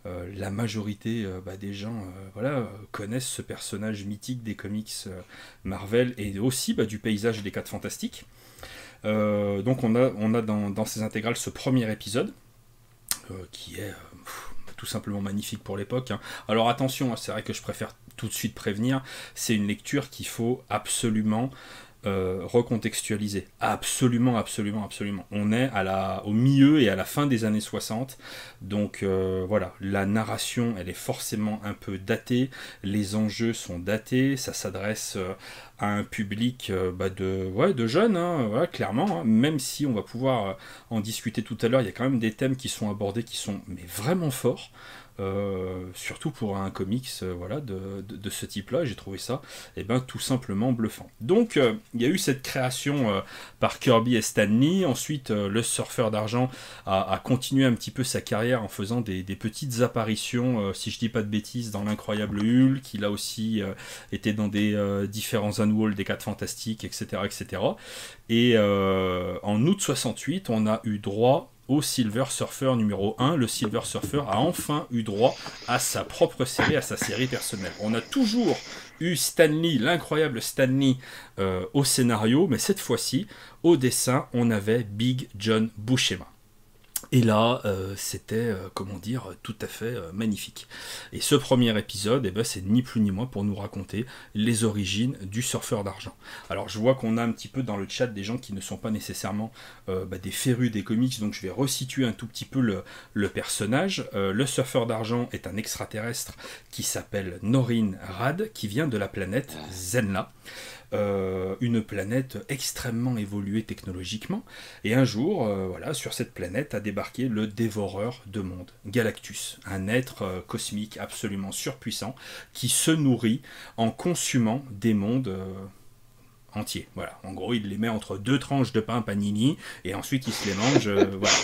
euh, la majorité euh, bah, des gens euh, connaissent ce personnage mythique des comics Marvel et aussi bah, du paysage des 4 Fantastiques. donc on a, on a dans, ces intégrales ce premier épisode qui est tout simplement magnifique pour l'époque. Hein. Alors attention, hein, c'est vrai que je préfère tout de suite prévenir, c'est une lecture qu'il faut absolument euh, recontextualiser. Absolument, absolument, absolument. On est à la, au milieu et à la fin des années 60. Donc euh, voilà, la narration, elle est forcément un peu datée. Les enjeux sont datés. Ça s'adresse euh, à un public bah, de jeunes, hein, clairement. Hein. Même si on va pouvoir en discuter tout à l'heure, il y a quand même des thèmes qui sont abordés qui sont mais vraiment forts. Euh, surtout pour un comics euh, voilà, de, de, ce type-là, j'ai trouvé ça eh ben, tout simplement bluffant. Donc euh, il y a eu cette création par Kirby et Stanley, ensuite le surfeur d'argent a, continué un petit peu sa carrière en faisant des, petites apparitions, si je dis pas de bêtises, dans l'incroyable Hulk, il a aussi été dans des différents annuals des 4 Fantastiques, etc. etc. Et en août 68, on a eu droit au Silver Surfer numéro 1. Le Silver Surfer a enfin eu droit à sa propre série, à sa série personnelle. On a toujours eu Stanley, l'incroyable Stanley, euh, au scénario, mais cette fois-ci, au dessin, on avait Big John Buscema. Et là, euh, c'était, euh, comment dire, tout à fait euh, magnifique. Et ce premier épisode, eh ben, c'est ni plus ni moins pour nous raconter les origines du surfeur d'argent. Alors, je vois qu'on a un petit peu dans le chat des gens qui ne sont pas nécessairement bah, des férus des comics, donc je vais resituer un tout petit peu le, le personnage. le surfeur d'argent est un extraterrestre qui s'appelle Norin Rad, qui vient de la planète Zenla. Euh, une planète extrêmement évoluée technologiquement. Et un jour, euh, voilà, sur cette planète a débarqué le dévoreur de mondes, Galactus, un être euh, cosmique absolument surpuissant qui se nourrit en consumant des mondes Voilà. En gros, il les met entre deux tranches de pain panini et ensuite il se les mange. Euh, voilà.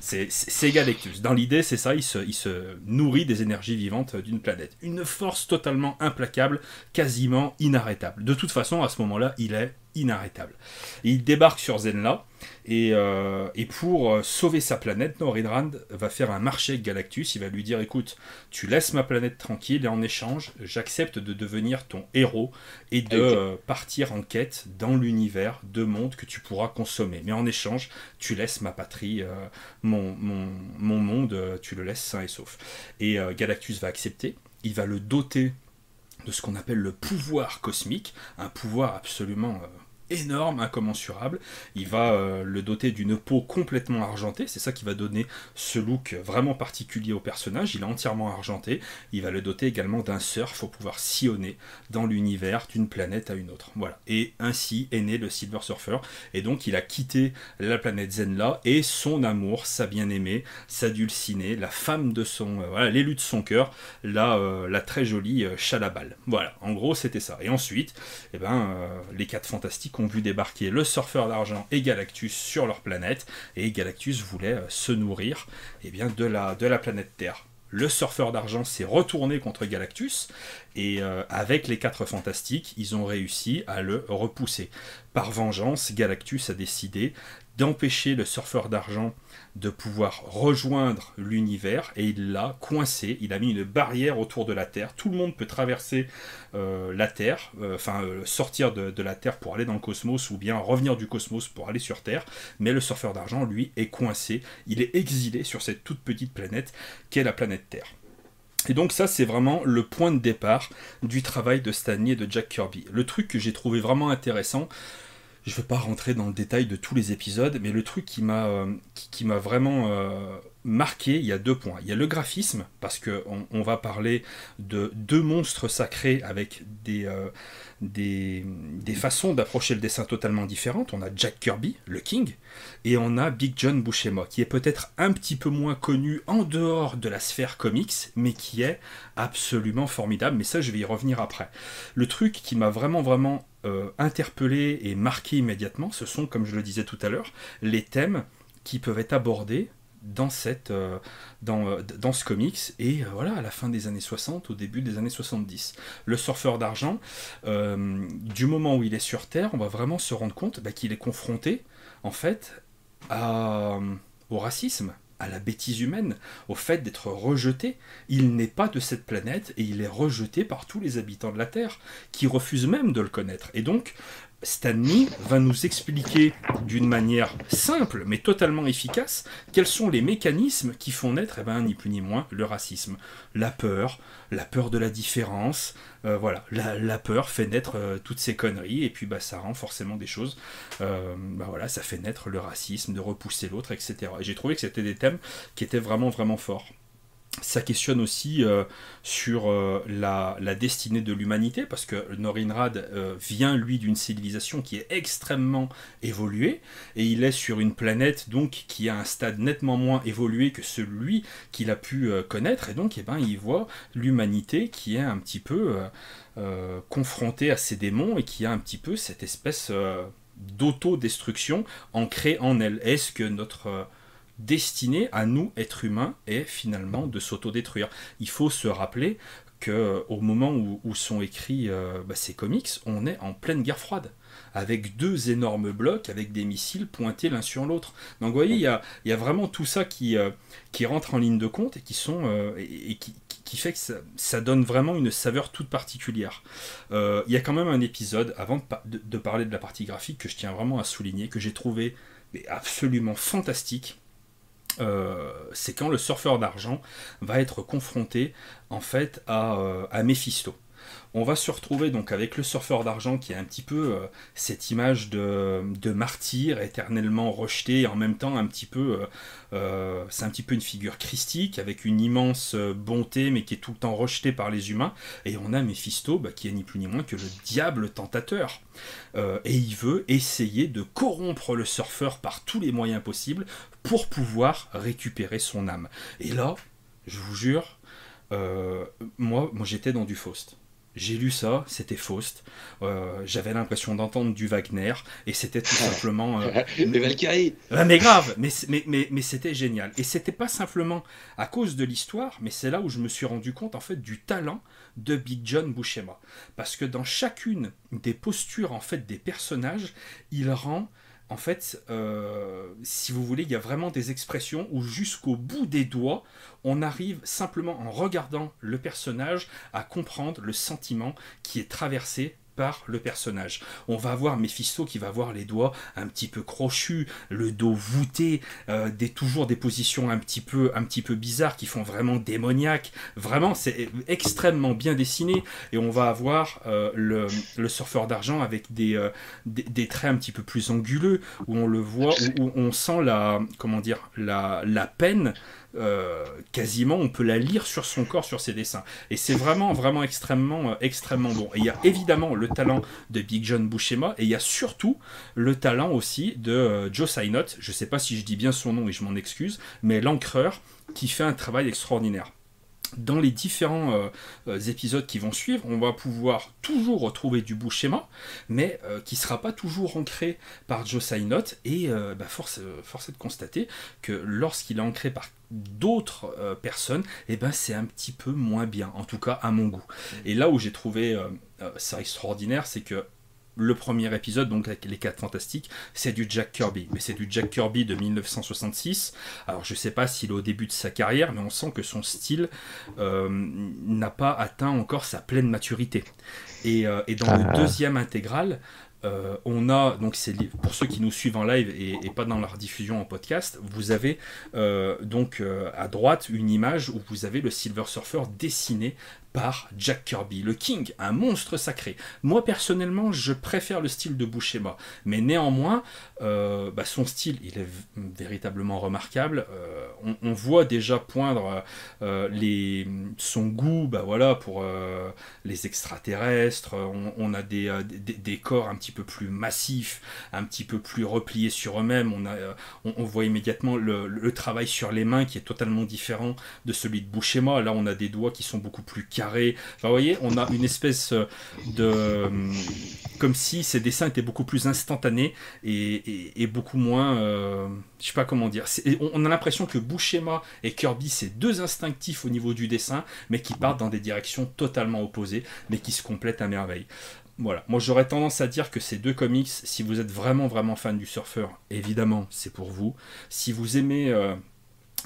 C'est Galactus. Dans l'idée, c'est ça, il se nourrit des énergies vivantes d'une planète. Une force totalement implacable, quasiment inarrêtable. De toute façon, à ce moment-là, il est inarrêtable. il débarque sur Zenla, et, euh, et pour euh, sauver sa planète, Norinrand va faire un marché avec Galactus, il va lui dire écoute, tu laisses ma planète tranquille, et en échange, j'accepte de devenir ton héros, et de euh, partir en quête dans l'univers de monde que tu pourras consommer. Mais en échange, tu laisses ma patrie, mon, mon, mon, monde, tu le laisses sain et sauf. Et Galactus va accepter, il va le doter de ce qu'on appelle le pouvoir cosmique, un pouvoir absolument énorme, incommensurable. Il va euh, le doter d'une peau complètement argentée, c'est ça qui va donner ce look vraiment particulier au personnage. Il est entièrement argenté. Il va le doter également d'un surf pour pouvoir sillonner dans l'univers d'une planète à une autre. Voilà. Et ainsi est né le Silver Surfer. Et donc il a quitté la planète Zenla et son amour, sa bien-aimée, sa dulcinée, la femme de son, euh, voilà, l'élu de son cœur, la, euh, très jolie Chalabal. Voilà. En gros, c'était ça. Et ensuite, eh ben, les quatre fantastiques ont vu débarquer le surfeur d'argent et Galactus sur leur planète, et Galactus voulait euh, se nourrir eh bien, de, la, de la planète Terre. Le surfeur d'argent s'est retourné contre Galactus, et euh, avec les quatre fantastiques, ils ont réussi à le repousser. Par vengeance, Galactus a décidé d'empêcher le surfeur d'argent de pouvoir rejoindre l'univers et il l'a coincé, il a mis une barrière autour de la Terre. Tout le monde peut traverser euh, la Terre, euh, enfin euh, sortir de, la Terre pour aller dans le cosmos ou bien revenir du cosmos pour aller sur Terre, mais le surfeur d'argent, lui, est coincé, il est exilé sur cette toute petite planète qu'est la planète Terre. Et donc ça, c'est vraiment le point de départ du travail de Stanley et de Jack Kirby. Le truc que j'ai trouvé vraiment intéressant, je ne vais pas rentrer dans le détail de tous les épisodes, mais le truc qui m'a euh, vraiment euh, marqué, il y a deux points. Il y a le graphisme, parce qu'on on va parler de deux monstres sacrés avec des, euh, des, des, façons d'approcher le dessin totalement différentes. On a Jack Kirby, le King, et on a Big John Buscema, qui est peut-être un petit peu moins connu en dehors de la sphère comics, mais qui est absolument formidable. Mais ça, je vais y revenir après. Le truc qui m'a vraiment, vraiment euh, et marqué immédiatement, ce sont, comme je le disais tout à l'heure, les thèmes qui peuvent être abordés dans, cette, euh, dans, euh, dans, ce comics et voilà à la fin des années 60 au début des années 70 le surfeur d'argent du moment où il est sur terre on va vraiment se rendre compte bah, qu'il est confronté en fait au racisme à la bêtise humaine, au fait d'être rejeté. Il n'est pas de cette planète et il est rejeté par tous les habitants de la Terre, qui refusent même de le connaître. Et donc, Stanley va nous expliquer d'une manière simple mais totalement efficace quels sont les mécanismes qui font naître, eh ben, ni plus ni moins, le racisme. La peur, la peur de la différence, euh, voilà, la, peur fait naître euh, toutes ces conneries et puis bah, ça rend forcément des choses, euh, bah, voilà, ça fait naître le racisme, de repousser l'autre, etc. Et j'ai trouvé que c'était des thèmes qui étaient vraiment vraiment forts ça questionne aussi euh, sur euh, la, destinée de l'humanité, parce que Norinrad euh, vient, lui, d'une civilisation qui est extrêmement évoluée, et il est sur une planète donc qui a un stade nettement moins évolué que celui qu'il a pu connaître, et donc eh ben, il voit l'humanité qui est un petit peu confrontée à ses démons, et qui a un petit peu cette espèce d'autodestruction ancrée en elle. Est-ce que notre destiné à nous, êtres humains, est finalement de s'autodétruire. Il faut se rappeler que euh, au moment où, sont écrits euh, bah, ces comics, on est en pleine guerre froide, avec deux énormes blocs, avec des missiles pointés l'un sur l'autre. Donc vous voyez, il y a, vraiment tout ça qui, euh, qui rentre en ligne de compte et qui, sont, qui, fait que ça, donne vraiment une saveur toute particulière. il y a quand même un épisode, avant de, parler de la partie graphique, que je tiens vraiment à souligner, que j'ai trouvé absolument fantastique. Euh, c'est quand le surfeur d'argent va être confronté en fait à, euh, à Mephisto on va se retrouver donc avec le surfeur d'argent qui est un petit peu euh, cette image de, martyr éternellement rejeté et en même temps un petit peu euh, euh, c'est un petit peu une figure christique avec une immense bonté mais qui est tout le temps rejetée par les humains. Et on a Mephisto bah, qui est ni plus ni moins que le diable tentateur. Et il veut essayer de corrompre le surfeur par tous les moyens possibles pour pouvoir récupérer son âme. Et là je vous jure moi, moi j'étais dans du Faust j'ai lu ça, c'était Faust. Euh, j'avais l'impression d'entendre du Wagner et c'était tout simplement. Euh, mais Valkyrie Mais grave, mais, mais, mais, mais c'était génial. Et c'était pas simplement à cause de l'histoire, mais c'est là où je me suis rendu compte en fait du talent de Big John Buscema. Parce que dans chacune des postures en fait des personnages, il rend en fait, euh, si vous voulez, il y a vraiment des expressions où jusqu'au bout des doigts, on arrive simplement en regardant le personnage à comprendre le sentiment qui est traversé par le personnage. On va voir Mephisto qui va voir les doigts un petit peu crochus, le dos voûté, euh, des, toujours des positions un petit, peu, un petit peu bizarres qui font vraiment démoniaque. Vraiment, c'est extrêmement bien dessiné. Et on va avoir euh, le, le, surfeur d'argent avec des, euh, des, des, traits un petit peu plus anguleux, où on le voit, où on sent la, comment dire, la, la peine euh, quasiment on peut la lire sur son corps, sur ses dessins. Et c'est vraiment, vraiment extrêmement, euh, extrêmement bon. Et il y a évidemment le talent de Big John Buscema, et il y a surtout le talent aussi de euh, Joe Synott, je sais pas si je dis bien son nom et je m'en excuse, mais l'encreur qui fait un travail extraordinaire dans les différents épisodes qui vont suivre, on va pouvoir toujours retrouver du bout schéma, mais qui ne sera pas toujours ancré par Joe Synott. Et bah, force, force, est de constater que lorsqu'il est ancré par d'autres personnes, eh ben, c'est un petit peu moins bien, en tout cas à mon goût. Et là où j'ai trouvé ça extraordinaire, c'est que le premier épisode, donc avec les 4 fantastiques, c'est du Jack Kirby. Mais c'est du Jack Kirby de 1966. Alors je sais pas s'il est au début de sa carrière, mais on sent que son style euh, n'a pas atteint encore sa pleine maturité. Et, euh, dans le ah. deuxième intégral, euh, on a, donc c'est pour ceux qui nous suivent en live et, pas dans leur diffusion en podcast, vous avez donc à droite une image où vous avez le Silver Surfer dessiné par Jack Kirby, le King, un monstre sacré. Moi personnellement, je préfère le style de Buscema, mais néanmoins, euh, bah, son style, il est véritablement remarquable. Euh, on, voit déjà poindre euh, son goût, bah, voilà, pour les extraterrestres. On, a des, corps un petit peu plus massifs, un petit peu plus repliés sur eux-mêmes. On, a, on, voit immédiatement le, travail sur les mains qui est totalement différent de celui de Buscema. Là, on a des doigts qui sont beaucoup plus carrés vous voyez, on a une espèce de. Euh, comme si ces dessins étaient beaucoup plus instantanés et, beaucoup moins. Euh, je sais pas comment dire. On a l'impression que Bouchema et Kirby, c'est deux instinctifs au niveau du dessin, mais qui partent dans des directions totalement opposées, mais qui se complètent à merveille. Voilà, moi j'aurais tendance à dire que ces deux comics, si vous êtes vraiment vraiment fan du surfeur, évidemment c'est pour vous. Si vous aimez euh,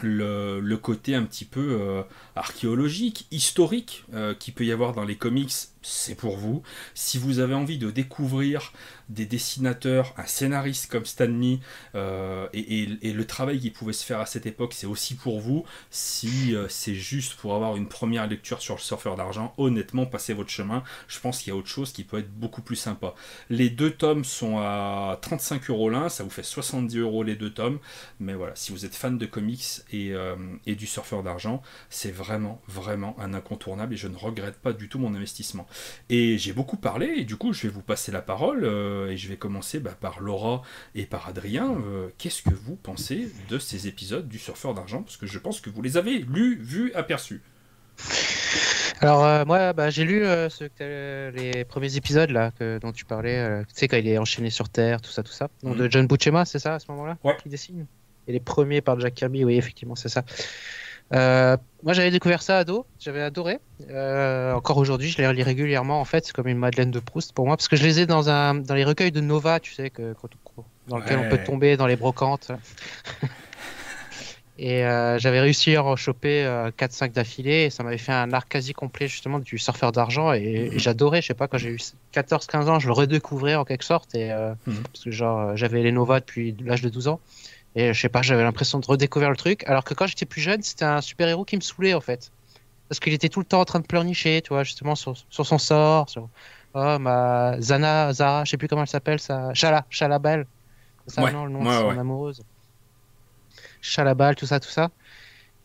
le, côté un petit peu euh, archéologique, historique euh, qui peut y avoir dans les comics, c'est pour vous. Si vous avez envie de découvrir des dessinateurs, un scénariste comme Stanley euh, et, le travail qui pouvait se faire à cette époque, c'est aussi pour vous. Si euh, c'est juste pour avoir une première lecture sur le surfeur d'argent, honnêtement, passez votre chemin. Je pense qu'il y a autre chose qui peut être beaucoup plus sympa. Les deux tomes sont à 35 euros l'un, ça vous fait 70 euros les deux tomes. Mais voilà, si vous êtes fan de comics euh, et du surfeur d'argent, c'est vraiment, vraiment un incontournable et je ne regrette pas du tout mon investissement. Et j'ai beaucoup parlé, et du coup, je vais vous passer la parole, euh, et je vais commencer bah, par Laura et par Adrien. Euh, qu'est-ce que vous pensez de ces épisodes du Surfeur d'Argent? Parce que je pense que vous les avez lus, vus, aperçus. Alors euh, moi, bah, j'ai lu les premiers épisodes là dont tu parlais. tu sais quand il est enchaîné sur Terre, tout ça, tout ça. Donc, De mhm. John Buscema, c'est ça à ce moment-là? Ouais. qui dessine? Et les premiers par Jack Kirby, oui, effectivement, c'est ça. Euh, moi, j'avais découvert ça ado, j'avais adoré. Euh, encore aujourd'hui, je les relis régulièrement. En fait, c'est comme une Madeleine de Proust pour moi, parce que je les ai dans, un, dans les recueils de Nova, tu sais, que, dans lequel on peut tomber dans les brocantes. et euh, j'avais réussi à en choper 4-5 d'affilée, et ça m'avait fait un arc quasi complet justement du surfeur d'argent, et, j'adorais. Je sais pas, quand j'ai eu 14-15 ans, je le redécouvrais en quelque sorte, et, mhm. parce que genre, j'avais les Nova depuis l'âge de 12 ans. Et je sais pas, j'avais l'impression de redécouvrir le truc. Alors que quand j'étais plus jeune, c'était un super-héros qui me saoulait en fait. Parce qu'il était tout le temps en train de pleurnicher, tu vois, justement sur, sur son sort, sur oh, ma Zana, Zara, je sais plus comment elle s'appelle, ça. Chala, Chalabel. C'est ça, non, le nom de son amoureuse. Chalabal, tout ça, tout ça.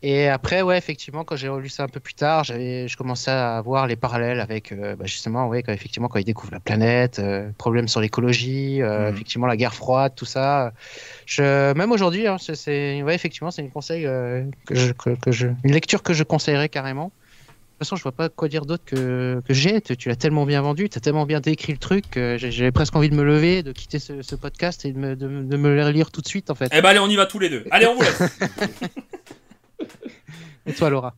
Et après, ouais, effectivement, quand j'ai relu ça un peu plus tard, je commençais à voir les parallèles avec, euh, bah, justement, ouais, quand effectivement, quand ils découvrent la planète, euh, problème sur l'écologie, euh, mhm. effectivement, la guerre froide, tout ça. Je, même aujourd'hui, hein, c'est, ouais, effectivement, c'est une conseil que je, que, je, une lecture que je conseillerais carrément. De toute façon, je vois pas quoi dire d'autre que, que j'ai. Tu, l'as tellement bien vendu, tu as tellement bien décrit le truc que j'avais presque envie de me lever, de quitter ce, podcast et de me, de, de me le lire tout de suite, en fait. Eh ben, allez, on y va tous les deux. Allez, on vous laisse. Et toi, Laura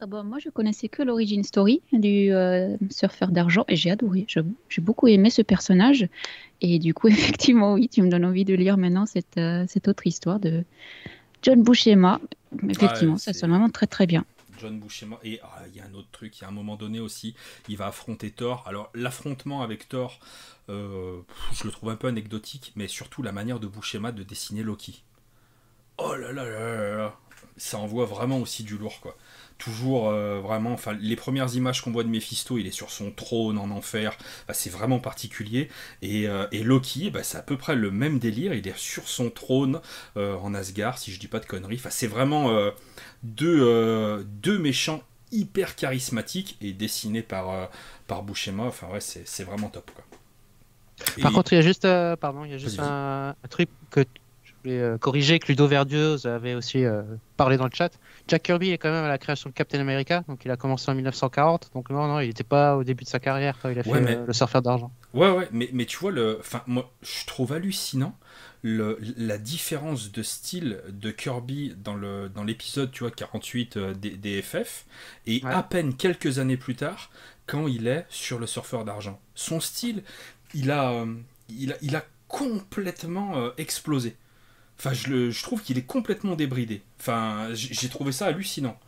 ah bah, Moi, je connaissais que l'origine story du euh, surfeur d'argent et j'ai adoré. J'ai beaucoup aimé ce personnage. Et du coup, effectivement, oui, tu me donnes envie de lire maintenant cette, euh, cette autre histoire de John Buscema. Effectivement, ça sonne vraiment très très bien. John Buscema. Et ah, il y a un autre truc, il y a un moment donné aussi, il va affronter Thor. Alors, l'affrontement avec Thor, euh, je le trouve un peu anecdotique, mais surtout la manière de Buscema de dessiner Loki. Oh là là là là là ça envoie vraiment aussi du lourd, quoi. Toujours euh, vraiment, enfin, les premières images qu'on voit de Mephisto, il est sur son trône en enfer, c'est vraiment particulier. Et, euh, Loki, bah, c'est à peu près le même délire, il est sur son trône euh, en Asgard, si je dis pas de conneries. Enfin, c'est vraiment deux, deux méchants hyper charismatiques et dessinés par, par Buscema. Enfin, ouais, c'est vraiment top, quoi. Par contre, il y a juste, pardon, il y a juste un, un, truc que euh, corriger que Ludo Verdieux avait aussi euh, parlé dans le chat. Jack Kirby est quand même à la création de Captain America, donc il a commencé en 1940. Donc non, non, il n'était pas au début de sa carrière quand il a fait euh, le surfeur d'argent. Ouais, ouais, mais, mais tu vois, le, enfin, moi, je trouve hallucinant le, la différence de style de Kirby dans le dans l'épisode, tu vois, 48 des, FF, et à peine quelques années plus tard, quand il est sur le surfeur d'argent. Son style, il a, il a, il a complètement explosé. Enfin, je, je trouve qu'il est complètement débridé. Enfin, j'ai trouvé ça hallucinant.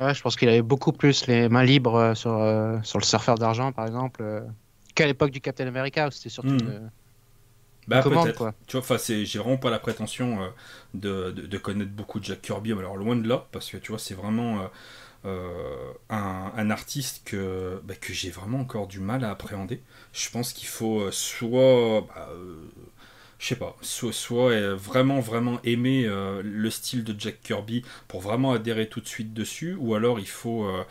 Ouais, je pense qu'il avait beaucoup plus les mains libres euh, sur, euh, sur le surfeur d'argent, par exemple, euh, qu'à l'époque du Captain America, où c'était surtout hmm. une, bah, peut-être. Tu vois, j'ai vraiment pas la prétention de, de, connaître beaucoup de Jack Kirby, alors loin de là, parce que tu vois, c'est vraiment un, un, artiste que, bah, que j'ai vraiment encore du mal à appréhender. Je pense qu'il faut soit bah, je sais pas, soit, vraiment vraiment aimer euh, le style de Jack Kirby pour vraiment adhérer tout de suite dessus, ou alors il faut euh,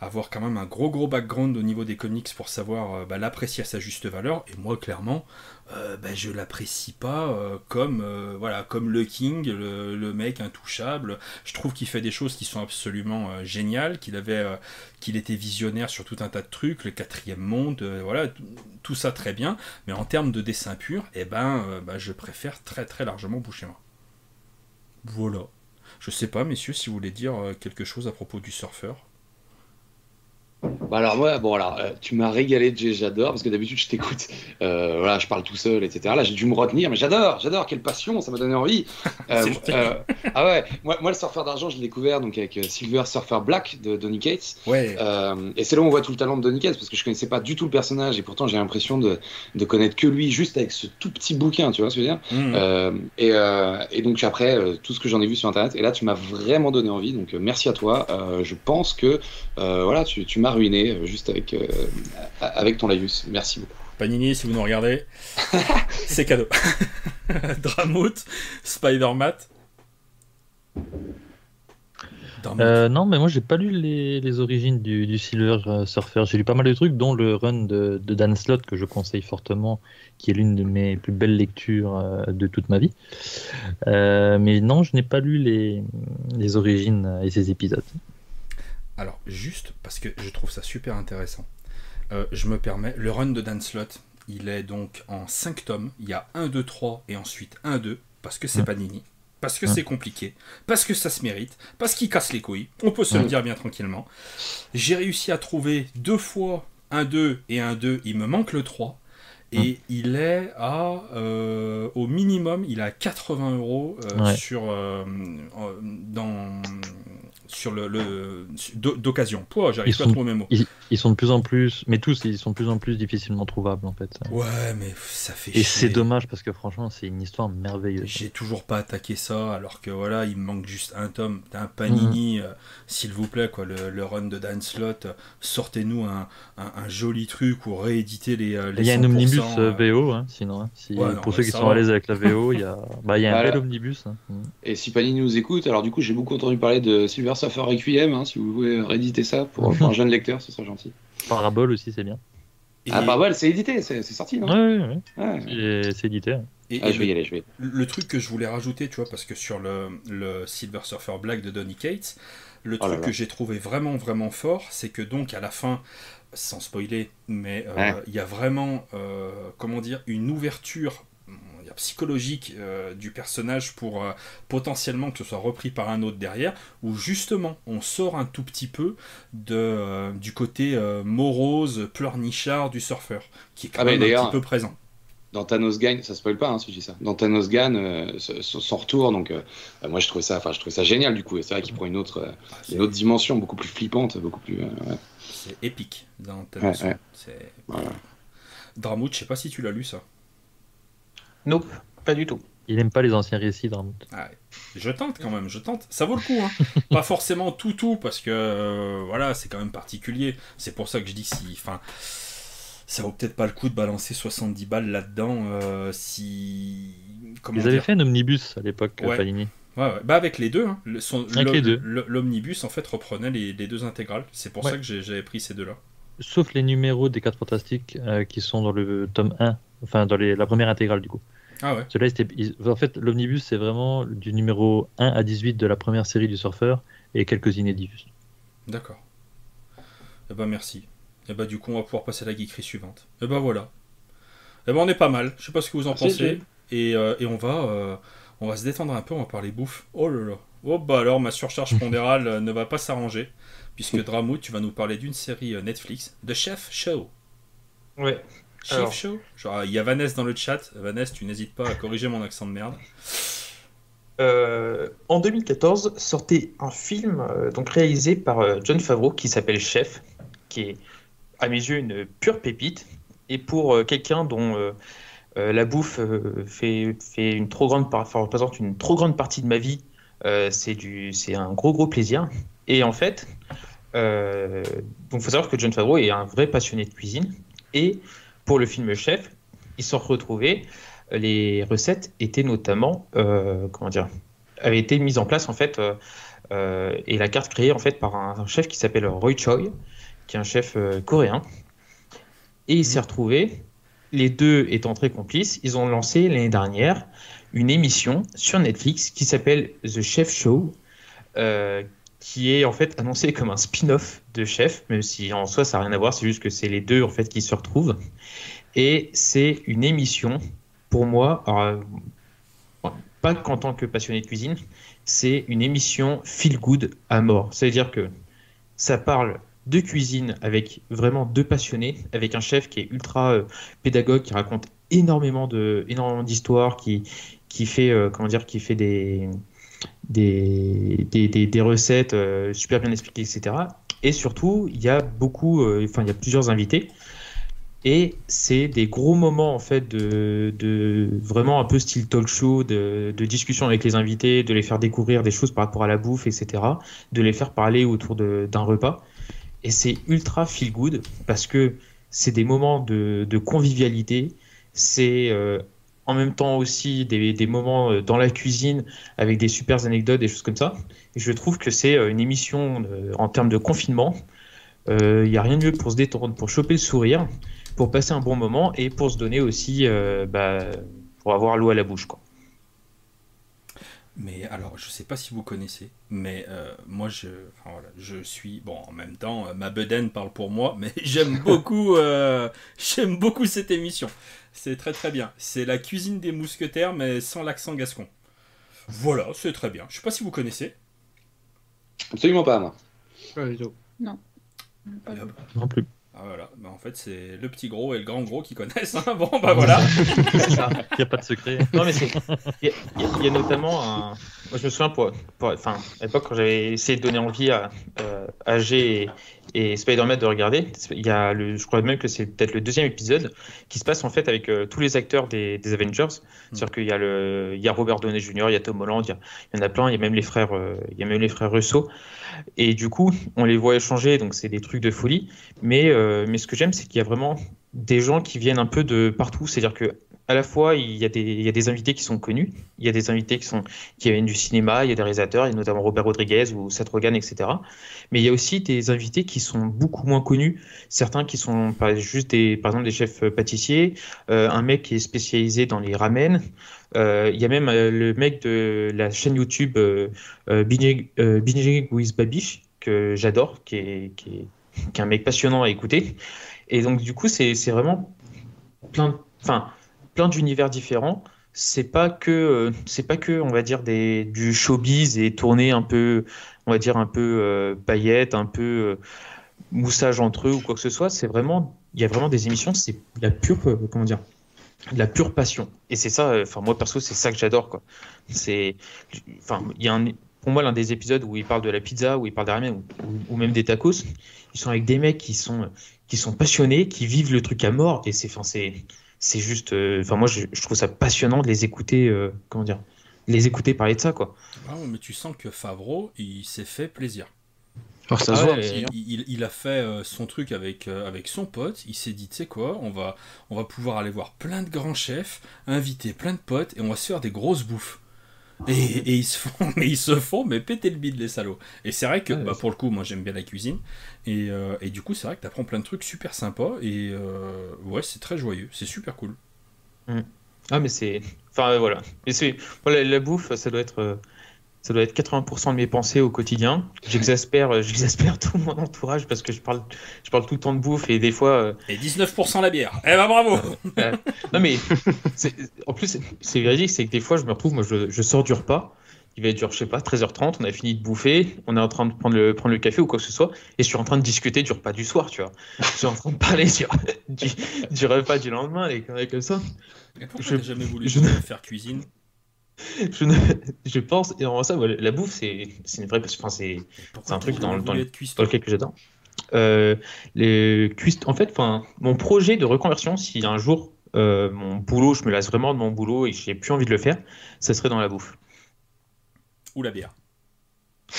avoir quand même un gros gros background au niveau des comics pour savoir euh, bah, l'apprécier à sa juste valeur. Et moi clairement, euh, bah, je l'apprécie pas euh, comme euh, voilà comme le King, le, mec intouchable. Je trouve qu'il fait des choses qui sont absolument géniales, qu'il avait qu'il était visionnaire sur tout un tas de trucs, le quatrième monde, voilà tout ça très bien. Mais en termes de dessin pur, eh ben bah, je préfère très très largement Boucher-moi. Voilà. Je sais pas, messieurs, si vous voulez dire quelque chose à propos du surfeur. Bah alors moi, bon alors, euh, tu m'as régalé, j'adore, parce que d'habitude je t'écoute, euh, voilà, je parle tout seul, etc. Là j'ai dû me retenir, mais j'adore, j'adore, quelle passion, ça m'a donné envie. Euh, ah ouais, moi, moi le surfeur d'argent, je l'ai découvert donc avec Silver Surfer Black de Donny Cates. Ouais. et c'est là où on voit tout le talent de Donny Cates, parce que je connaissais pas du tout le personnage, et pourtant j'ai l'impression de, de, connaître que lui, juste avec ce tout petit bouquin, tu vois ce que je veux dire? Mmh. et, et, donc après, tout ce que j'en ai vu sur internet, et là tu m'as vraiment donné envie, donc merci à toi. je pense que voilà, tu, tu m'as ruiné euh, juste avec, euh, avec ton laïus. Merci beaucoup. Panini, si vous nous regardez, c'est cadeau. Dramout, Spider-Man. Euh, non, mais moi j'ai pas lu les, les origines du, du, Silver Surfer. J'ai lu pas mal de trucs, dont le run de, de Dan Slott que je conseille fortement, qui est l'une de mes plus belles lectures de toute ma vie. mais non, je n'ai pas lu les, les origines et ces épisodes. Alors, juste parce que je trouve ça super intéressant, euh, je me permets, le run de Dan Slott, il est donc en 5 tomes. Il y a 1, 2, 3 et ensuite 1, 2, parce que c'est pas Panini, parce que c'est compliqué, parce que ça se mérite, parce qu'il casse les couilles. On peut se le dire bien tranquillement. J'ai réussi à trouver deux fois 1, 2 et 1, 2. Il me manque le 3. Et il est à, euh, au minimum, il a 80 euros euh, sur, dans, sur le, d'occasion. j'arrive pas à trouver mes mots. Ils, sont de plus en plus, mais tous, ils sont de plus en plus difficilement trouvables en fait. Ouais, mais ça fait. Et c'est dommage parce que franchement, c'est une histoire merveilleuse. J'ai toujours pas attaqué ça, alors que voilà, il me manque juste un tome, un panini, mhm. euh, s'il vous plaît, quoi, le, run de Dan Slott. Sortez-nous un, un, joli truc ou rééditez les. Euh, les il y a un omnibus euh, VO, hein, sinon. Hein. Si, pour ceux qui sont à l'aise avec la VO, il y a, bah, il y a un bel omnibus. Hein. Et si Panini nous écoute, alors du coup, j'ai beaucoup entendu parler de Silver Surfer Requiem, hein, si vous voulez rééditer ça pour, un jeune lecteur, ce serait gentil. Parabole aussi, c'est bien. Ah, Parabole, c'est édité, c'est sorti, non? Oui, ouais. c'est édité. Et, ah, je vais y aller, je vais. Le truc que je voulais rajouter, tu vois, parce que sur le, le Silver Surfer Black de Donny Cates, le oh truc que j'ai trouvé vraiment, vraiment fort, c'est que donc à la fin, sans spoiler, mais euh, il y a vraiment, euh, comment dire, une ouverture psychologique euh, du personnage pour euh, potentiellement que ce soit repris par un autre derrière, où justement on sort un tout petit peu de, euh, du côté morose, pleurnichard du surfeur, qui est quand ah, même un petit peu présent. Dans Thanos Gagne, ça spoil pas hein, si je dis ça. Dans Thanos Gagne, son retour, donc moi je trouvais ça, enfin je trouvais ça génial du coup. C'est vrai qu'il prend une autre, ah, une autre dimension, beaucoup plus flippante, beaucoup plus. C'est épique dans Thanos. Ouais, c'est. Dramout, je sais pas si tu l'as lu ça. Nope, pas du tout. Il n'aime pas les anciens récits de ah Je tente quand même, je tente. Ça vaut le coup. Hein. pas forcément tout, tout, parce que euh, voilà, c'est quand même particulier. C'est pour ça que je dis si. Enfin, ça vaut peut-être pas le coup de balancer 70 balles là-dedans euh, si. Comment Ils avaient fait un omnibus à l'époque, ouais. Panini. Ouais, Bah avec les deux. Hein. avec les deux. L'omnibus en fait reprenait les, deux intégrales. C'est pour ça que j'avais pris ces deux-là. Sauf les numéros des 4 fantastiques euh, qui sont dans le tome 1, enfin dans la première intégrale du coup. Ah ouais. en fait, l'omnibus, c'est vraiment du numéro 1 à 18 de la première série du surfeur et quelques inédits. D'accord. Eh ben merci. Et eh ben du coup, on va pouvoir passer à la geekerie suivante. Et eh ben voilà. Et ben on est pas mal. Je sais pas ce que vous en pensez. Et, euh, et, on va euh, on va se détendre un peu, on va parler bouffe. Oh là là. Oh bah alors, ma surcharge pondérale euh, ne va pas s'arranger. Puisque Dramou, tu vas nous parler d'une série Netflix, The Chef Show. Ouais. Chef Show il y a Vanessa dans le chat. Vanessa, tu n'hésites pas à corriger mon accent de merde. Euh, en 2014 sortait un film euh, donc réalisé par euh, John Favreau qui s'appelle Chef, qui est à mes yeux une pure pépite. Et pour quelqu'un dont la bouffe fait, fait une trop grande représente une trop grande partie de ma vie, c'est du c'est un gros gros plaisir. Et en fait, donc faut savoir que John Favreau est un vrai passionné de cuisine et pour le film Chef, ils sont retrouvés. Les recettes étaient notamment, euh, comment dire, avaient été mises en place en fait, euh, euh, et la carte créée en fait par un, chef qui s'appelle Roy Choi, qui est un chef coréen. Et il s'est retrouvé, les deux étant très complices, ils ont lancé l'année dernière une émission sur Netflix qui s'appelle The Chef Show, qui est en fait annoncé comme un spin-off de Chef, même si en soi ça n'a rien à voir, c'est juste que c'est les deux en fait qui se retrouvent. Et c'est une émission, pour moi, pas qu'en tant que passionné de cuisine, c'est une émission feel good à mort. C'est-à-dire que ça parle deux cuisines avec vraiment deux passionnés, avec un chef qui est ultra euh, pédagogue, qui raconte énormément de énormément d'histoires, qui qui fait euh, comment dire, qui fait des des, des, des, recettes euh, super bien expliquées, etc. Et surtout, il y a beaucoup, enfin il y a plusieurs invités. Et c'est des gros moments en fait de, de, vraiment un peu style talk show, de, de, discussion avec les invités, de les faire découvrir des choses par rapport à la bouffe, etc. De les faire parler autour d'un repas. Et c'est ultra feel good parce que c'est des moments de, de convivialité. C'est euh, en même temps aussi des, des, moments euh, dans la cuisine avec des super anecdotes, des choses comme ça. Et je trouve que c'est euh, une émission en termes de confinement. Il n'y a rien de mieux pour se détendre, pour choper le sourire, pour passer un bon moment et pour se donner aussi, bah, pour avoir l'eau à la bouche. Quoi. Mais alors, je sais pas si vous connaissez, mais euh, moi, je, enfin, voilà, je suis bon. En même temps, euh, ma bedaine parle pour moi, mais j'aime beaucoup, euh, j'aime beaucoup cette émission. C'est très très bien. C'est la cuisine des mousquetaires, mais sans l'accent gascon. Voilà, c'est très bien. Je sais pas si vous connaissez. Absolument pas, moi. Pas du tout. Non. Non plus. Ah voilà, bah, en fait c'est le petit gros et le grand gros qui connaissent. Hein. Bon bah voilà. Il n'y a pas de secret. Non mais c'est. Il y, a notamment un. Moi je me souviens pour, enfin à l'époque quand j'avais essayé de donner envie à, euh, à G et, Spider-Man de regarder, il y a le, je crois même que c'est peut-être le deuxième épisode qui se passe en fait avec euh, tous les acteurs des, des Avengers. Hmm. C'est-à-dire qu'il y a le, il y a Robert Downey Jr., il y a Tom Holland, il y, en a plein, il y a même les frères, euh, il y a même les frères Russo. Et du coup, on les voit échanger, donc c'est des trucs de folie. Mais, euh, mais ce que j'aime, c'est qu'il y a vraiment des gens qui viennent un peu de partout. C'est-à-dire que à la fois, il y, a des, invités qui sont connus, il y a des invités qui, viennent du cinéma, il y a des réalisateurs, a notamment Robert Rodriguez ou Seth Rogen, etc. Mais il y a aussi des invités qui sont beaucoup moins connus, certains qui sont pas juste des, par exemple des chefs pâtissiers, euh, un mec qui est spécialisé dans les ramen, euh, il y a même euh, le mec de la chaîne YouTube Binging with Babish, que j'adore, qui est, un mec passionnant à écouter. Et donc, du coup, c'est vraiment plein, enfin, plein d'univers différents. C'est pas que, c'est pas que, on va dire, des, du showbiz et tourner un peu, on va dire, un peu paillettes, un peu moussage entre eux ou quoi que ce soit. C'est vraiment, il y a vraiment des émissions, c'est la pure, comment dire, la pure passion. Et c'est ça, enfin moi perso, c'est ça que j'adore quoi. C'est, enfin il y a pour moi l'un des épisodes où il parle de la pizza, où il parle des ramen ou, même des tacos, ils sont avec des mecs qui sont qui sont passionnés, qui vivent le truc à mort et c'est, enfin c'est c'est juste, euh, enfin moi je, trouve ça passionnant de les écouter, euh, comment dire, les écouter parler de ça quoi. Ah, mais tu sens que Favreau il s'est fait plaisir. Oh, ça ah il, a fait euh, son truc avec, euh, avec son pote. Il s'est dit, tu sais quoi, on va, on va pouvoir aller voir plein de grands chefs, inviter plein de potes et on va se faire des grosses bouffes. Et, et ils se font, mais ils se font, mais péter le bide les salauds. Et c'est vrai que, bah, pour le coup, moi j'aime bien la cuisine. Et, euh, et du coup, c'est vrai que tu apprends plein de trucs super sympas. Et ouais, c'est très joyeux. C'est super cool. Mm. Ah, mais c'est. Enfin, voilà. Et c'est... Voilà, la bouffe, ça doit être ça doit être 80% de mes pensées au quotidien. J'exaspère, euh, j'exaspère tout mon entourage parce que je parle, je parle tout le temps de bouffe et des fois. Euh, et 19% la bière. Eh ben bravo. non mais, en plus c'est véridique, c'est que des fois je me retrouve, moi je, je, sors du repas, il va être genre je sais pas 13h30, on a fini de bouffer, on est en train de prendre le, prendre le café ou quoi que ce soit, et je suis en train de discuter du repas du soir, tu vois. Je suis en train de parler du, du, repas du lendemain, les conneries comme ça. Et pourquoi je, jamais voulu je... faire cuisine? je, je, pense, et en ça, la bouffe, c'est une vraie. Enfin, c'est un truc dans, dans, lequel que j'adore. Euh, les en fait, enfin, mon projet de reconversion, si un jour euh, mon boulot, je me lasse vraiment de mon boulot et j'ai plus envie de le faire, ça serait dans la bouffe. Ou la bière.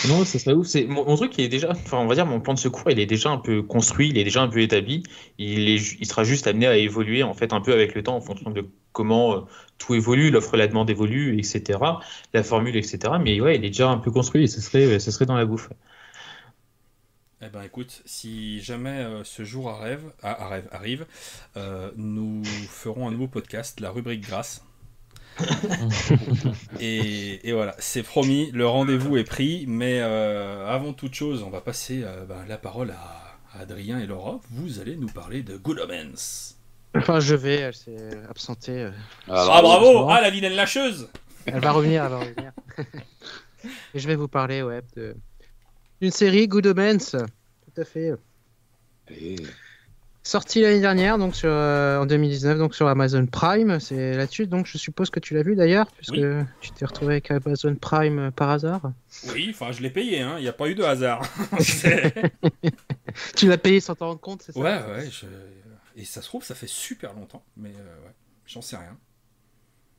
Non, ça serait ouf. C'est mon, truc, il est déjà, enfin, on va dire, mon plan de secours, il est déjà un peu construit, il est déjà un peu établi. Il, est, il sera juste amené à évoluer en fait un peu avec le temps en fonction de comment euh, tout évolue, l'offre et la demande évolue, etc. La formule, etc. Mais ouais, il est déjà un peu construit et ce serait, ce serait dans la bouffe. Eh ben écoute, si jamais euh, ce jour arrive, arrive euh, nous ferons un nouveau podcast, la rubrique grâce. et, voilà, c'est promis, le rendez-vous est pris, mais avant toute chose, on va passer ben, la parole à, Adrien et Laura. Vous allez nous parler de Good Omens. Enfin, je vais, elle s'est absentée. Euh, ah, ah bravo Ah, la vilaine lâcheuse Elle va revenir, elle va revenir. Et je vais vous parler, ouais, d'une série Good Omens. Tout à fait. Sorti l'année dernière, donc sur, euh, en 2019, donc sur Amazon Prime. C'est là-dessus, donc je suppose que tu l'as vu d'ailleurs, puisque tu t'es retrouvé avec Amazon Prime euh, par hasard. Oui, enfin je l'ai payé, hein. il n'y a pas eu de hasard. tu l'as payé sans t'en rendre compte, c'est ça? Ouais, ouais. Et ça se trouve, ça fait super longtemps, mais euh, ouais, j'en sais rien.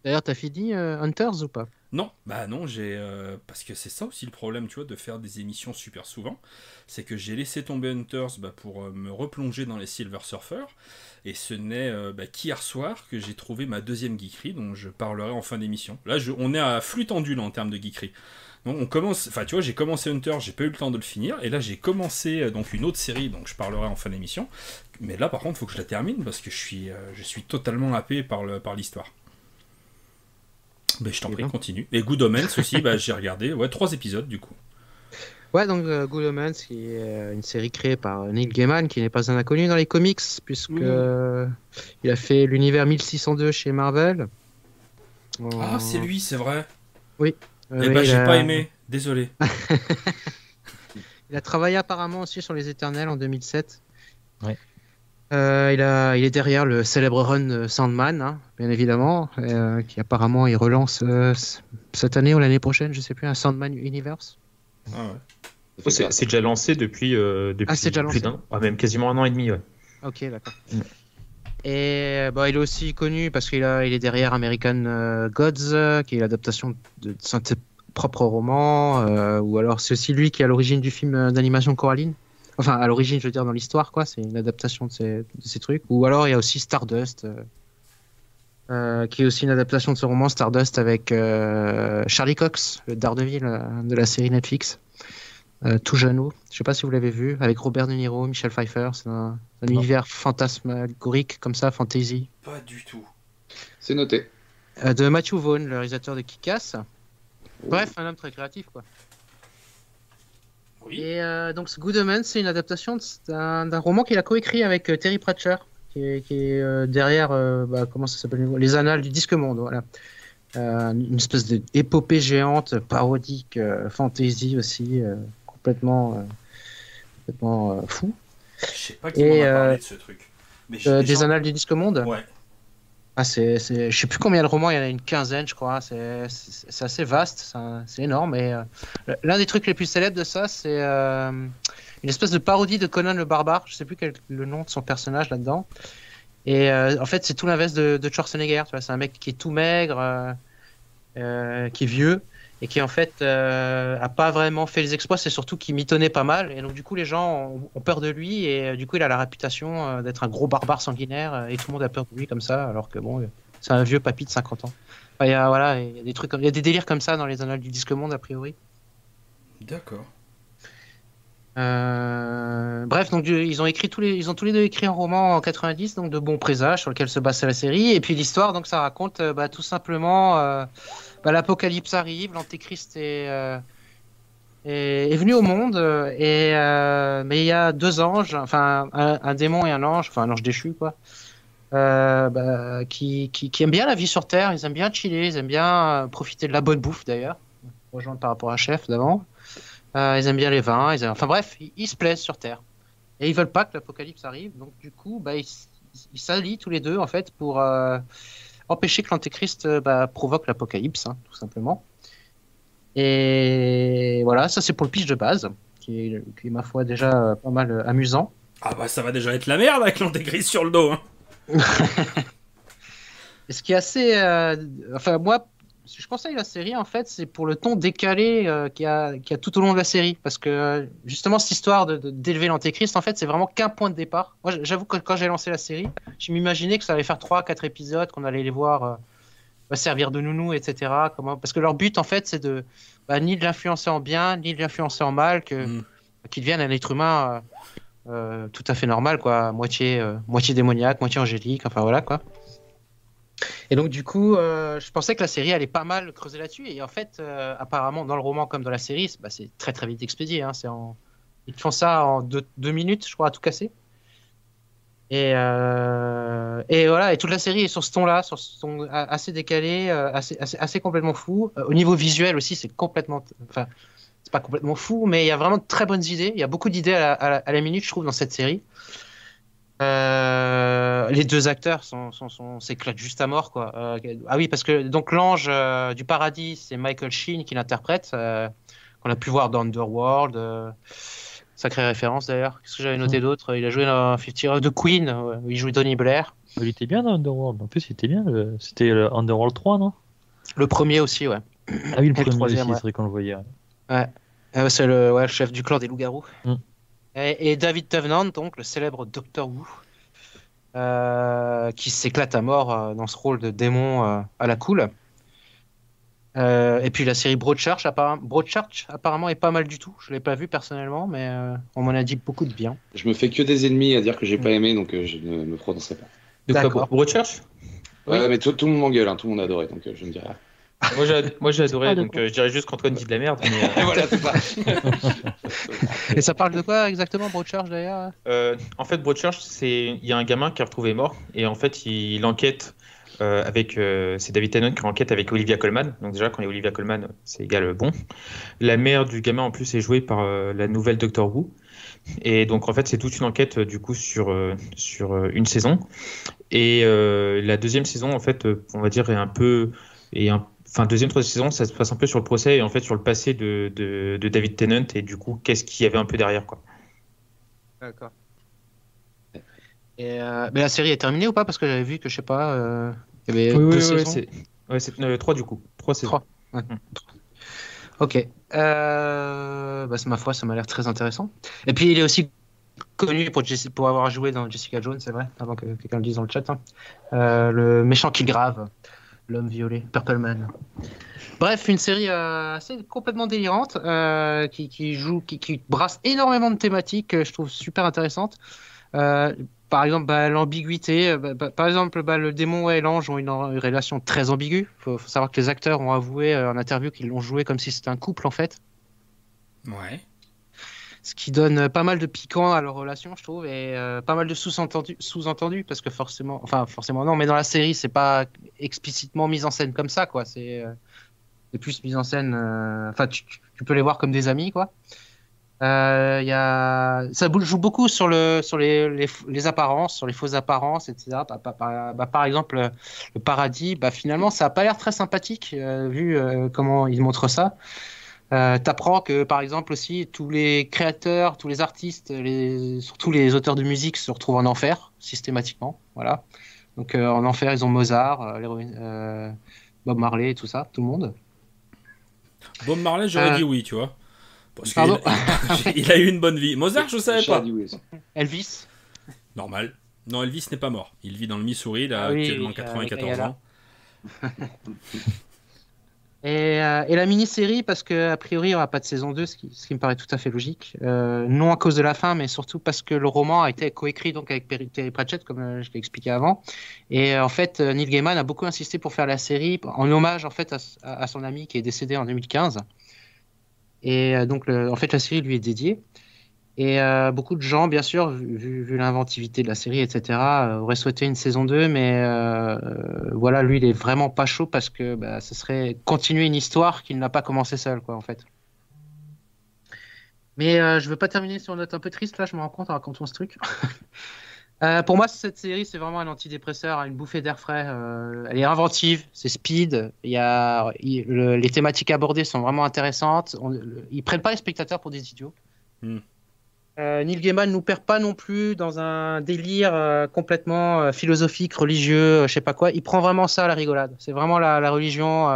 D'ailleurs, t'as fini Hunters ou pas? Non, bah non, j'ai euh, parce que c'est ça aussi le problème, tu vois, de faire des émissions super souvent, c'est que j'ai laissé tomber Hunters bah, pour euh, me replonger dans les Silver Surfer, et ce n'est euh, bah, qu'hier soir que j'ai trouvé ma deuxième geekerie, dont je parlerai en fin d'émission. Là, je, on est à flux tendu là, en termes de geekerie. Donc on commence, enfin tu vois, j'ai commencé Hunter, j'ai pas eu le temps de le finir, et là j'ai commencé donc une autre série, donc je parlerai en fin d'émission. Mais là par contre, il faut que je la termine parce que je suis, je suis totalement happé par l'histoire. Ben, je t'en prie, continue. Et Good Omens aussi, bah, j'ai regardé ouais, trois épisodes du coup. Ouais, donc euh, Good Omens, qui est euh, une série créée par Neil Gaiman, qui n'est pas un inconnu dans les comics, puisque euh, il a fait l'univers 1602 chez Marvel. Ah, c'est lui, c'est vrai. Oui. Eh ben, j'ai pas aimé, désolé. il a travaillé apparemment aussi sur Les Éternels en 2007. Ouais. Euh, il, a, il est derrière le célèbre run Sandman, hein, bien évidemment, euh, qui apparemment il relance euh, cette année ou l'année prochaine, je sais plus, un Sandman Universe. Ah ouais. c'est déjà lancé depuis, depuis, ah, déjà lancé. même quasiment un an et demi. Ouais. Ok, d'accord. Et bah, il est aussi connu parce qu'il il est derrière American Gods, qui est l'adaptation de, son propre roman, ou alors c'est aussi lui qui est à l'origine du film d'animation Coraline. Enfin, à l'origine, je veux dire, dans l'histoire, quoi. C'est une adaptation de ces, trucs. Ou alors, il y a aussi Stardust, euh, euh, qui est aussi une adaptation de ce roman, Stardust, avec euh, Charlie Cox, le Daredevil de la série Netflix. Tout jeune, je sais pas si vous l'avez vu, avec Robert De Niro, Michel Pfeiffer. C'est un, univers fantasmagorique comme ça, fantasy. Pas du tout. C'est noté. de Matthew Vaughn, le réalisateur de Kick-Ass. Bref, un homme très créatif, quoi. Et euh, donc, Good Omens, c'est une adaptation d'un roman qu'il a coécrit avec euh, Terry Pratchett, qui est, euh, derrière, bah, comment ça s'appelle Les Annales du Disque Monde, voilà. une espèce d'épopée géante, parodique, fantasy aussi, complètement, complètement fou. Je sais pas qui m'en a parlé de ce truc. des Annales du Disque Monde Ouais. Ah, c'est, c'est, je sais plus combien de romans, il y en a une quinzaine, je crois. C'est, c'est, assez vaste, c'est, énorme. Et euh, l'un des trucs les plus célèbres de ça, c'est euh, une espèce de parodie de Conan le barbare. Je sais plus quel le nom de son personnage là-dedans. Et euh, en fait, c'est tout l'inverse de, de Schwarzenegger. Tu vois, c'est un mec qui est tout maigre, qui est vieux et qui en fait euh, a pas vraiment fait les exploits, c'est surtout qu'il mitonnait pas mal et donc du coup les gens ont, peur de lui et euh, du coup il a la réputation euh, d'être un gros barbare sanguinaire et tout le monde a peur de lui comme ça alors que bon c'est un vieux papy de 50 ans. Il y a voilà, il y a des trucs il y a des délires comme ça dans les annales du disque monde a priori. D'accord. bref, donc ils ont écrit tous les, ils ont tous les deux écrit un roman en 90, donc de bons présages sur lequel se base la série. Et puis l'histoire, donc ça raconte bah, tout simplement bah, l'apocalypse arrive, l'antéchrist euh, est, est, venu au monde, et, euh, mais il y a deux anges, enfin un, démon et un ange, enfin un ange déchu quoi, euh, bah, qui, qui, aiment bien la vie sur Terre, ils aiment bien chiller, ils aiment bien profiter de la bonne bouffe d'ailleurs, rejoindre par rapport à chef d'avant. ils aiment bien les vins, ils enfin bref, ils, se plaisent sur Terre. Et ils veulent pas que l'apocalypse arrive, donc du coup, bah, ils s'allient tous les deux en fait pour empêcher que l'antéchrist euh, bah, provoque l'apocalypse, hein, tout simplement. Et voilà, ça c'est pour le pitch de base, qui est, qui ma foi, déjà euh, pas mal euh, amusant. Ah bah ça va déjà être la merde avec l'antéchrist sur le dos. Hein. Ce qui est assez... enfin, moi, si je conseille la série, en fait, c'est pour le ton décalé euh, qu'il y, a, a tout au long de la série. Parce que euh, justement, cette histoire d'élever de, d'élever l'Antéchrist, en fait, c'est vraiment qu'un point de départ. Moi, j'avoue que quand j'ai lancé la série, je m'imaginais que ça allait faire 3-4 épisodes, qu'on allait les voir euh, servir de nounou, etc. Comment... Parce que leur but, en fait, c'est de bah, ni de l'influencer en bien, ni de l'influencer en mal, que, mm. qu'il devienne un être humain tout à fait normal, quoi. Moitié, moitié démoniaque, moitié angélique, enfin voilà, quoi. Et donc, du coup, euh, je pensais que la série allait pas mal creuser là-dessus. Et en fait, euh, apparemment, dans le roman comme dans la série, c'est bah, très très vite expédié. Hein. En... Ils font ça en deux, minutes, je crois, à tout casser. Et, euh, et voilà, et toute la série est sur ce ton-là, sur ce ton assez décalé, assez, complètement fou. au niveau visuel aussi, c'est complètement. Enfin, c'est pas complètement fou, mais il y a vraiment de très bonnes idées. Il y a beaucoup d'idées à, la minute, je trouve, dans cette série. Euh, les deux acteurs sont, sont, s'éclatent juste à mort, quoi. Euh, ah oui, parce que donc l'ange euh, du paradis, c'est Michael Sheen qui l'interprète, qu'on a pu voir dans Underworld. sacrée référence d'ailleurs. Qu'est-ce que j'avais noté d'autre? Il a joué dans Fifty of the Queen, où il joue Tony Blair. Il était bien dans Underworld. En plus, il était bien. C'était Underworld 3, non? Le premier aussi, ouais. Ah oui, le premier aussi, c'est vrai qu'on le voyait. Ouais. c'est le, ouais, chef du clan des loups-garous. Mm. Et, David Tennant, donc le célèbre Doctor Who, euh, qui s'éclate à mort euh, dans ce rôle de démon euh, à la cool. et puis la série Broadchurch, apparemment, Broadchurch, apparemment est pas mal du tout. Je l'ai pas vu personnellement, mais on m'en a dit beaucoup de bien. Je me fais que des ennemis à dire que j'ai pas aimé, donc je ne me prononcerai pas. D'accord. Broadchurch? Ouais, mais tout, le monde m'engueule, hein, tout le monde a adoré, donc je ne dirai rien. Moi j'ai adoré, donc euh, je dirais juste qu'Antoine dit de la merde. Mais, euh, voilà, c'est ça. Et ça parle de quoi exactement, Broadchurch d'ailleurs euh, En fait, Broadchurch, c'est il y a un gamin qui est retrouvé mort et en fait il, enquête avec. c'est David Tennant qui enquête avec Olivia Colman. Donc déjà, quand il y a Olivia Colman, c'est égal bon. La mère du gamin en plus est jouée par la nouvelle Doctor Who. Et donc en fait, c'est toute une enquête du coup sur, sur une saison. Et la deuxième saison, en fait, on va dire, est un peu. Est un enfin deuxième troisième saison ça se passe un peu sur le procès et en fait sur le passé de, de, David Tennant et du coup qu'est-ce qu'il y avait un peu derrière quoi. D'accord. Euh, mais la série est terminée ou pas? Parce que j'avais vu que je sais pas euh, il y avait oui, deux oui, saisons. ouais, c'est euh, trois du coup. Trois saisons. Trois. Mm. ok. Bah, c'est ma foi ça m'a l'air très intéressant. Et puis il est aussi connu pour, pour avoir joué dans Jessica Jones c'est vrai avant que quelqu'un le dise dans le chat hein. le méchant qui grave L'homme violet, Purple Man. Bref, une série euh, assez complètement délirante euh, qui, joue, qui, brasse énormément de thématiques, que je trouve super intéressantes. Euh, par exemple, bah, l'ambiguïté. Bah, bah, par exemple, le démon et l'ange ont une, relation très ambiguë. Il faut, savoir que les acteurs ont avoué en interview qu'ils l'ont joué comme si c'était un couple en fait. Ouais ce qui donne pas mal de piquant à leur relation, je trouve, et euh, pas mal de sous-entendus, sous-entendus, parce que forcément, enfin forcément non, mais dans la série, c'est pas explicitement mis en scène comme ça, quoi. C'est euh, plus mis en scène, euh, enfin tu, peux les voir comme des amis, quoi. Il a... Ça joue beaucoup sur, le, sur les, les, apparences, sur les fausses apparences, etc. Bah, par exemple, le paradis, bah, finalement, ça a pas l'air très sympathique, vu comment ils montrent ça. Euh, T'apprends que, par exemple, aussi, tous les créateurs, tous les artistes, les, surtout les auteurs de musique se retrouvent en enfer, systématiquement. Voilà. Donc, euh, en enfer, ils ont Mozart, euh, euh, Bob Marley, tout ça, tout le monde. Bob Marley, j'aurais dit oui, tu vois. Parce qu'il il a eu une bonne vie. Mozart, je savais pas. Elvis Normal. Non, Elvis n'est pas mort. Il vit dans le Missouri, il a ah actuellement 94 ans. Euh, et, la mini-série, parce qu'a priori, il n'y aura pas de saison 2, ce qui, me paraît tout à fait logique. Euh, non à cause de la fin, mais surtout parce que le roman a été coécrit avec Terry Pratchett, comme euh, je l'ai expliqué avant. Et en fait, Neil Gaiman a beaucoup insisté pour faire la série en hommage en fait à, son ami qui est décédé en 2015. Et donc, en fait, la série lui est dédiée. Et euh, beaucoup de gens, bien sûr, vu, l'inventivité de la série, etc., euh, auraient souhaité une saison 2, mais euh, voilà, lui, il est vraiment pas chaud parce que bah, ce serait continuer une histoire qu'il n'a pas commencé seul, quoi, en fait. Mais je veux pas terminer sur une note un peu triste, là, je me rends compte en racontant ce truc. pour moi, cette série, c'est vraiment un antidépresseur, une bouffée d'air frais. elle est inventive, c'est speed. Y a, les thématiques abordées sont vraiment intéressantes. On, ils prennent pas les spectateurs pour des idiots. Hmm. Euh, Neil Gaiman nous perd pas non plus dans un délire euh, complètement euh, philosophique, religieux, je sais pas quoi. Il prend vraiment ça à la rigolade. C'est vraiment la, religion,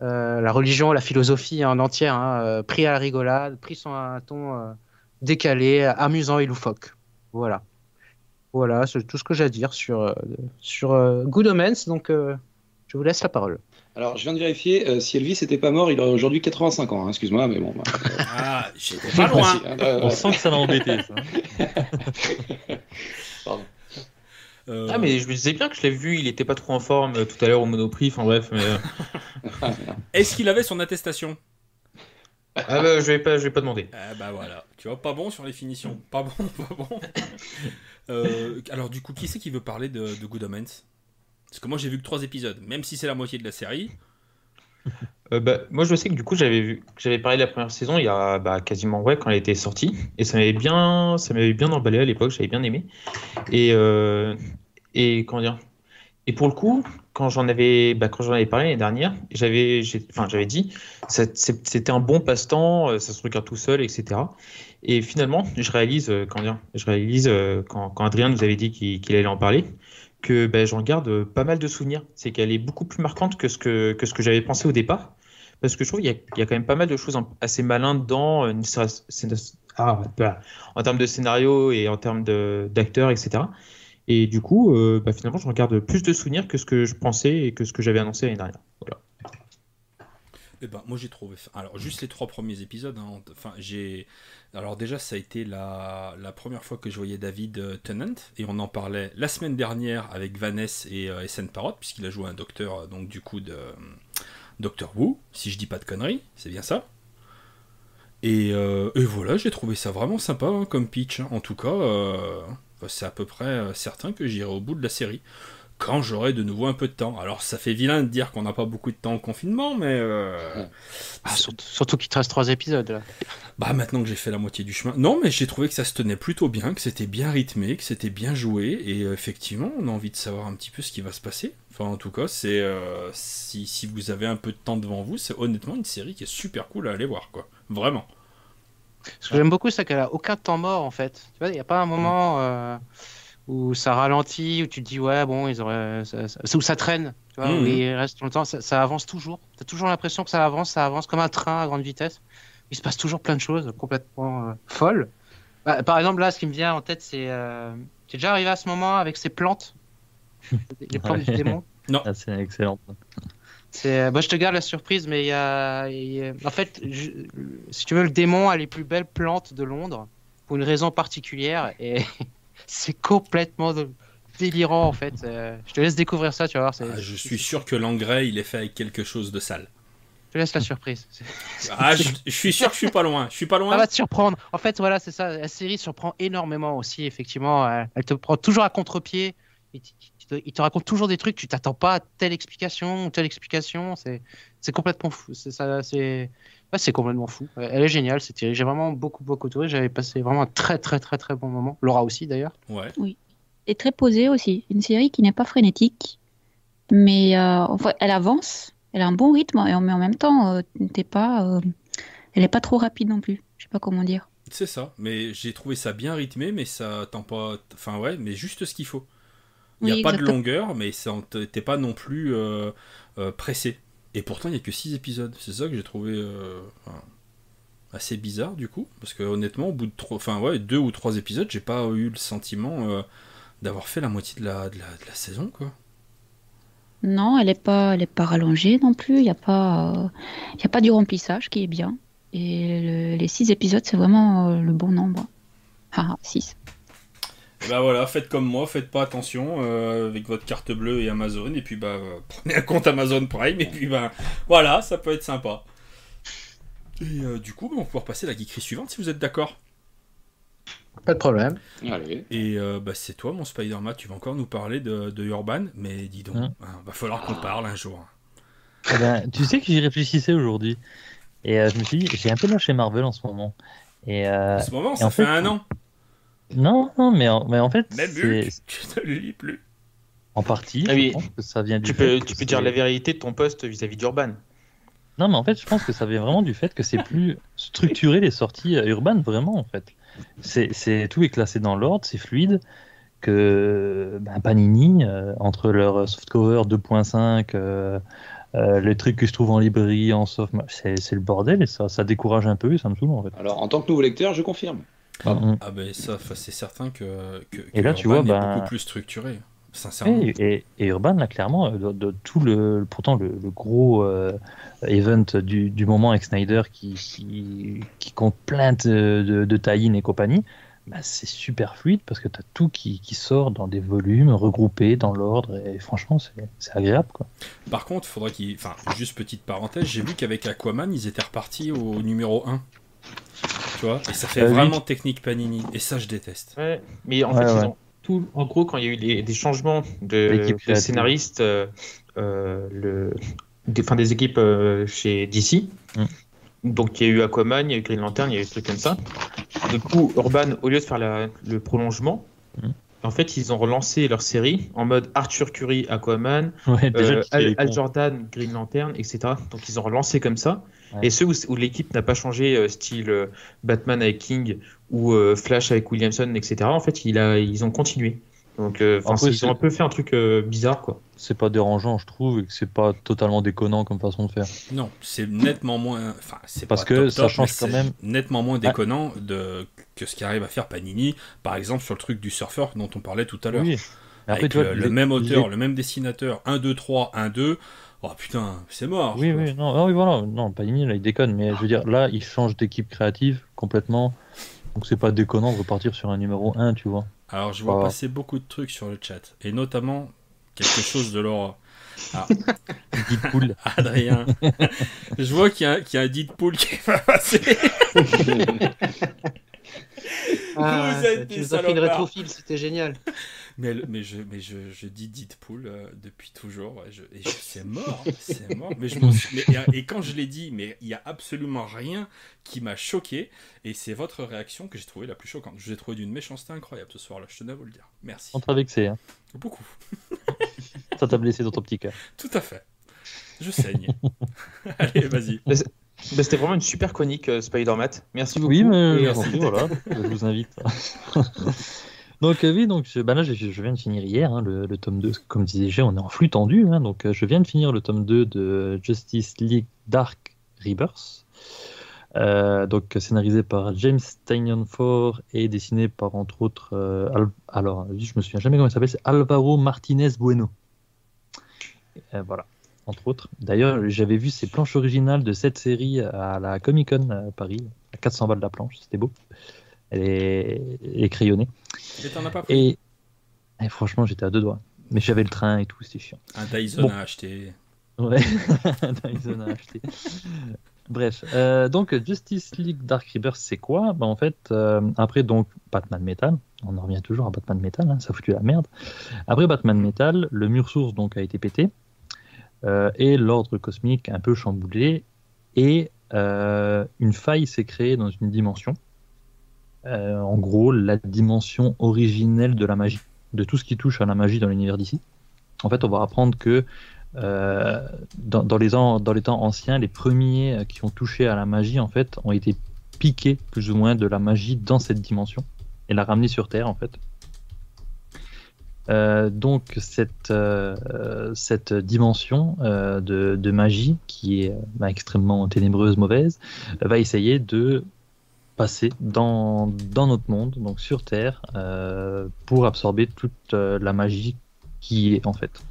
la religion, la philosophie en entière, hein, pris à la rigolade, pris sur un ton décalé, amusant et loufoque. Voilà. Voilà, c'est tout ce que j'ai à dire sur, sur Good Omens. Donc, je vous laisse la parole. Alors, je viens de vérifier, euh, si Elvis n'était pas mort, il aurait aujourd'hui 85 ans, hein, excuse-moi, mais bon. Bah, ah, j'étais pas loin. Hein. On sent que ça l'a embêté, ça. Pardon. Euh, ah, mais je me disais bien que je l'ai vu, il était pas trop en forme euh, tout à l'heure au Monoprix, enfin bref. Mais... Est-ce qu'il avait son attestation? Ah bah, je vais pas, je vais pas demander. Ah bah voilà, tu vois, pas bon sur les finitions, pas bon, pas bon. alors du coup, qui c'est qui veut parler de, de Good Omens? Parce que moi j'ai vu que trois épisodes, même si c'est la moitié de la série. Euh, bah, moi, je sais que du coup, j'avais vu, j'avais parlé de la première saison il y a bah, quasiment ouais quand elle était sortie, et ça m'avait bien, ça m'avait bien emballé à l'époque, j'avais bien aimé. Et euh, et comment dire? Et pour le coup, quand j'en avais, bah, quand j'en avais parlé l'année dernière, j'avais, enfin, j'avais dit, c'était un bon passe-temps, euh, ça se regarde tout seul, etc. Et finalement, je réalise, quand dire, je réalise quand Adrien nous avait dit qu'il allait en parler, que ben, j'en garde pas mal de souvenirs. C'est qu'elle est beaucoup plus marquante que ce que, que, ce que j'avais pensé au départ. Parce que je trouve qu'il y, y, a quand même pas mal de choses assez malins dedans, ah, bah, en termes de scénario et en termes d'acteurs, etc. Et du coup, euh, bah, finalement, je regarde plus de souvenirs que ce que je pensais et que ce que j'avais annoncé l'année dernière. Voilà. Eh ben, moi j'ai trouvé. Alors, juste les trois premiers épisodes. Hein, j'ai. Alors, déjà, ça a été la, première fois que je voyais David euh, Tennant. Et on en parlait la semaine dernière avec Vanessa et euh, SN Parrot, puisqu'il a joué un docteur, euh, donc du coup, de euh, Docteur Wu, si je dis pas de conneries. C'est bien ça. Et, et voilà, j'ai trouvé ça vraiment sympa hein, comme pitch. Hein. En tout cas, c'est à peu près certain que j'irai au bout de la série quand j'aurai de nouveau un peu de temps. Alors ça fait vilain de dire qu'on n'a pas beaucoup de temps au confinement, mais... Euh, ah, surtout, qu'il te reste trois épisodes. Là. Bah maintenant que j'ai fait la moitié du chemin. Non, mais j'ai trouvé que ça se tenait plutôt bien, que c'était bien rythmé, que c'était bien joué, et euh, effectivement, on a envie de savoir un petit peu ce qui va se passer. Enfin, en tout cas, c'est euh, si, si, vous avez un peu de temps devant vous, c'est honnêtement une série qui est super cool à aller voir, quoi. Vraiment. Ce que j'aime beaucoup, c'est qu'elle a aucun temps mort, en fait. Tu vois, il n'y a pas un moment où ça ralentit, où tu te dis ouais bon ils auraient, ça, ça, où ça traîne, tu vois, où mmh. il reste longtemps, ça, ça avance toujours. T'as toujours l'impression que ça avance, ça avance comme un train à grande vitesse. Il se passe toujours plein de choses complètement euh, folles. Bah, par exemple là, ce qui me vient en tête, c'est euh... tu es déjà arrivé à ce moment avec ces plantes, les plantes du démon? Non, ah, c'est excellent. C'est, bah, je te garde la surprise, mais il y a, y a... en fait, je... si tu veux, le démon a les plus belles plantes de Londres pour une raison particulière et c'est complètement délirant en fait. Euh, je te laisse découvrir ça, tu vas voir. Ah, je suis sûr que l'engrais il est fait avec quelque chose de sale. Je te laisse la surprise. ah, je, suis sûr que je suis pas loin. Je suis pas loin. Ça va te surprendre. En fait, voilà, c'est ça. La série surprend énormément aussi, effectivement. Elle te prend toujours à contre-pied. Il, te raconte toujours des trucs. Tu t'attends pas à telle explication ou telle explication. C'est complètement fou. C'est ça. C'est c'est complètement fou. Elle est géniale cette série. J'ai vraiment beaucoup, beaucoup tourné. J'avais passé vraiment un très, très, très, très bon moment. Laura aussi d'ailleurs. Ouais. Oui. Et très posée aussi. Une série qui n'est pas frénétique, mais euh, elle avance. Elle a un bon rythme, mais en même temps, euh, pas, euh, elle n'est pas trop rapide non plus. Je sais pas comment dire. C'est ça. Mais j'ai trouvé ça bien rythmé, mais ça tend pas. Enfin ouais, mais juste ce qu'il faut. Il n'y a pas de longueur, mais t'es pas non plus euh, pressé. Et pourtant, il n'y a que 6 épisodes. C'est ça que j'ai trouvé euh, assez bizarre, du coup. Parce que honnêtement, au bout de trois, enfin, ouais, deux ou trois épisodes, j'ai pas eu le sentiment euh, d'avoir fait la moitié de la, saison, quoi. Non, elle n'est pas, pas rallongée non plus. Il n'y a, pas, a pas du remplissage qui est bien. Et le, les 6 épisodes, c'est vraiment euh, le bon nombre. Ah, 6. Bah voilà, faites comme moi, faites pas attention euh, avec votre carte bleue et Amazon, et puis bah euh, prenez un compte Amazon Prime, et puis bah voilà, ça peut être sympa. Et euh, du coup, on va pouvoir passer à la geekerie suivante si vous êtes d'accord. Pas de problème. Allez. Et euh, bah, c'est toi, mon Spider-Man, tu vas encore nous parler de, de Urban, mais dis donc, Hein. hein, va falloir qu'on parle un jour. Eh ben, tu sais que j'y réfléchissais aujourd'hui. Et euh, je me suis dit, j'ai un peu lâché Marvel en ce moment. Et, euh, En ce moment, et ça en fait fait, un an. Non, non, mais en, mais en fait, Même Hulk, je ne le lis plus. en partie. Ah oui. je pense que ça vient du Tu fait peux, tu peux dire la vérité de ton poste vis-à-vis d'Urban. Non, mais en fait, je pense que ça vient vraiment du fait que c'est plus structuré les sorties euh, urbaines, vraiment, en fait. C'est, c'est- tout est classé dans l'ordre, c'est fluide. Que ben, Panini, euh, entre leur softcover 2.5, euh, euh, les trucs que je trouve en librairie, en soft, c'est, c'est le bordel et ça, ça décourage un peu et ça me saoule, en fait. Alors, en tant que nouveau lecteur, je confirme. Mm. Ah ben ça, c'est certain que, que, Et que là, tu vois, est bah- beaucoup plus structuré, sincèrement. Et, et, et Urban, là, clairement, euh, de, de tout le, pourtant le, le gros euh, event du, du moment avec Snyder qui, qui, qui compte plein de, de, de tie-in et compagnie, bah, c'est super fluide parce que tu as tout qui, qui sort dans des volumes regroupés dans l'ordre et franchement, c'est c'est agréable. Quoi. Par contre, faudrait qu'il. Enfin, juste petite parenthèse, j'ai vu qu'avec Aquaman, ils étaient repartis au numéro 1. Tu vois Et ça fait Euh, oui. vraiment technique Panini. Et ça, je déteste. Ouais, mais en Ouais, fait, ils ont tout. En gros, quand il y a eu les- des changements de, de scénaristes, euh, euh, le, des, enfin, des équipes chez DC. Mm. Donc il y a eu Aquaman, il y a eu Green Lantern, il y a eu des trucs comme ça. Du coup, Urban, au lieu de faire le prolongement, mm. en fait, ils ont relancé leur série en mode Arthur Curry, Aquaman, Al, Jordan, Green Lantern, etc. Donc ils ont relancé comme ça. Et ceux où, l'équipe n'a pas changé, style Batman avec King ou Flash avec Williamson, etc. En fait, il a, ils ont continué. Donc, euh, ils ont un peu fait un truc euh, bizarre, quoi. C'est pas dérangeant, je trouve, et que c'est pas totalement déconnant comme façon de faire. Non, c'est nettement moins. Enfin, c'est parce que ça change quand même. Nettement moins déconnant de que ce qui arrive à faire Panini, par exemple sur le truc du surfeur dont on parlait tout à l'heure. Oui. Avec le, même auteur, le même dessinateur, 1, 2, 3, 1, 2. Oh putain, c'est mort. Oui, oui, non, ah oui, voilà. Non, Panini, là, il déconne, mais je veux dire, là, il change d'équipe créative complètement. Donc c'est pas déconnant de repartir sur un numéro 1, tu vois. Alors, je vois passer beaucoup de trucs sur le chat, et notamment quelque chose de leur. Ah. Deadpool. Adrien. je vois qu'il y, y, a un Deadpool qui va passer. Ah, Vous êtes tu nous as fait une rétrofil, c'était génial. Mais, mais, je, mais je, je dis Deadpool euh, depuis toujours. je, et c'est mort, c'est mort. Mais je et, quand je l'ai dit, mais il n'y a absolument rien qui m'a choqué. Et c'est votre réaction que j'ai trouvé la plus choquante. Je vous ai trouvé d'une méchanceté incroyable ce soir-là, je tenais à vous le dire. Merci. On t'a vexé. Hein. Beaucoup. Ça t'a blessé dans ton petit cœur. Tout à fait. Je saigne. Allez, vas-y. Bah, c'était vraiment une super chronique, euh, Spider-Man. Merci beaucoup. Oui, mais voilà, je vous invite. donc, euh, oui, donc, bah là, je, viens de finir hier hein, le, tome 2. Comme disais, on est en flux tendu. Hein, donc, euh, je viens de finir le tome 2 de Justice League Dark Rebirth. donc scénarisé par James Tynion Ford et dessiné par entre autres alors je me souviens jamais comment il s'appelle c'est Alvaro Martinez Bueno voilà entre autres. D'ailleurs, j'avais vu ces planches originales de cette série à la Comic Con à Paris, à 400 balles la planche, c'était beau. Elle est, crayonnée. Et t'en as pas pris et... franchement, j'étais à deux doigts. Mais j'avais le train et tout, c'était chiant. Un Dyson à acheter. Ouais, un Dyson à acheter. Bref, euh, donc Justice League Dark Rebirth, c'est quoi? Bah, En fait, euh, après donc Batman Metal, on en revient toujours à Batman Metal, hein, ça foutu la merde. Après Batman Metal, le mur source donc a été pété. Euh, et l'ordre cosmique un peu chamboulé, et une faille s'est créée dans une dimension. Euh, en gros, la dimension originelle de la magie, de tout ce qui touche à la magie dans l'univers d'ici. En fait, on va apprendre que dans, les dans, les temps anciens, les premiers qui ont touché à la magie, en fait, ont été piqués plus ou moins de la magie dans cette dimension et la ramener sur Terre, en fait. Euh, donc cette, euh, dimension euh, de, magie, qui est bah, extrêmement ténébreuse, mauvaise, va essayer de passer dans, dans notre monde, donc sur Terre, pour absorber toute la magie qui est en fait.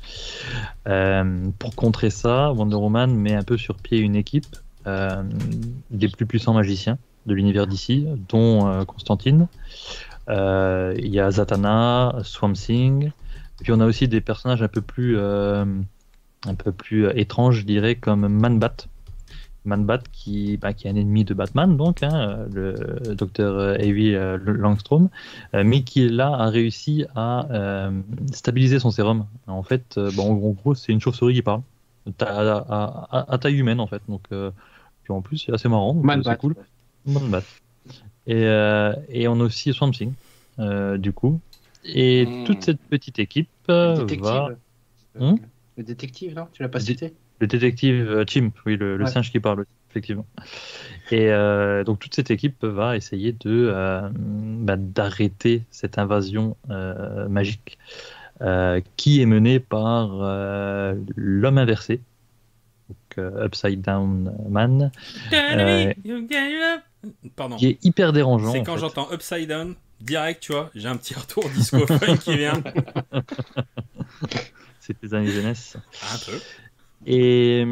pour contrer ça, Wonder Woman met un peu sur pied une équipe des plus puissants magiciens de l'univers d'ici, dont Constantine. Euh, il y a Zatanna, Swamp Thing. Puis on a aussi des personnages un peu plus, euh, un peu plus étranges, je dirais, comme Manbat. Manbat qui, bah, qui est un ennemi de Batman, donc, hein, le docteur Avi Langstrom, euh, mais qui là a réussi à stabiliser son sérum. En fait, bon, en gros, c'est une chauve-souris qui parle à, taille humaine, en fait. Donc, puis en plus, c'est assez marrant, c'est cool. Manbat. Et, euh, et on a aussi Swamp Thing, euh, du coup. Et hmm. toute cette petite équipe euh, va. Hmm le détective, non? Tu l'as pas cité? Le détective Chimp, oui, le, singe qui parle, effectivement. Et donc toute cette équipe va essayer de bah, d'arrêter cette invasion magique qui est menée par l'homme inversé, donc Upside Down Man. Pardon. Qui est hyper dérangeant. C'est quand j'entends Upside Down, direct, tu vois, j'ai un petit retour disco funk qui vient. C'est tes années jeunesse. Un peu. Et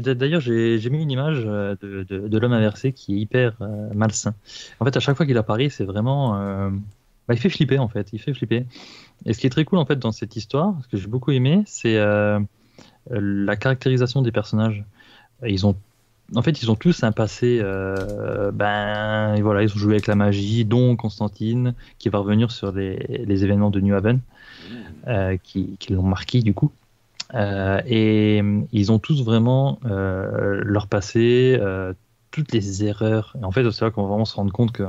d'ailleurs, j'ai mis une image euh, de, de, l'homme inversé qui est hyper euh, malsain. En fait, à chaque fois qu'il apparaît, c'est vraiment. Euh, bah, il fait flipper en fait. Il fait flipper. Et ce qui est très cool en fait dans cette histoire, ce que j'ai beaucoup aimé, c'est la caractérisation des personnages. Ils ont en fait, ils ont tous un passé. Ben, voilà, ils ont joué avec la magie, dont Constantine, qui va revenir sur les, événements de New Haven, mmh. euh, qui, l'ont marqué du coup. Et ils ont tous vraiment leur passé, toutes les erreurs. Et en fait, c'est là qu'on va vraiment se rendre compte que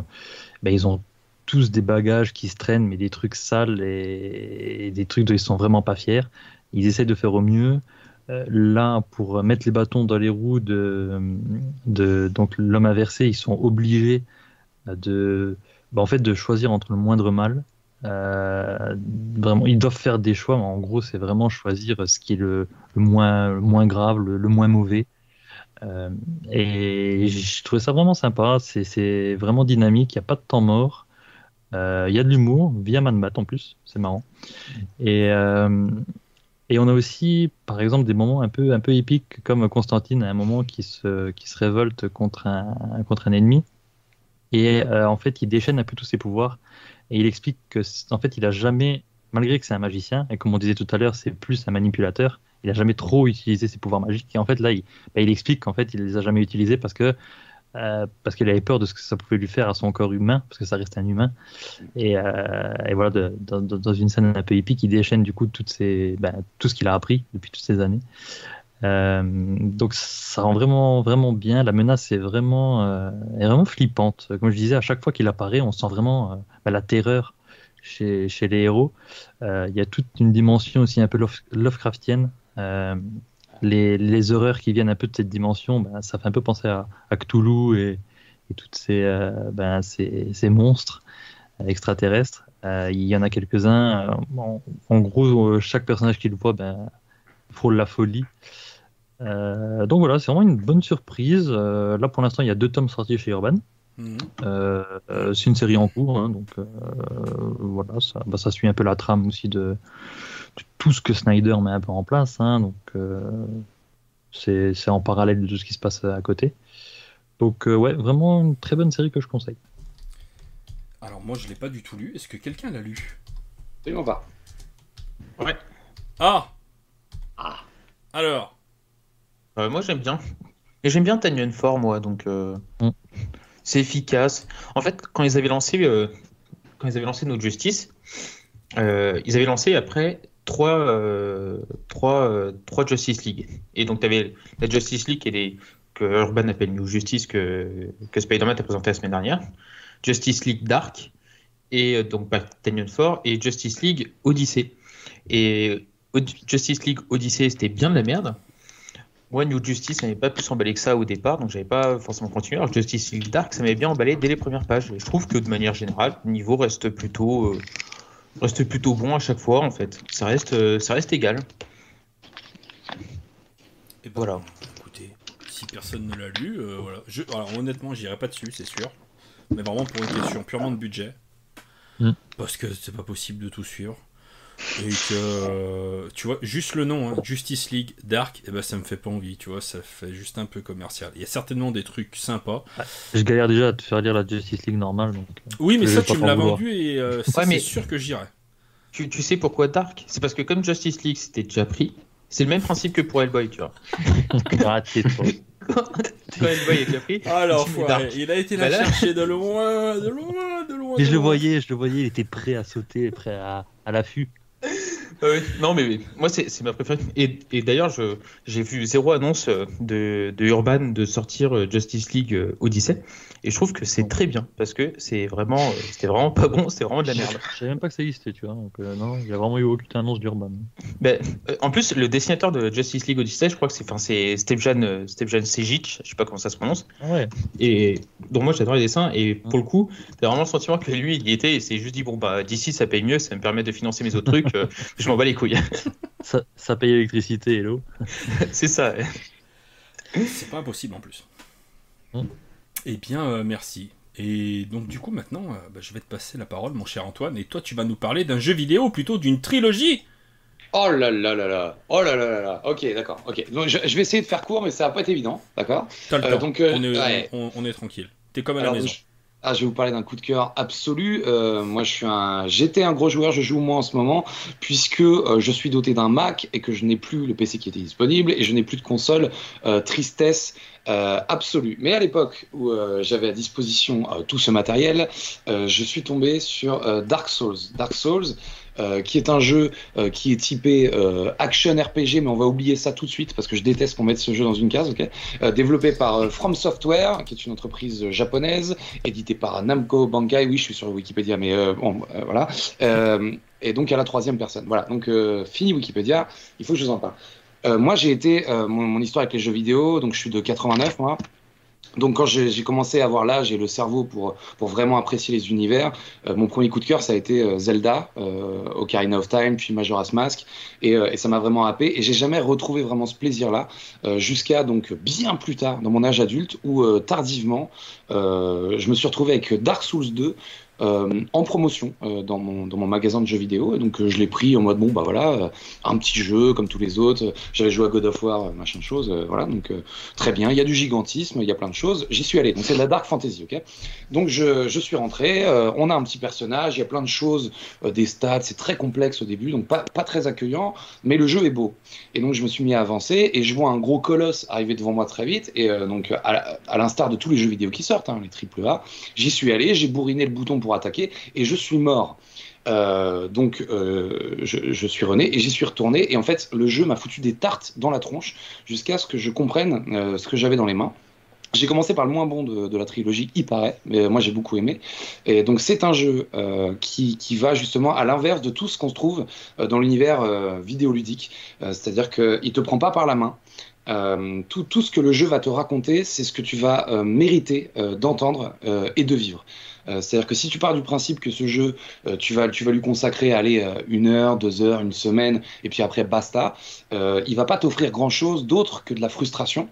ben, ils ont tous des bagages qui se traînent, mais des trucs sales et, des trucs dont ils sont vraiment pas fiers. Ils essayent de faire au mieux. Euh, là, pour mettre les bâtons dans les roues de, de donc l'homme inversé, ils sont obligés de, ben, en fait, de choisir entre le moindre mal. Euh, vraiment, ils doivent faire des choix, mais en gros, c'est vraiment choisir ce qui est le, moins, moins grave, le moins mauvais. Euh, et je trouvais ça vraiment sympa. C'est vraiment dynamique. Il n'y a pas de temps mort. Euh, il y a de l'humour via Manbat en plus. C'est marrant. Et, et on a aussi, par exemple, des moments un peu, un peu épiques, comme Constantine à un moment qui se, qui se révolte contre un, contre un ennemi. Et en fait, il déchaîne un peu tous ses pouvoirs. Et il explique que, en fait, il a jamais, malgré que c'est un magicien, et comme on disait tout à l'heure, c'est plus un manipulateur, il a jamais trop utilisé ses pouvoirs magiques. Et en fait, là, il, bah, explique qu'en fait, il les a jamais utilisés parce que euh, parce qu'il avait peur de ce que ça pouvait lui faire à son corps humain, parce que ça reste un humain. Et, euh, voilà, dans une scène un peu épique, il déchaîne du coup bah, tout ce qu'il a appris depuis toutes ces années. Euh, donc ça rend vraiment, vraiment bien. La menace est vraiment, est vraiment flippante. Comme je disais, à chaque fois qu'il apparaît, on sent vraiment bah, la terreur chez, les héros. Il y a toute une dimension aussi un peu Lovecraftienne euh, les, horreurs qui viennent un peu de cette dimension, ben, ça fait un peu penser à, Cthulhu et, et toutes ces, euh, ces, monstres extraterrestres. Euh, il y en a quelques-uns. En, gros, chaque personnage qu'il voit ben, frôle la folie. Donc voilà, c'est vraiment une bonne surprise. là, pour l'instant, il y a deux tomes sortis chez Urban. Mhm. c'est une série en cours, hein, donc voilà, ça, bah, ça, suit un peu la trame aussi de, tout ce que Snyder met un peu en place. Hein, donc euh, c'est en parallèle de tout ce qui se passe à côté. Donc euh, ouais, vraiment une très bonne série que je conseille. Alors moi je l'ai pas du tout lu. Est-ce que quelqu'un l'a lu? Absolument pas. Ouais. Ah Ah Alors euh, Moi j'aime bien. Et j'aime bien Tanyan Fort moi, donc mm. c'est efficace. En fait, quand ils avaient lancé, quand ils avaient lancé notre justice, ils avaient lancé après trois, euh, trois, euh, trois Justice League. Et donc, tu avais la Justice League et que Urban appelle New Justice, que, que Spider-Man a présenté la semaine dernière. Justice League Dark, et euh, donc Battalion 4, et Justice League Odyssey. Et Justice League Odyssey, c'était bien de la merde. Moi, New Justice, ça n'avait pas plus emballé que ça au départ, donc j'avais pas forcément continué. Alors, Justice League Dark, ça m'avait bien emballé dès les premières pages. je trouve que de manière générale, le niveau reste plutôt, reste plutôt bon à chaque fois en fait. Ça reste, euh, ça reste égal. Et ben, voilà. Écoutez, si personne ne l'a lu, euh, voilà. Je, alors honnêtement, j'irai pas dessus, c'est sûr. Mais vraiment pour une question purement de budget. Mm. Parce que c'est pas possible de tout suivre. Et que, tu vois, juste le nom, hein, Justice League Dark, et eh ben, ça me fait pas envie, tu vois, ça fait juste un peu commercial. Il y a certainement des trucs sympas. Je galère déjà à te faire lire la Justice League normale. Donc, euh, oui, mais ça, tu me l'as vendu et euh, c'est sûr que j'irai. Tu, tu, sais pourquoi Dark? C'est parce que comme Justice League c'était déjà pris, c'est le même principe que pour Hellboy, tu vois. Raté, toi. Quand Hellboy est déjà pris. Alors, il a été là, chercher de loin, de loin, de loin. Mais je le voyais, je le voyais, il était prêt à sauter, prêt à, à l'affût. Non, mais, moi, c'est ma préférée. Et, et d'ailleurs, j'ai vu zéro annonce euh, de, de, Urban de sortir euh, Justice League euh, Odyssey. Et je trouve que c'est très bien parce que c'est vraiment, c'était vraiment pas bon, c'était vraiment de la merde. Je savais même pas que ça existait, tu vois. Donc, non, il y a vraiment eu aucune annonce d'Urban. Ben, en plus, le dessinateur de Justice League Odyssey, je crois que c'est, enfin, c'est Stephen, Stephen Sejic, je sais pas comment ça se prononce. Ouais. Et donc moi, j'adore les dessins. Et pour le coup, t'as vraiment le sentiment que lui, il y était et c'est juste dit bon bah d'ici ça paye mieux, ça me permet de financer mes autres trucs. Je m'en bats les couilles. ça, ça paye l'électricité et l'eau. c'est ça. C'est pas impossible en plus. Hum. Eh bien, euh, merci. Et donc du coup maintenant, euh, bah, je vais te passer la parole, mon cher Antoine, et toi tu vas nous parler d'un jeu vidéo, plutôt d'une trilogie. Oh là là là là, oh là là là là. Ok, d'accord. Ok. Donc je, vais essayer de faire court, mais ça va pas être évident, d'accord. Euh, donc on est, on, est tranquille. T'es comme à la maison. Ah, je vais vous parler d'un coup de cœur absolu. Euh, moi, je suis un, j'étais un gros joueur, je joue moins en ce moment, puisque euh, je suis doté d'un Mac et que je n'ai plus le PC qui était disponible et je n'ai plus de console. Euh, tristesse absolue. Mais à l'époque où j'avais à disposition tout ce matériel, je suis tombé sur Dark Souls. Dark Souls, euh, qui est un jeu euh, qui est typé euh, action RPG, mais on va oublier ça tout de suite parce que je déteste qu'on mette ce jeu dans une case, Développé par From Software, qui est une entreprise japonaise, édité par Namco Bankai, oui, je suis sur Wikipédia, mais bon, voilà. et donc à la troisième personne. Voilà, donc fini Wikipédia, il faut que je vous en parle. moi, j'ai été, mon, histoire avec les jeux vidéo, donc je suis de 89, moi. Donc quand j'ai commencé à avoir l'âge et le cerveau pour, pour vraiment apprécier les univers, euh, mon premier coup de cœur ça a été euh, Zelda, euh, Ocarina of Time, puis Majora's Mask, et, euh, et ça m'a vraiment happé. Et j'ai jamais retrouvé vraiment ce plaisir-là jusqu'à donc bien plus tard dans mon âge adulte où tardivement je me suis retrouvé avec Dark Souls 2 euh, en promotion euh, dans, mon, magasin de jeux vidéo. Et donc euh, je l'ai pris en mode bon bah voilà, un petit jeu comme tous les autres. J'avais joué à God of War, machin de choses. voilà, donc très bien. Il y a du gigantisme, il y a plein de choses. J'y suis allé. Donc c'est de la dark fantasy, ok? Donc je, suis rentré. on a un petit personnage, il y a plein de choses, des stats. C'est très complexe au début, donc pas, très accueillant, mais le jeu est beau. Et donc je me suis mis à avancer et je vois un gros colosse arriver devant moi très vite. Et donc à, l'instar de tous les jeux vidéo qui sortent, hein, les triple A, j'y suis allé, j'ai bourriné le bouton pour attaquer et je suis mort. Euh, donc euh, je, suis rené et j'y suis retourné et en fait le jeu m'a foutu des tartes dans la tronche jusqu'à ce que je comprenne euh, ce que j'avais dans les mains. J'ai commencé par le moins bon de, la trilogie, il paraît, mais moi j'ai beaucoup aimé. Et donc c'est un jeu qui, va justement à l'inverse de tout ce qu'on se trouve dans l'univers vidéoludique. C'est-à-dire qu'il te prend pas par la main. tout, ce que le jeu va te raconter, c'est ce que tu vas mériter d'entendre et de vivre. Euh, c'est-à-dire que si tu pars du principe que ce jeu, euh, tu, vas, tu vas lui consacrer aller euh, une heure, deux heures, une semaine, et puis après basta, il va pas t'offrir grand-chose d'autre que de la frustration.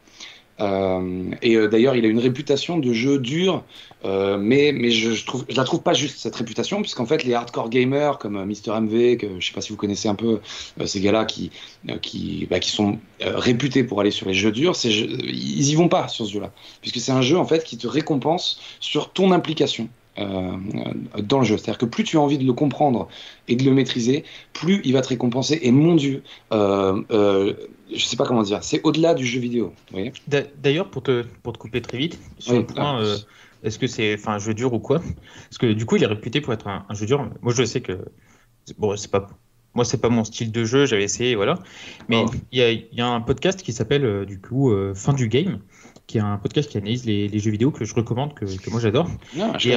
et d'ailleurs, il a une réputation de jeu dur, mais, mais je, je, trouve, je la trouve pas juste cette réputation, puisqu'en fait, les hardcore gamers comme Mister MV, que je sais pas si vous connaissez un peu ces gars-là qui, qui, bah, qui sont réputés pour aller sur les jeux durs, ils y vont pas sur ce jeu-là, puisque c'est un jeu en fait qui te récompense sur ton implication. Euh, dans le jeu. C'est-à-dire que plus tu as envie de le comprendre et de le maîtriser, plus il va te récompenser. Et mon Dieu, euh, euh, je sais pas comment dire, c'est au-delà du jeu vidéo. D'ailleurs, pour te, pour te couper très vite, sur le point, euh, est-ce que c'est un jeu dur ou quoi? Parce que du coup, il est réputé pour être un, jeu dur. Moi, je sais que bon, c'est pas moi, c'est pas mon style de jeu, j'avais essayé, voilà. Mais oh. il y, a, un podcast qui s'appelle, du coup, Fin du Game, qui est un podcast qui analyse les, jeux vidéo que je recommande, que, moi j'adore. et,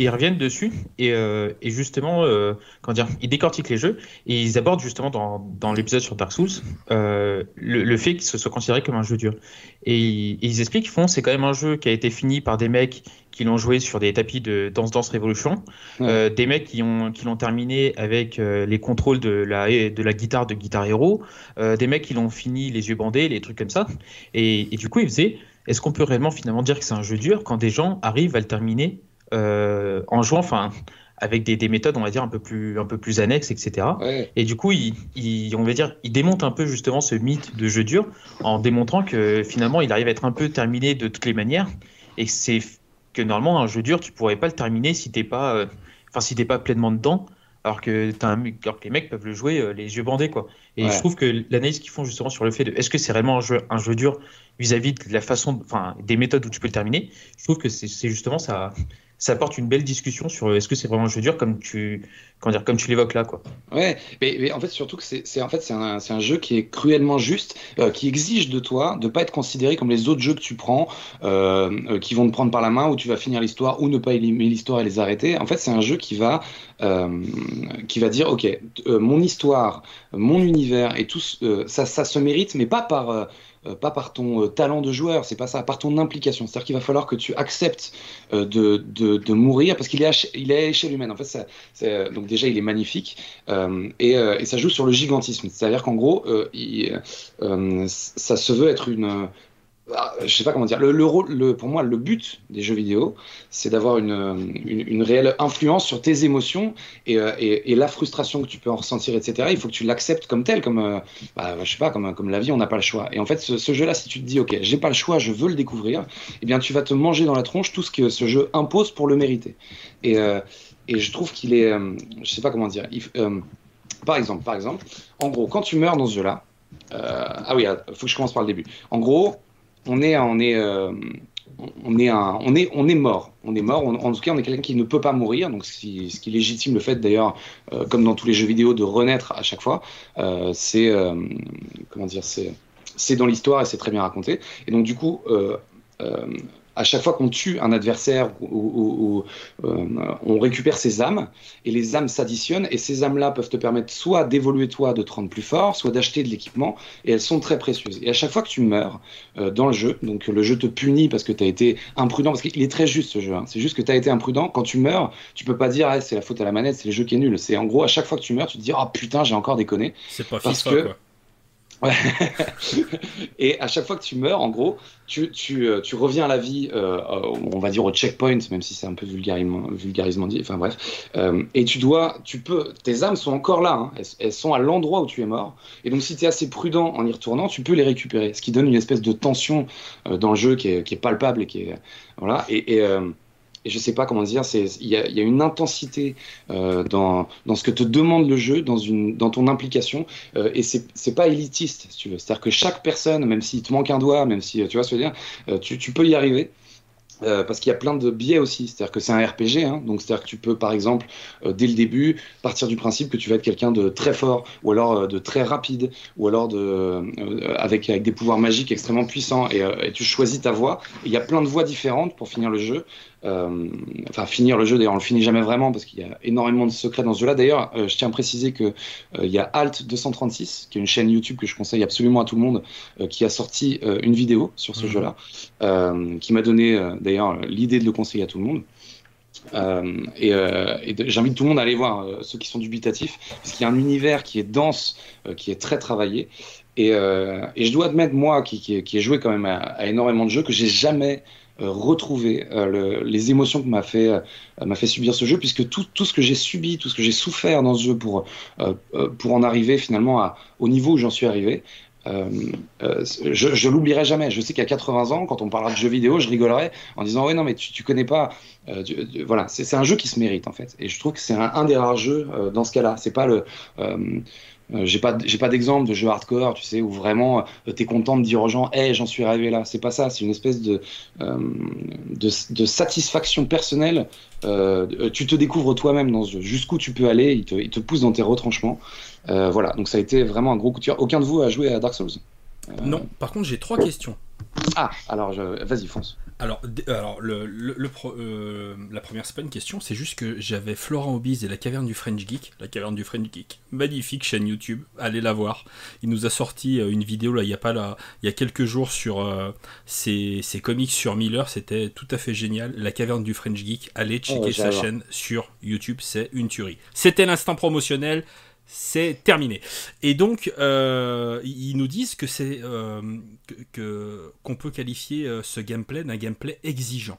ils reviennent dessus et, euh, justement, euh, comment dire, ils décortiquent les jeux et ils abordent justement dans, l'épisode sur Dark Souls euh, le, fait qu'il se soit considéré comme un jeu dur. Et, ils expliquent qu'ils font, c'est quand même un jeu qui a été fini par des mecs qui l'ont joué sur des tapis de Dance Dance Revolution, des mecs qui ont qui l'ont terminé avec les contrôles de la de la guitare de Guitar Hero, des mecs qui l'ont fini les yeux bandés, les trucs comme ça. Et, du coup, ils faisaient est-ce qu'on peut réellement finalement dire que c'est un jeu dur quand des gens arrivent à le terminer en jouant, enfin, avec des, méthodes, on va dire, un peu plus, un peu plus annexes, etc. Et du coup, il, on va dire, il démonte un peu justement ce mythe de jeu dur en démontrant que finalement, il arrive à être un peu terminé de toutes les manières et c'est que normalement, un jeu dur, tu pourrais pas le terminer si t'es pas, euh, enfin, si t'es pas pleinement dedans. Alors que, as un, alors que les mecs peuvent le jouer euh, les yeux bandés quoi. Et je trouve que l'analyse qu'ils font justement sur le fait de est-ce que c'est réellement un jeu, un jeu dur vis-à-vis de la façon, enfin des méthodes où tu peux le terminer, je trouve que c'est justement ça, ça apporte une belle discussion sur euh, est-ce que c'est vraiment un jeu dur comme tu, comment dire, comme tu l'évoques là. Quoi. Ouais, mais, en fait, surtout que c'est en fait, c'est un, un, jeu qui est cruellement juste, euh, qui exige de toi de pas être considéré comme les autres jeux que tu prends, euh, qui vont te prendre par la main, où tu vas finir l'histoire ou ne pas aimer l'histoire et les arrêter. En fait, c'est un jeu qui va, qui va dire ok, mon histoire, mon univers et tout, ça, ça se mérite, mais pas par euh, pas par ton euh, talent de joueur, c'est pas ça, par ton implication. C'est-à-dire qu'il va falloir que tu acceptes euh, de, de, mourir parce qu'il est, à, est échelle humaine. En fait, ça, donc déjà, il est magnifique et, et, ça joue sur le gigantisme. C'est-à-dire qu'en gros, ça se veut être une je sais pas comment dire. Le, pour moi, le but des jeux vidéo, c'est d'avoir une, une, réelle influence sur tes émotions euh, et, et, la frustration que tu peux en ressentir, etc. Il faut que tu l'acceptes comme tel, comme, euh, bah, je sais pas, comme, comme la vie, on n'a pas le choix. Et en fait, ce, jeu-là, si tu te dis, ok, j'ai pas le choix, je veux le découvrir, eh bien, tu vas te manger dans la tronche tout ce que ce jeu impose pour le mériter. Et, euh, et je trouve qu'il est, je sais pas comment dire. par exemple, par exemple, en gros, quand tu meurs dans ce jeu-là, ah oui, il faut que je commence par le début. En gros, on est, on est, euh, on est, on, est, on est mort. On est mort. en tout cas, on est quelqu'un qui ne peut pas mourir. Donc, ce qui, légitime le fait, d'ailleurs, euh, comme dans tous les jeux vidéo, de renaître à chaque fois. Euh, c'est. Comment dire C'est c'est dans l'histoire et c'est très bien raconté. Et donc, du coup, à chaque fois qu'on tue un adversaire, ou, euh, on récupère ses âmes, et les âmes s'additionnent, et ces âmes-là peuvent te permettre soit d'évoluer toi, de te rendre plus fort, soit d'acheter de l'équipement, et elles sont très précieuses. Et à chaque fois que tu meurs euh, dans le jeu, donc le jeu te punit parce que tu as été imprudent, parce qu'il est très juste ce jeu, hein. c'est juste que tu as été imprudent, quand tu meurs, tu peux pas dire ah, c'est la faute à la manette, c'est le jeu qui est nul. C'est en gros, à chaque fois que tu meurs, tu te dis ah oh, putain, j'ai encore déconné. C'est pas parce que... quoi. Et à chaque fois que tu meurs, en gros, tu, tu, euh, tu reviens à la vie, euh, on va dire au checkpoint, même si c'est un peu vulgarisement, vulgarisement dit, enfin bref. Euh, et tu dois, tu peux, tes âmes sont encore là, hein. elles, sont à l'endroit où tu es mort. Et donc si tu es assez prudent en y retournant, tu peux les récupérer. Ce qui donne une espèce de tension dans le jeu qui est, qui est, palpable et qui est. Voilà. Et et je sais pas comment dire, il y a, une intensité euh, dans, ce que te demande le jeu, dans, ton implication, euh, et c'est pas élitiste, si tu veux. C'est-à-dire que chaque personne, même s'il te manque un doigt, même si tu vois ce que je veux dire, euh, tu, peux y arriver. Parce qu'il y a plein de biais aussi, c'est-à-dire que c'est un RPG, hein, donc c'est-à-dire que tu peux par exemple dès le début partir du principe que tu vas être quelqu'un de très fort, ou alors de très rapide, ou alors avec, des pouvoirs magiques extrêmement puissants, et, et tu choisis ta voie. Il y a plein de voies différentes pour finir le jeu, enfin, finir le jeu, d'ailleurs, on le finit jamais vraiment parce qu'il y a énormément de secrets dans ce jeu-là. D'ailleurs, euh, je tiens à préciser qu'il euh, il y a Alt 236, qui est une chaîne YouTube que je conseille absolument à tout le monde, qui a sorti une vidéo sur ce mhm. jeu-là, qui m'a donné d'ailleurs l'idée de le conseiller à tout le monde. et, j'invite tout le monde à aller voir ceux qui sont dubitatifs, parce qu'il y a un univers qui est dense, qui est très travaillé. Et, et je dois admettre, moi, qui, qui, qui ai joué quand même à, à énormément de jeux, que j'ai jamais euh, retrouver euh, les émotions que m'a fait, euh, m'a fait subir ce jeu, puisque tout, tout ce que j'ai subi, tout ce que j'ai souffert dans ce jeu pour, pour en arriver finalement au niveau où j'en suis arrivé, je, je l'oublierai jamais. Je sais qu'à 80 ans, quand on parlera de jeux vidéo, je rigolerai en disant ouais non mais tu, tu connais pas. voilà, c'est un jeu qui se mérite en fait. Et je trouve que c'est un, un, des rares jeux dans ce cas-là. C'est pas le euh, j'ai pas, j'ai pas d'exemple de jeu hardcore, tu sais, où vraiment euh, tu es content de dire aux gens, hé, j'en suis arrivé là. C'est pas ça, c'est une espèce de, euh, de, satisfaction personnelle. tu te découvres toi-même dans ce jeu. Jusqu'où tu peux aller, il te, il te pousse dans tes retranchements. voilà, donc ça a été vraiment un gros coup de cœur. Aucun de vous a joué à Dark Souls? Non, par contre, j'ai trois questions. Ah, alors vas-y, fonce. Alors, alors le, euh, la première, c'est pas une question, c'est juste que j'avais Florent Obiz et la caverne du French Geek. La caverne du French Geek, magnifique chaîne YouTube, allez la voir. Il nous a sorti euh, une vidéo là, il y a pas là, il y a quelques jours sur euh, ses, comics sur Miller, c'était tout à fait génial. La caverne du French Geek, allez checker oh, sa chaîne sur YouTube, c'est une tuerie. C'était l'instant promotionnel c'est terminé. Et donc, euh, ils nous disent que c'est euh, que qu'on peut qualifier euh, ce gameplay d'un gameplay exigeant.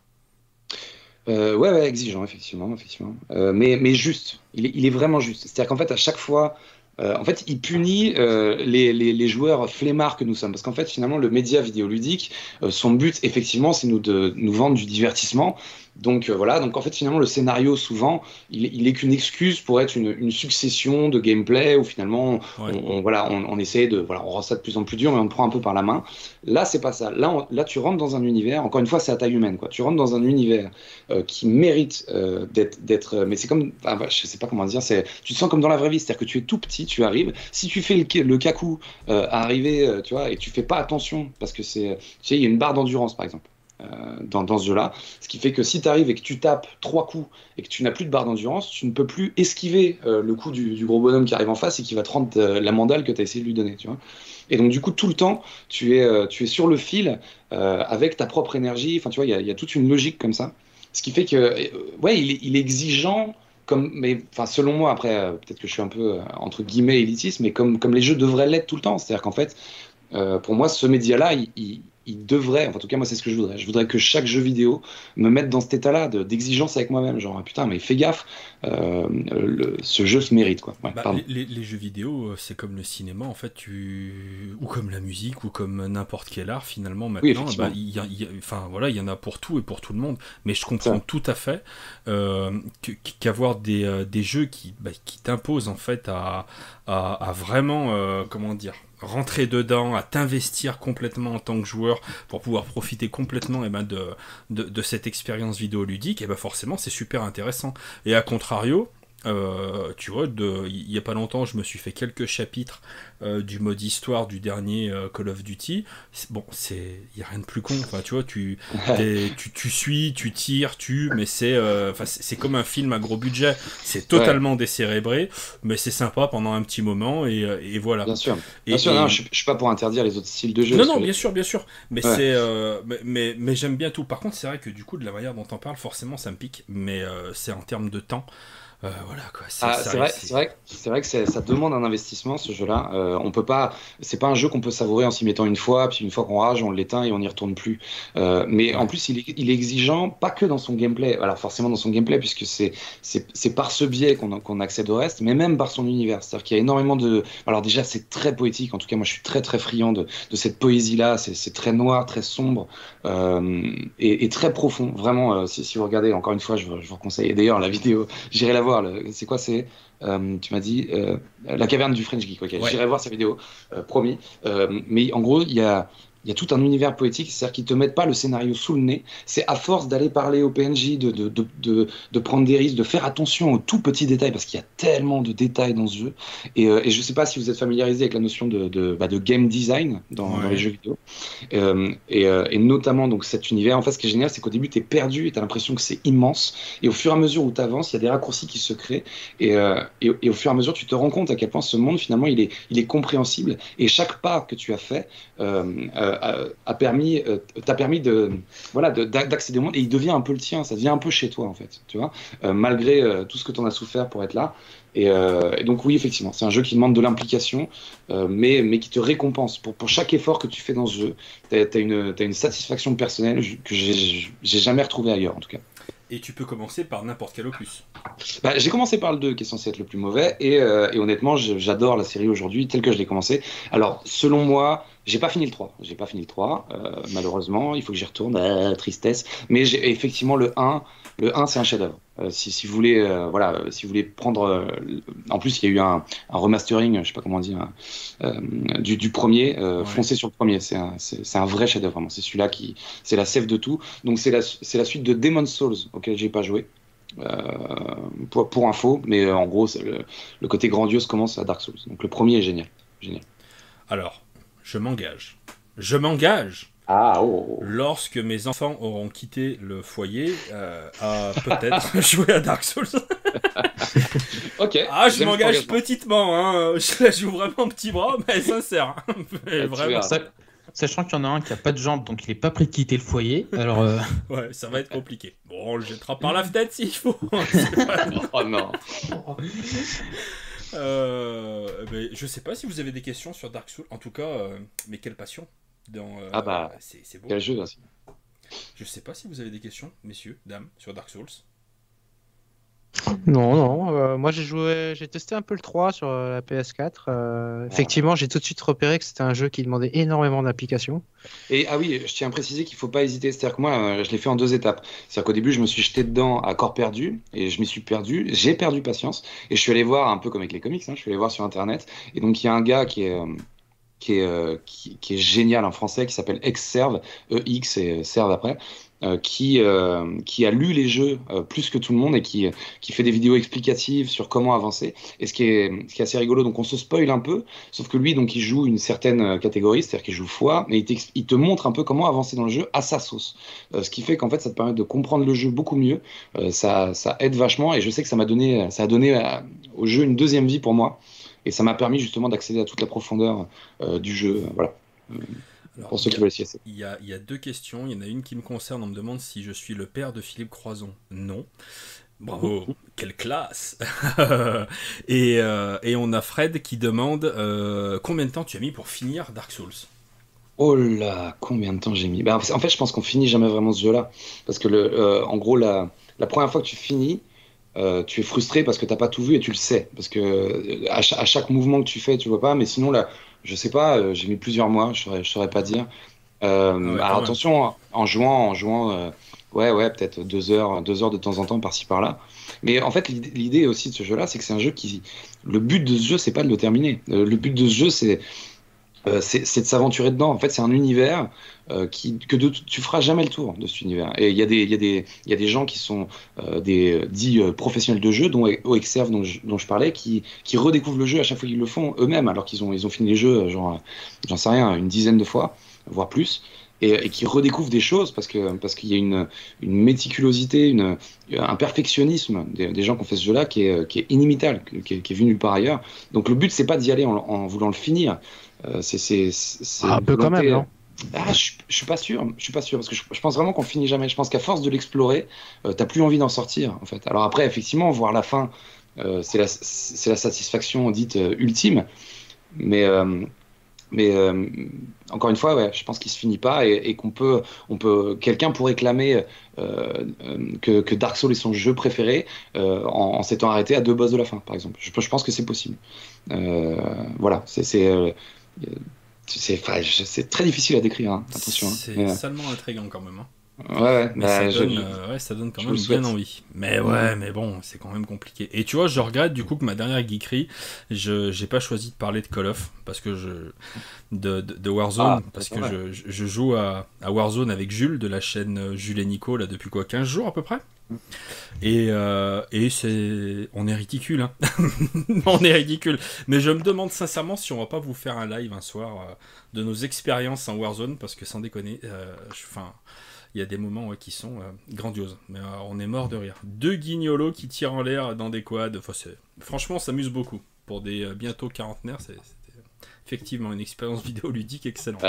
ouais, ouais, exigeant, effectivement, effectivement. mais, mais juste, il est, il est vraiment juste. C'est-à-dire qu'en fait, à chaque fois, en fait, il punit les, les, les, joueurs flemmards que nous sommes. Parce qu'en fait, finalement, le média vidéoludique, son but, effectivement, c'est nous de nous vendre du divertissement. Donc euh, voilà, donc en fait finalement le scénario souvent il, il est qu'une excuse pour être une, une, succession de gameplay où finalement on, voilà on, on, essaie de voilà on rend ça de plus en plus dur mais on te prend un peu par la main. Là c'est pas ça. Là là tu rentres dans un univers encore une fois c'est à taille humaine quoi. Tu rentres dans un univers euh, qui mérite euh, d'être d'être mais c'est comme ah, bah, je sais pas comment dire c'est tu te sens comme dans la vraie vie c'est-à-dire que tu es tout petit tu arrives si tu fais le, le kaku à arriver tu vois et tu fais pas attention parce que c'est tu sais il y a une barre d'endurance par exemple euh, dans, dans, ce jeu-là. Ce qui fait que si tu arrives et que tu tapes trois coups et que tu n'as plus de barre d'endurance, tu ne peux plus esquiver euh, le coup du, gros bonhomme qui arrive en face et qui va te rendre euh, la mandale que tu as essayé de lui donner. Tu vois et donc, du coup, tout le temps, tu es, tu es sur le fil avec ta propre énergie. Enfin, tu vois, il y, a toute une logique comme ça. Ce qui fait que, ouais, il est, exigeant. Comme, mais enfin selon moi après peut-être que je suis un peu entre guillemets élitiste mais comme comme les jeux devraient l'être tout le temps c'est à dire qu'en fait pour moi ce média là il, il devrait, en tout cas moi c'est ce que je voudrais, je voudrais que chaque jeu vidéo me mette dans cet état-là d'exigence avec moi-même, genre ah, putain mais fais gaffe, euh, ce jeu se mérite quoi. Bah, les, jeux vidéo euh, c'est comme le cinéma en fait, tu... ou comme la musique ou comme n'importe quel art finalement maintenant, bah, il enfin voilà il y en a pour tout et pour tout le monde, mais je comprends tout à fait euh, qu'avoir des, des, jeux qui, bah, qui t'imposent en fait à, à, vraiment, comment dire, rentrer dedans, à t'investir complètement en tant que joueur pour pouvoir profiter complètement eh ben, de, cette expérience vidéoludique, et ben forcément c'est super intéressant. Et à contrario, euh, tu vois, il n'y a pas longtemps, je me suis fait quelques chapitres euh, du mode histoire du dernier euh, Call of Duty. Bon, c'est, il y a rien de plus con. Enfin, tu vois, tu, tu, tu, suis, tu tires, tu, mais c'est, c'est comme un film à gros budget. C'est totalement décérébré, mais c'est sympa pendant un petit moment et, et voilà. Bien sûr. Bien sûr, non, je, ne suis pas pour interdire les autres styles de jeu. Non, non, bien sûr, bien sûr. Mais c'est, mais, mais, j'aime bien tout. Par contre, c'est vrai que du coup, de la manière dont on parle, forcément, ça me pique. Mais c'est en termes de temps. Euh, voilà quoi. C'est ah, vrai, c'est vrai, c'est vrai que ça demande un investissement ce jeu-là. Euh, on peut pas, c'est pas un jeu qu'on peut savourer en s'y mettant une fois, puis une fois qu'on rage, on l'éteint et on n'y retourne plus. Euh, mais en plus, il est, il est, exigeant, pas que dans son gameplay. Alors forcément dans son gameplay, puisque c'est par ce biais qu'on accède au reste, mais même par son univers. C'est-à-dire qu'il y a énormément de. Alors déjà, c'est très poétique. En tout cas, moi, je suis très très friand de, de cette poésie-là. C'est très noir, très sombre et, et, très profond. Vraiment, si, si, vous regardez, encore une fois, je, je vous conseille. D'ailleurs, la vidéo, j'irai la voir c'est quoi C'est euh, tu m'as dit euh, la caverne du French Geek. Ok, j'irai voir sa vidéo, euh, promis. mais en gros, il y a il y a tout un univers poétique, c'est-à-dire qu'ils te mettent pas le scénario sous le nez. C'est à force d'aller parler au PNJ, de, de, de, de, prendre des risques, de faire attention aux tout petits détails, parce qu'il y a tellement de détails dans ce jeu. Et, euh, et je sais pas si vous êtes familiarisé avec la notion de, bah, game design dans, les jeux vidéo. Euh, et, euh, et, notamment donc cet univers. En fait, ce qui est génial, c'est qu'au début, tu es perdu et tu as l'impression que c'est immense. Et au fur et à mesure où tu avances, il y a des raccourcis qui se créent. Et, et, et, au fur et à mesure, tu te rends compte à quel point ce monde, finalement, il est, il est compréhensible. Et chaque pas que tu as fait, a permis, euh, t'a permis de, voilà, d'accéder au monde et il devient un peu le tien, ça devient un peu chez toi en fait, tu vois, euh, malgré euh, tout ce que tu en as souffert pour être là. Et, donc oui, effectivement, c'est un jeu qui demande de l'implication, mais, mais qui te récompense. Pour, pour chaque effort que tu fais dans ce jeu, tu as, une, satisfaction personnelle que j'ai jamais retrouvée ailleurs en tout cas. Et tu peux commencer par n'importe quel opus. Bah, j'ai commencé par le 2 qui est censé être le plus mauvais et, et honnêtement j'adore la série aujourd'hui telle que je l'ai commencé. Alors selon moi, j'ai pas fini le 3. J'ai pas fini le 3, euh, malheureusement. Il faut que j'y retourne. Euh, tristesse. Mais j'ai effectivement le 1. Le 1, c'est un chef-d'œuvre. Euh, si, si, vous voulez, voilà, si vous voulez prendre. En plus, il y a eu un, un, remastering, je sais pas comment dire, du, du, premier. Ouais. Foncez sur le premier. C'est un, un, vrai chef-d'œuvre, vraiment. C'est celui-là qui. C'est la sève de tout. Donc, c'est la, la suite de Demon's Souls, auquel j'ai pas joué. Pour, pour, info, mais en gros, le, le côté grandiose commence à Dark Souls. Donc, le premier est génial. génial. Alors, je m'engage. Je m'engage. Ah, oh, oh. Lorsque mes enfants auront quitté le foyer, euh, à peut-être jouer à Dark Souls. ok. Ah, je m'engage petitement. Hein. Je la joue vraiment petit bras, mais sincère. Mais vraiment. Sachant qu'il y en a un qui a pas de jambes, donc il est pas prêt de quitter le foyer. Alors. Euh... Ouais, ça va être compliqué. Bon, on le jettera par la fenêtre s'il faut. oh non. Euh, mais je sais pas si vous avez des questions sur Dark Souls. En tout cas, euh, mais quelle passion. Dans, euh, ah bah, c'est beau. Quel jeu aussi. Je sais pas si vous avez des questions, messieurs, dames, sur Dark Souls. Non, non. Euh, moi, j'ai joué, j'ai testé un peu le 3 sur euh, la PS4. Euh, effectivement, j'ai tout de suite repéré que c'était un jeu qui demandait énormément d'applications. Et ah oui, je tiens à préciser qu'il faut pas hésiter. C'est-à-dire que moi, je l'ai fait en deux étapes. C'est-à-dire qu'au début, je me suis jeté dedans à corps perdu et je m'y suis perdu. J'ai perdu patience et je suis allé voir un peu comme avec les comics. Hein, je suis allé voir sur internet et donc il y a un gars qui est qui est, qui, qui, est génial en français, qui s'appelle Exserve, E-X et Serve après, euh, qui, euh, qui a lu les jeux euh, plus que tout le monde et qui, qui fait des vidéos explicatives sur comment avancer. Et ce qui est, ce qui est assez rigolo, donc on se spoil un peu, sauf que lui, donc il joue une certaine catégorie, c'est-à-dire qu'il joue foi, mais il, il, te montre un peu comment avancer dans le jeu à sa sauce. ce qui fait qu'en fait, ça te permet de comprendre le jeu beaucoup mieux. ça, ça aide vachement et je sais que ça m'a donné, ça a donné au jeu une deuxième vie pour moi. Et ça m'a permis justement d'accéder à toute la profondeur du jeu. Voilà. Alors, il, y a, il y a deux questions. Il y en a une qui me concerne. On me demande si je suis le père de Philippe Croison. Non. Bravo, quelle classe et, euh, et, on a Fred qui demande euh, combien de temps tu as mis pour finir Dark Souls? Oh là, combien de temps j'ai mis? Bah, En fait, je pense qu'on finit jamais vraiment ce jeu-là. Parce que, le, euh, en gros, la, la, première fois que tu finis, tu es frustré parce que tu n'as pas tout vu et tu le sais. Parce que à, ch à, chaque mouvement que tu fais, tu vois pas. Mais sinon, là, je sais pas, euh, j'ai mis plusieurs mois, je saurais, saurais pas dire. Euh, ah alors attention, en jouant, en jouant Ouais, ouais, peut-être deux heures, deux heures de temps en temps par-ci par-là. Mais en fait, l'idée aussi de ce jeu-là, c'est que c'est un jeu qui. Le but de ce jeu, c'est pas de le terminer. Euh, le but de ce jeu, c'est euh, c'est de s'aventurer dedans. En fait, c'est un univers euh, qui, que de, tu feras jamais le tour de cet univers. Et il y, a des, y, a des, y a des gens qui sont des dits professionnels de jeu, dont OXerve, dont je, dont je parlais, qui, qui redécouvrent le jeu à chaque fois qu'ils le font eux-mêmes, alors qu'ils ont, ils ont fini les jeux, genre, j'en sais rien, une dizaine de fois, voire plus et, qui redécouvrent des choses parce que parce qu'il y a une, une méticulosité, une, un perfectionnisme des, gens qui ont fait ce jeu-là qui est, qui est inimitable, qui est, qui est, vu nulle part ailleurs. Donc le but c'est pas d'y aller en, en, voulant le finir. Euh, c'est ah, un peu quand même, non? Ah, je, je, suis pas sûr, je suis pas sûr parce que je, pense vraiment qu'on finit jamais. Je pense qu'à force de l'explorer, euh, t'as plus envie d'en sortir en fait. Alors après, effectivement, voir la fin, euh, c'est la, satisfaction dite euh, ultime, mais euh, encore une fois, ouais, je pense qu'il se finit pas et, qu'on peut, on peut, quelqu'un pourrait clamer que, Dark Souls est son jeu préféré en, en s'étant arrêté à deux boss de la fin, par exemple. Je, je pense que c'est possible. voilà, c'est c'est très difficile à décrire, hein, l'impression. Hein. C'est salement intriguant quand même. Hein. Ouais, mais ça, donne, euh, ouais, ça donne quand même bien envie. Mais ouais, mais bon, c'est quand même compliqué. Et tu vois, je regrette du coup que ma dernière geekerie, je j'ai pas choisi de parler de Call of parce que je de, de, Warzone ah, parce que je, je, joue à, à, Warzone avec Jules de la chaîne euh, Jules et Nico là depuis quoi 15 jours à peu près. Et, euh, et c'est on est ridicule hein. on est ridicule. Mais je me demande sincèrement si on va pas vous faire un live un soir de nos expériences en Warzone parce que sans déconner, enfin il y a des moments qui sont euh, grandioses. Mais euh, on est mort de rire. Deux guignolos qui tirent en l'air dans des quads. Enfin, franchement, ça s'amuse beaucoup. Pour des euh, bientôt quarantenaires, c'était effectivement une expérience vidéoludique excellente.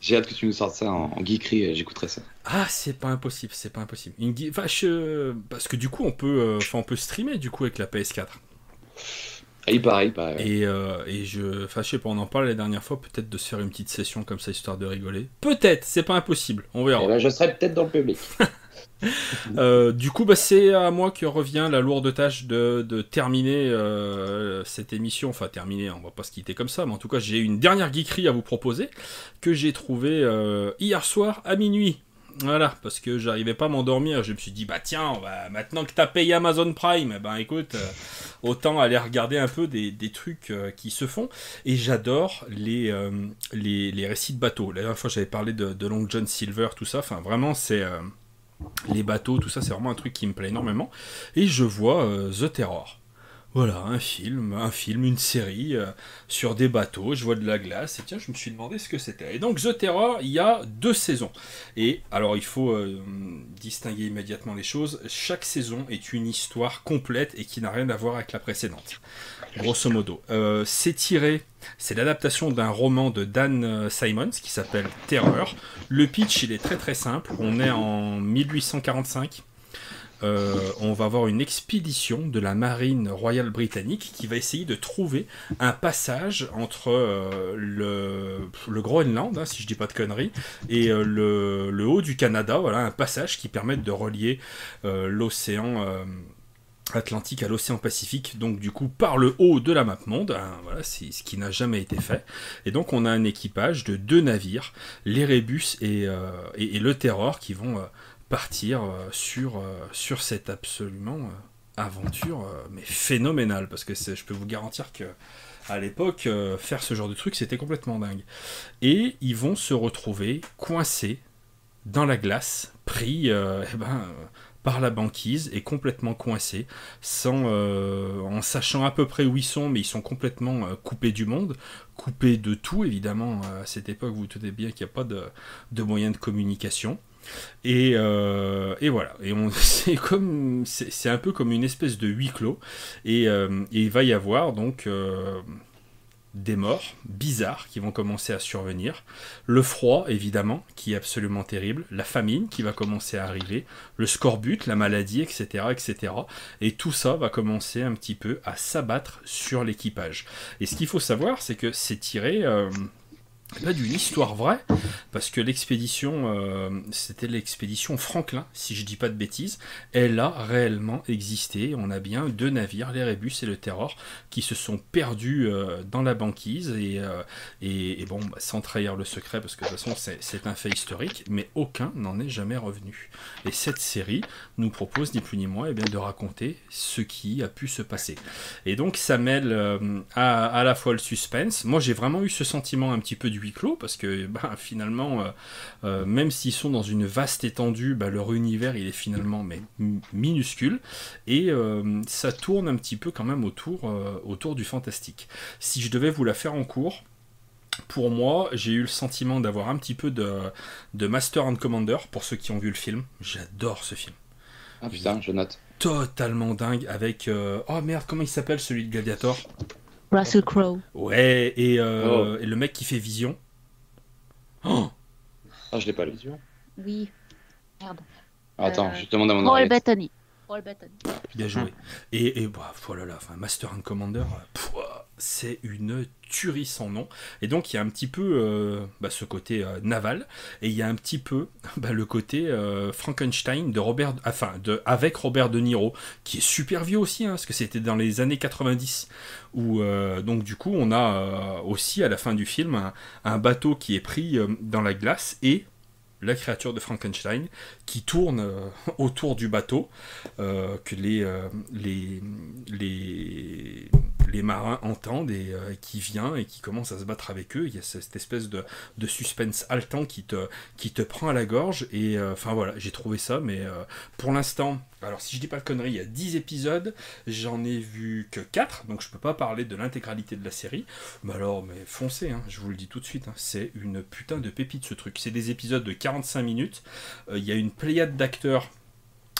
j'ai hâte que tu nous sortes ça en, geekery, j'écouterai ça. Ah, c'est pas impossible, c'est pas impossible. Une Parce que du coup, on peut, on peut streamer du coup avec la PS4. Et pareil, pareil. Et, euh, et je, enfin, je sais pas, on en parlait la dernière fois, peut-être de se faire une petite session comme ça, histoire de rigoler. Peut-être, c'est pas impossible, on verra. Eh ben, je serai peut-être dans le public. Euh, du coup, bah, c'est à moi que revient la lourde tâche de, de terminer euh, cette émission. Enfin, terminer, on va pas se quitter comme ça, mais en tout cas, j'ai une dernière geekerie à vous proposer que j'ai trouvée hier soir à minuit. Voilà, parce que j'arrivais pas à m'endormir. Je me suis dit, bah tiens, maintenant que t'as payé Amazon Prime, ben écoute, euh, autant aller regarder un peu des, trucs euh, qui se font. Et j'adore les, euh, les, récits de bateaux. La dernière fois, j'avais parlé de, de, Long John Silver, tout ça. Enfin, vraiment, c'est. les bateaux, tout ça, c'est vraiment un truc qui me plaît énormément. Et je vois The Terror. Voilà, un film, un film, une série euh, sur des bateaux, je vois de la glace, et tiens, je me suis demandé ce que c'était. Et donc, The Terror, il y a deux saisons. Et alors, il faut euh, distinguer immédiatement les choses. Chaque saison est une histoire complète et qui n'a rien à voir avec la précédente. Grosso modo. Euh, c'est tiré, c'est l'adaptation d'un roman de Dan Simons qui s'appelle Terror. Le pitch, il est très très simple. On est en 1845 euh, on va avoir une expédition de la marine royale britannique qui va essayer de trouver un passage entre euh, le, Groenland, hein, si je dis pas de conneries, et euh, le, haut du Canada. Voilà, un passage qui permette de relier l'océan. Atlantique à l'océan Pacifique, donc du coup par le haut de la map monde, hein, voilà, c'est ce qui n'a jamais été fait. Et donc on a un équipage de deux navires, l'Erebus et, le Terror, qui vont partir euh, sur, euh, sur cette absolument euh, aventure mais phénoménale. Parce que je peux vous garantir que à l'époque faire ce genre de truc c'était complètement dingue. Et ils vont se retrouver coincés dans la glace pris eh ben, par la banquise et complètement coincés sans en sachant à peu près où ils sont mais ils sont complètement coupés du monde coupés de tout évidemment à cette époque vous tenez bien qu'il n'y a pas de, de moyens de communication et, euh, et, voilà. Et c'est, un peu comme une espèce de huis clos. Et, euh, il va y avoir donc euh, des morts bizarres qui vont commencer à survenir. Le froid, évidemment, qui est absolument terrible. La famine qui va commencer à arriver. Le scorbut, la maladie, etc., etc. Et tout ça va commencer un petit peu à s'abattre sur l'équipage. Et ce qu'il faut savoir, c'est que c'est tiré pas d'une histoire vraie, parce que l'expédition, euh, c'était l'expédition Franklin, si je dis pas de bêtises, elle a réellement existé. On a bien deux navires, l'Erebus et le Terror, qui se sont perdus euh, dans la banquise, et, euh, et, bon, bah, sans trahir le secret, parce que de toute façon c'est un fait historique, mais aucun n'en est jamais revenu. Et cette série nous propose ni plus ni moins eh bien, de raconter ce qui a pu se passer. Et donc ça mêle à, à la fois le suspense, moi j'ai vraiment eu ce sentiment un petit peu du huis clos parce que bah, finalement, euh, euh, même s'ils sont dans une vaste étendue, bah, leur univers il est finalement mais, minuscule et euh, ça tourne un petit peu quand même autour, autour du fantastique. Si je devais vous la faire en cours, pour moi, j'ai eu le sentiment d'avoir un petit peu de, de Master and Commander pour ceux qui ont vu le film. J'adore ce film. Ah putain, je note. Totalement dingue avec. Oh merde, comment il s'appelle celui de Gladiator? Russell Crowe. Ouais, et, oh. et, le mec qui fait Vision. Oh ah, je l'ai pas lu. Oui. Merde. Attends, euh, je te demande à mon Paul Bettany. Paul Bettany. Bien joué. Et, et bah, voilà, là, enfin, Master and Commander, c'est une tuerie sans nom. Et donc il y a un petit peu euh, bah, ce côté euh, naval, et il y a un petit peu bah, le côté Frankenstein de Robert, enfin de avec Robert De Niro, qui est super vieux aussi, hein, parce que c'était dans les années 90, où donc du coup on a aussi à la fin du film un bateau qui est pris dans la glace et la créature de Frankenstein qui tourne euh, autour du bateau, euh, que les, euh, les, les, les, marins entendent et qui vient et qui commence à se battre avec eux. Il y a cette espèce de, suspense haletant qui te, prend à la gorge. Et enfin voilà, j'ai trouvé ça, mais pour l'instant, alors si je dis pas de conneries, il y a 10 épisodes, j'en ai vu que 4, donc je peux pas parler de l'intégralité de la série. Mais alors, mais foncez, hein, je vous le dis tout de suite, hein, c'est une putain de pépite ce truc. C'est des épisodes de 45 minutes, euh, il y a une pléiade d'acteurs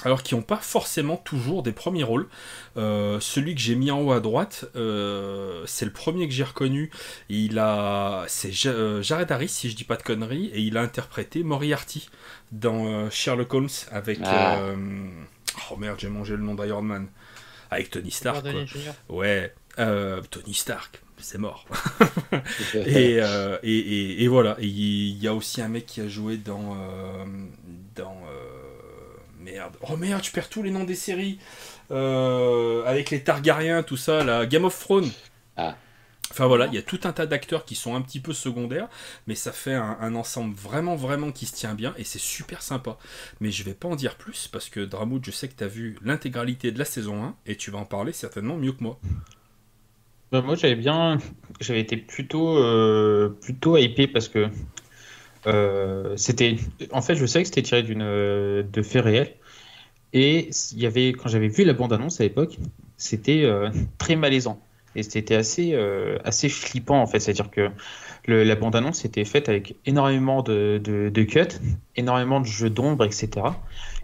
alors qui n'ont pas forcément toujours des premiers rôles. Euh, celui que j'ai mis en haut à droite, euh, c'est le premier que j'ai reconnu. Il a, c'est Jared Harris, si je dis pas de conneries, et il a interprété Moriarty dans Sherlock Holmes avec. Ah. Oh merde, j'ai mangé le nom d'Iron Man. Avec Tony Stark. Ouais, euh, Tony Stark, c'est mort. Euh, et, et, et, voilà. il y a aussi un mec qui a joué dans. Euh, dans merde. Oh merde, je perds tous les noms des séries. avec les Targaryens, tout ça, la Game of Thrones. Ah. Enfin voilà, il y a tout un tas d'acteurs qui sont un petit peu secondaires, mais ça fait un, ensemble vraiment, vraiment qui se tient bien et c'est super sympa. Mais je vais pas en dire plus parce que Dramoud, je sais que tu as vu l'intégralité de la saison 1 et tu vas en parler certainement mieux que moi. Bah, moi j'avais bien. J'avais été plutôt, euh, plutôt hypé parce que euh, c'était. En fait, je savais que c'était tiré d'une de faits réels. Et il y avait, quand j'avais vu la bande-annonce à l'époque, c'était euh, très malaisant. Et c'était assez, euh, assez flippant en fait. C'est-à-dire que la bande-annonce était faite avec énormément de, de, cuts, énormément de jeux d'ombre, etc.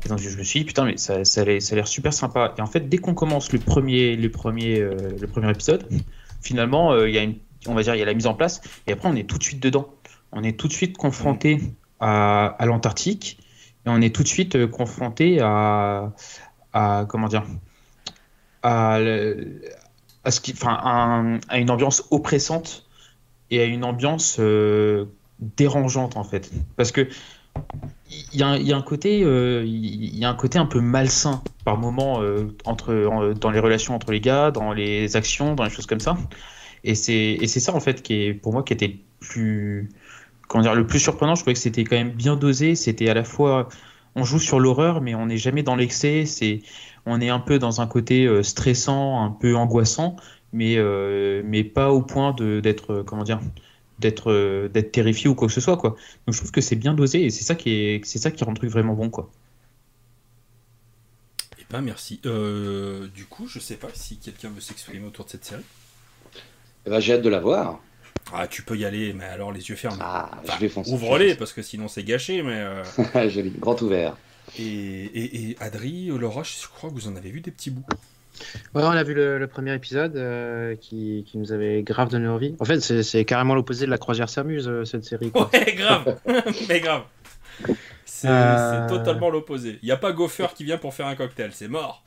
Et donc je me suis dit, putain, mais ça, ça, a l'air super sympa. Et en fait, dès qu'on commence le premier, le premier, le premier épisode, finalement, il y a on va dire, il y a la mise en place. Et après, on est tout de suite dedans. On est tout de suite confronté à, l'Antarctique. Et on est tout de suite confronté à, comment dire, à, à, ce qui, enfin, à, une ambiance oppressante et à une ambiance euh, dérangeante en fait. Parce que il y, a un côté, euh, il y a un côté un peu malsain par moment euh, entre, dans les relations entre les gars, dans les actions, dans les choses comme ça. Et c'est ça en fait qui est pour moi qui était plus comment dire le plus surprenant. Je trouvais que c'était quand même bien dosé. C'était à la fois on joue sur l'horreur, mais on n'est jamais dans l'excès. C'est on est un peu dans un côté euh, stressant, un peu angoissant, mais, euh, mais pas au point d'être, euh, comment dire, d'être, d'être terrifié ou quoi que ce soit, quoi. Donc je trouve que c'est bien dosé et c'est ça qui est, c'est ça qui rend le truc vraiment bon, quoi. Eh ben merci. du coup, je sais pas si quelqu'un veut s'exprimer autour de cette série. Eh ben, j'ai hâte de la voir. Ah, tu peux y aller, mais alors les yeux fermés. Ah, je vais foncer. Ouvre-les, parce que sinon c'est gâché, mais. Joli, grand ouvert. Et, et, et Adri, Laura, je crois que vous en avez vu des petits bouts. Ouais, on a vu le, premier épisode euh, qui, qui, nous avait grave donné envie. En fait, c'est carrément l'opposé de la croisière s'amuse, euh, cette série. Quoi. Ouais, grave Mais grave C'est euh. totalement l'opposé. Il n'y a pas Gopher qui vient pour faire un cocktail, c'est mort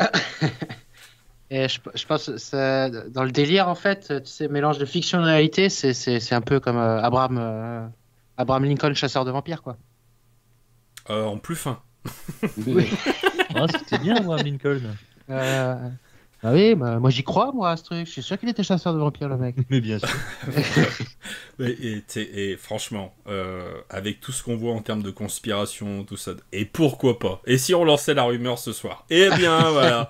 Et je, je pense que dans le délire, en fait, tu sais, mélange de fiction et réalité, c'est un peu comme Abraham Abraham Lincoln, chasseur de vampires, quoi. Euh, en plus fin. Ah, C'était bien, Abraham Lincoln. Ah oui, bah, moi j'y crois, moi, à ce truc. Je suis sûr qu'il était chasseur de vampires, le mec. Mais bien sûr. Et, franchement, euh, avec tout ce qu'on voit en termes de conspiration, tout ça, et pourquoi pas? Et si on lançait la rumeur ce soir? Eh bien, voilà,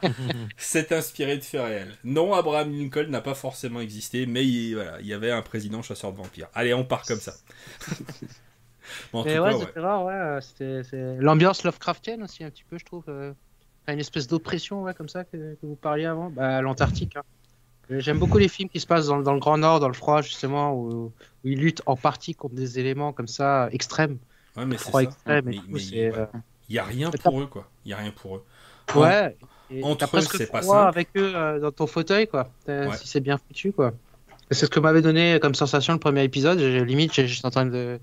c'est inspiré de faits réels. Non, Abraham Lincoln n'a pas forcément existé, mais il, voilà, il y avait un président chasseur de vampires. Allez, on part comme ça. Bon, ouais, ouais. c'était rare, ouais. L'ambiance Lovecraftienne aussi, un petit peu, je trouve. euh, Une espèce d'oppression, ouais, comme ça, que, que vous parliez avant. Bah, l'Antarctique. hein. Euh, J'aime beaucoup les films qui se passent dans, dans le Grand Nord, dans le froid, justement, où, où ils luttent en partie contre des éléments comme ça, extrêmes. Ouais, mais Froid ça. extrême il euh, n'y a rien pour eux, quoi. Il n'y a rien pour eux. Ouais. Et entre eux, c'est pas froid simple. avec eux euh, dans ton fauteuil, quoi. Ouais. Si c'est bien foutu, quoi. C'est ce que m'avait donné comme sensation le premier épisode. Limite, j'étais en train de,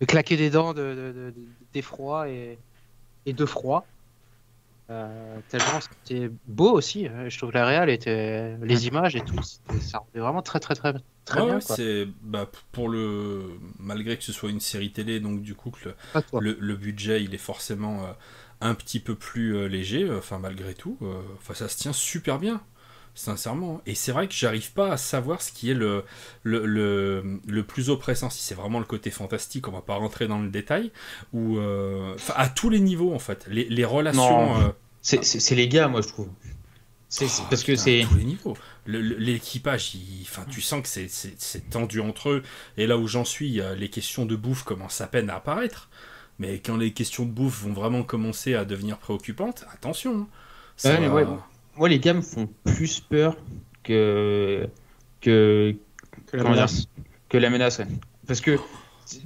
de claquer des dents de, de- de- de- d'effroi et, et de froid. Euh, tellement c'était beau aussi. hein. Je trouve que la réal était les images et tout, c'était- ça rendait vraiment très très très très Ouais, bien. c'est bah, pour le malgré que ce soit une série télé, donc du coup que le, le, le budget il est forcément euh, un petit peu plus euh, léger, enfin malgré tout, enfin ça se tient super bien, sincèrement. Et c'est vrai que j'arrive pas à savoir ce qui est le, le, le, le plus oppressant, si c'est vraiment le côté fantastique, on va pas rentrer dans le détail, ou euh, à tous les niveaux en fait, les, les relations. Non. euh, C'est- les gars, moi, je trouve. C'est Oh, parce que c'est. à tous les niveaux. L'équipage, enfin, tu sens que c'est- tendu entre eux. Et là où j'en suis, euh, les questions de bouffe commencent à peine à apparaître. Mais quand les questions de bouffe vont vraiment commencer à devenir préoccupantes, attention. hein. Ça Ouais, mais va- ouais, moi, les gars me font plus peur que. que. Que la dire menace. que la menace, ouais. Parce que.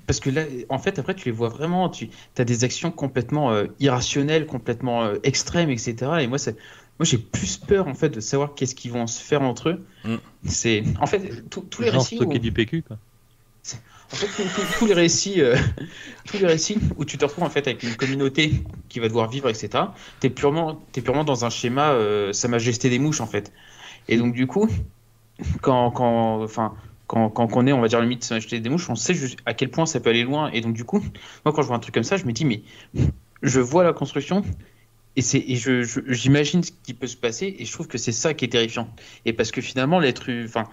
Parce que là, en fait, après, tu les vois vraiment, tu as des actions complètement euh, irrationnelles, complètement euh, extrêmes, etc. Et moi, c'est, moi, j'ai plus peur, en fait, de savoir qu'est-ce qu'ils vont se faire entre eux. Mm. C'est, en fait, tous- les récits. stocker où- du PQ, quoi. En fait, tous- les récits, euh, tous les récits où tu te retrouves en fait avec une communauté qui va devoir vivre, etc. T'es purement, t'es purement dans un schéma euh, Sa Majesté des mouches en fait. Et donc du coup, quand, quand, enfin, quand, quand on est, on va dire le mythe Sa Majesté des mouches, on sait à quel point ça peut aller loin. Et donc du coup, moi quand je vois un truc comme ça, je me dis mais je vois la construction. Et, et je, j'imagine ce qui peut se passer, et je trouve que c'est ça qui est terrifiant. Et parce que finalement, l'être, enfin,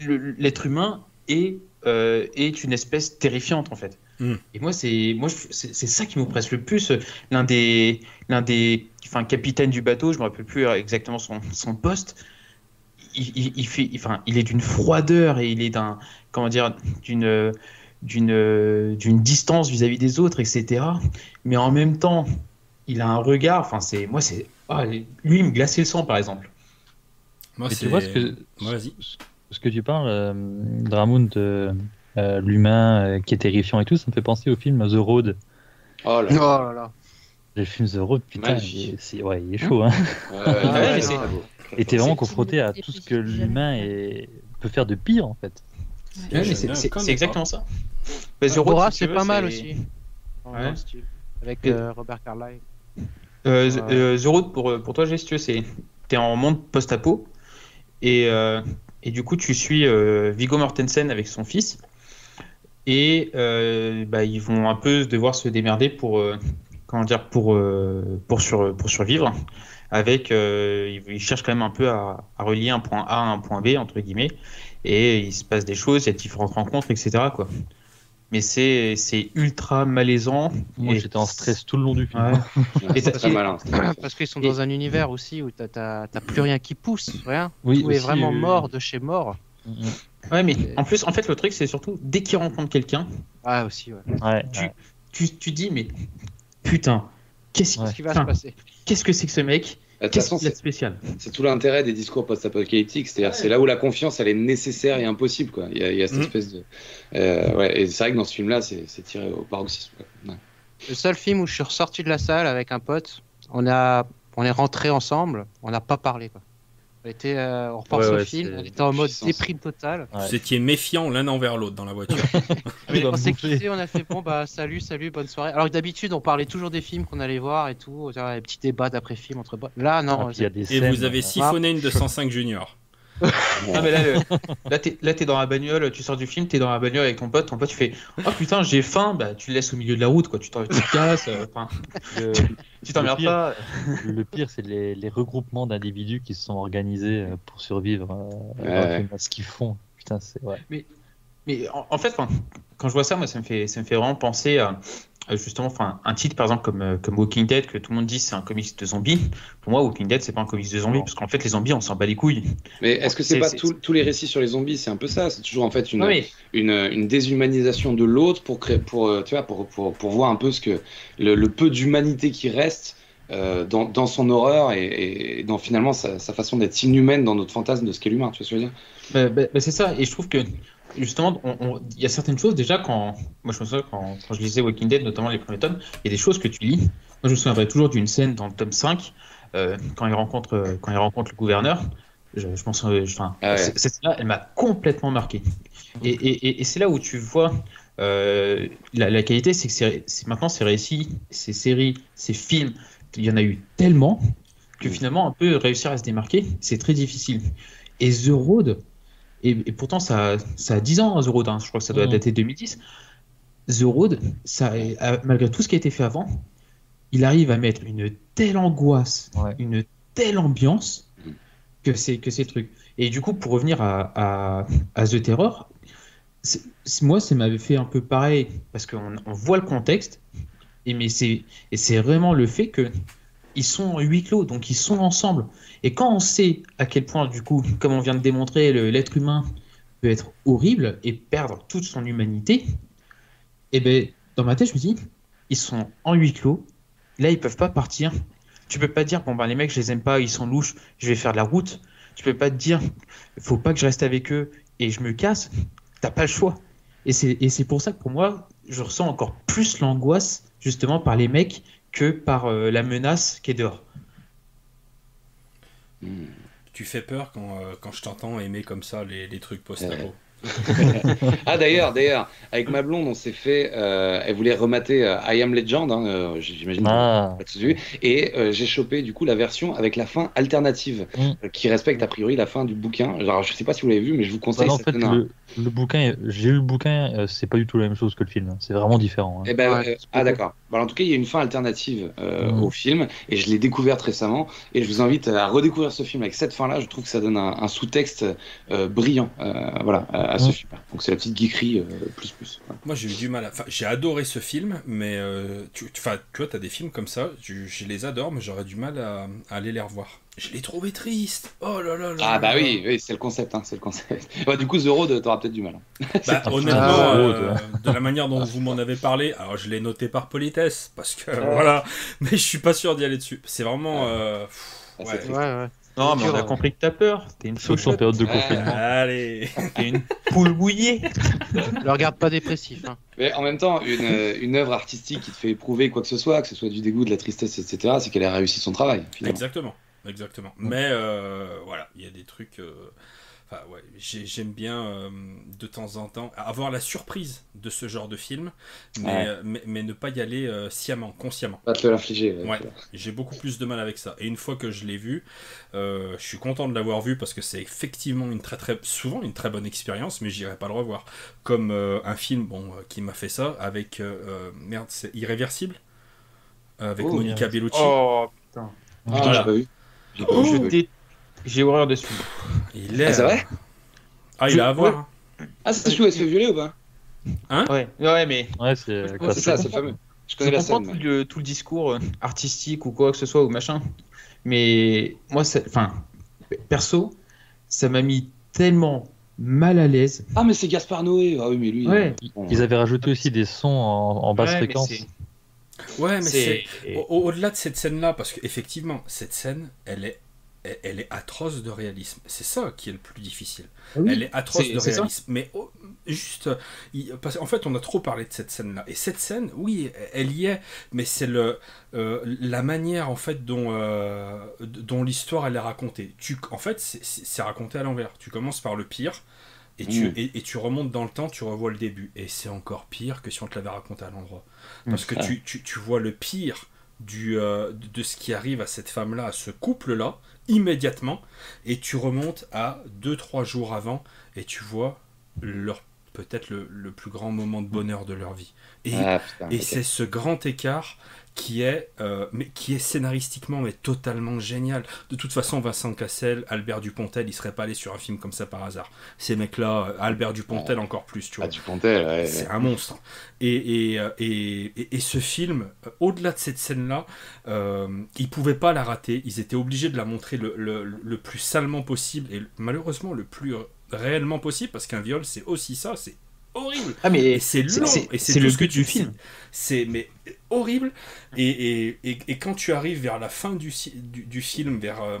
l'être humain est, euh, est une espèce terrifiante en fait. Mm. Et moi, c'est moi, c'est c'est ça qui m'oppresse le plus. L'un des, l'un des, enfin, capitaine du bateau, je me rappelle plus exactement son, son poste. Il, il- il fait, enfin, il est d'une froideur et il est d'un, comment dire, d'une, d'une, d'une distance vis-à-vis des autres, etc. Mais en même temps, il a un regard. Enfin, c'est, moi, c'est, ah, lui, il me glaçait le sang, par exemple. Moi, c'est. tu vois ce que, Ouais, vas-y. Ce que tu parles, euh, Dramoun, de euh, l'humain euh, qui est terrifiant et tout, ça me fait penser au film The Road. Oh là Oh là. là là. Le film The Road, putain, il est, c'est- ouais, il est chaud. Hein. Ouais, ouais, ouais, c'est c'est- très beau. Et t'es vraiment confronté à tout ce que l'humain est... peut faire de pire, en fait. Ouais, mais je c'est exactement ça. The Road, Bora, si tu c'est veux, pas mal c'est- aussi. Avec Et- euh, Robert Carlyle. Euh, The- euh, Road, pour, pour toi, Gestieux, c'est t'es en monde post-apo et, euh, et du coup, tu suis euh, Viggo Mortensen avec son fils et euh, bah, ils vont un peu devoir se démerder pour euh, comment dire pour pour, sur, pour survivre. Avec, ils, cherchent quand même un peu à, relier un point A à un point B entre guillemets et il se passe des choses, il y a différentes rencontres, etc. Mais c'est c'est ultra malaisant. Moi, Et- j'étais en stress tout le long du film. Ouais. Et très malin. Parce qu'ils sont Et- dans un univers aussi où t'as- plus rien qui pousse, rien. Oui, Tout est vraiment euh, mort de chez mort. Mhm. Ouais, mais en plus, en fait, le truc, c'est surtout dès qu'il rencontre quelqu'un, Ah aussi, ouais. Ouais, Tu- ouais. tu, tu dis, mais putain, qu'est-ce qui va se passer? qu'est-ce que c'est que ce mec? C'est spécial c'est tout l'intérêt des discours post-apocalyptiques. C'est-à-dire, c'est là où la confiance, elle est nécessaire et impossible. Quoi. Il, y a, il y a cette Mhm. espèce de. Euh, ouais, et c'est vrai que dans ce film-là, c'est c'est tiré au paroxysme. quoi. Ouais. Le seul film où je suis ressorti de la salle avec un pote, on a, on est rentré ensemble, on n'a pas parlé quoi. On était, euh, on repense Ouais, ouais, film, on était en mode puissance. déprime totale. Ouais. Vous étiez méfiants l'un envers l'autre dans la voiture. On s'est quitté, on a fait bon bah salut, salut, bonne soirée. Alors que d'habitude on parlait toujours des films qu'on allait voir et tout, les petits débats d'après film entre. Là non, Ah, y a des Et scènes, vous avez euh, siphonné une 205 Junior. Non, mais là, là, t'es, là, t'es dans la bagnole, tu sors du film, t'es dans la bagnole avec ton pote, ton pote, tu fais Oh putain, j'ai faim, bah tu le laisses au milieu de la route, quoi. Tu, t'en, tu te casses, euh, enfin, tu, t'emmerdes pas. Le pire, c'est les, les regroupements d'individus qui se sont organisés euh, pour survivre euh, ouais. ce qu'ils font. Putain, c'est. Ouais. Mais, mais en, fait, quand, quand, je vois ça, moi, ça me fait, ça me fait vraiment penser à euh, justement, enfin, un titre par exemple comme, euh, comme Walking Dead que tout le monde dit c'est un comics de zombies. Pour moi, Walking Dead c'est pas un comics de zombies parce qu'en fait les zombies on s'en bat les couilles. Mais est-ce que c'est pas tous les récits sur les zombies C'est un peu ça? C'est toujours en fait une, une, une, déshumanisation de l'autre pour créer, pour euh, tu vois, pour, pour, pour, voir un peu ce que le, peu d'humanité qui reste. dans, dans, son horreur et, et dans finalement sa, sa façon d'être inhumaine dans notre fantasme de ce qu'est l'humain, tu vois ce que je veux dire? Bah, bah, bah, C'est ça, et je trouve que justement, il y a certaines choses déjà quand moi je me souviens quand, quand, je lisais Walking Dead, notamment les premiers tomes, il y a des choses que tu lis. Moi je me souviendrai toujours d'une scène dans le tome 5 euh, quand il rencontre quand il rencontre le gouverneur. Je, je pense, enfin, ah cette scène-là, elle m'a complètement marqué. Et, et, et c'est là où tu vois euh, la, la, qualité, c'est que c'est maintenant ces récits, ces séries, ces films, il y en a eu tellement que finalement un peu réussir à se démarquer, c'est très difficile. Et The Road, et, pourtant, ça, ça a 10 ans, The Road. Hein. Je crois que ça doit mmh. dater 2010. The Road, ça, malgré tout ce qui a été fait avant, il arrive à mettre une telle angoisse, une telle ambiance que c'est que c'est truc. Et du coup, pour revenir à, à, The Terror, moi, ça m'avait fait un peu pareil parce qu'on on voit le contexte, et mais c'est et c'est vraiment le fait que ils sont en huis clos, donc ils sont ensemble. Et quand on sait à quel point, du coup, comme on vient de démontrer, l'être humain peut être horrible et perdre toute son humanité, et eh ben dans ma tête, je me dis, ils sont en huis clos, là ils peuvent pas partir. Tu peux pas dire, bon ben les mecs, je les aime pas, ils sont louches, je vais faire de la route. Tu peux pas te dire, faut pas que je reste avec eux et je me casse. T'as pas le choix. Et c'est pour ça que pour moi, je ressens encore plus l'angoisse justement par les mecs que par euh, la menace qui est dehors. Tu fais peur quand, euh, quand je t'entends aimer comme ça les, les trucs post ah d'ailleurs, d'ailleurs, avec ma blonde, on s'est fait. Euh, elle voulait remater euh, I Am Legend, hein, euh, j'imagine. Ah. Et j'ai chopé du coup la version avec la fin alternative, mm. qui respecte a priori la fin du bouquin. Alors je sais pas si vous l'avez vu, mais je vous conseille. en fait, le, le, bouquin, j'ai lu le bouquin, c'est pas du tout la même chose que le film. Hein. C'est vraiment différent. Hein. Eh ben, ah d'accord. En tout cas, il y a une fin alternative mm. au film, et je l'ai découverte récemment. Et je vous invite à redécouvrir ce film avec cette fin-là. Je trouve que ça donne un, un sous-texte brillant. voilà à ce film. Donc c'est la petite geekerie euh, plus plus. Moi j'ai eu du mal à. Enfin, j'ai adoré ce film, mais euh, tu, enfin, tu vois, t'as des films comme ça, je, les adore, mais j'aurais du mal à, aller les revoir. Je l'ai trouvé triste. Oh là là là. Ah bah oui, oui c'est le concept, hein, c'est le concept. Bah, du coup, The Road, t'auras peut-être du mal. Hein. Bah, honnêtement, ah, euh, de la manière dont vous m'en avez parlé, alors je l'ai noté par politesse parce que voilà, mais je suis pas sûr d'y aller dessus. C'est vraiment. ouais, ouais. ouais. Non, mais on a compris que t'as peur. T'es une Surtout en période de confinement. allez T'es une poule bouillée Le regarde pas dépressif. Hein. Mais en même temps, une, euh, une œuvre artistique qui te fait éprouver quoi que ce soit, que ce soit du dégoût, de la tristesse, etc., c'est qu'elle a réussi son travail. Exactement. Exactement. Mais euh, voilà, il y a des trucs. Euh, ouais, j'aime bien euh, de temps en temps avoir la surprise de ce genre de film, mais, euh, mais, ne pas y aller euh, sciemment, consciemment. Pas te l'infliger. Ouais, j'ai beaucoup plus de mal avec ça. Et une fois que je l'ai vu, je suis content de l'avoir vu parce que c'est effectivement une très très souvent une très bonne expérience, mais j'irai pas le revoir. Comme un film bon qui m'a fait ça avec merde, c'est irréversible avec oh, Monica Bellucci. Oh putain. Ah, j'ai pas vu. J'ai j'ai horreur de ce film. Il est. Ah, c'est vrai Ah, il a à voir. Ah, c'est celui où elle se fait violer ou pas Hein Ouais, ouais, mais. Ouais, c'est c'est ça, c'est fameux. Je connais la scène. Tout, le, tout le discours euh, artistique ou quoi que ce soit ou machin. Mais moi, enfin, perso, ça m'a mis tellement mal à l'aise. Ah, mais c'est Gaspard Noé. Ah oui, mais lui. Ouais. Ils avaient rajouté aussi des sons en, basse fréquence. Ouais, mais c'est au-delà de cette scène-là, parce qu'effectivement, cette scène, elle est elle est atroce de réalisme. C'est ça qui est le plus difficile. Ah elle est atroce de réalisme. Mais oh, juste, parce en fait, on a trop parlé de cette scène-là. Et cette scène, oui, elle y est, mais c'est le euh, la manière en fait dont euh, dont l'histoire elle est racontée. Tu, en fait, c'est raconté à l'envers. Tu commences par le pire. Et tu, mm. et, tu remontes dans le temps, tu revois le début. Et c'est encore pire que si on te l'avait raconté à l'endroit. Parce que tu, tu, tu vois le pire du, de ce qui arrive à cette femme-là, à ce couple-là, immédiatement, et tu remontes à 2-3 jours avant, et tu vois leur peut-être le, plus grand moment de bonheur de leur vie. Et, ah, et c'est ce grand écart qui est, euh, mais qui est scénaristiquement mais totalement génial. De toute façon, Vincent Cassel, Albert Dupontel, il serait pas allé sur un film comme ça par hasard. Ces mecs-là, euh, Albert Dupontel encore plus, tu vois. Ah, Dupontel, c'est un monstre. Et, euh, et, et, et ce film, au-delà de cette scène-là, euh, ils pouvaient pas la rater. Ils étaient obligés de la montrer le, le, le plus salement possible et malheureusement le plus réellement possible parce qu'un viol, c'est aussi ça, c'est horrible. Ah mais c'est long et c'est le but du film. C'est mais horrible et, et, et, quand tu arrives vers la fin du, du, film, vers euh,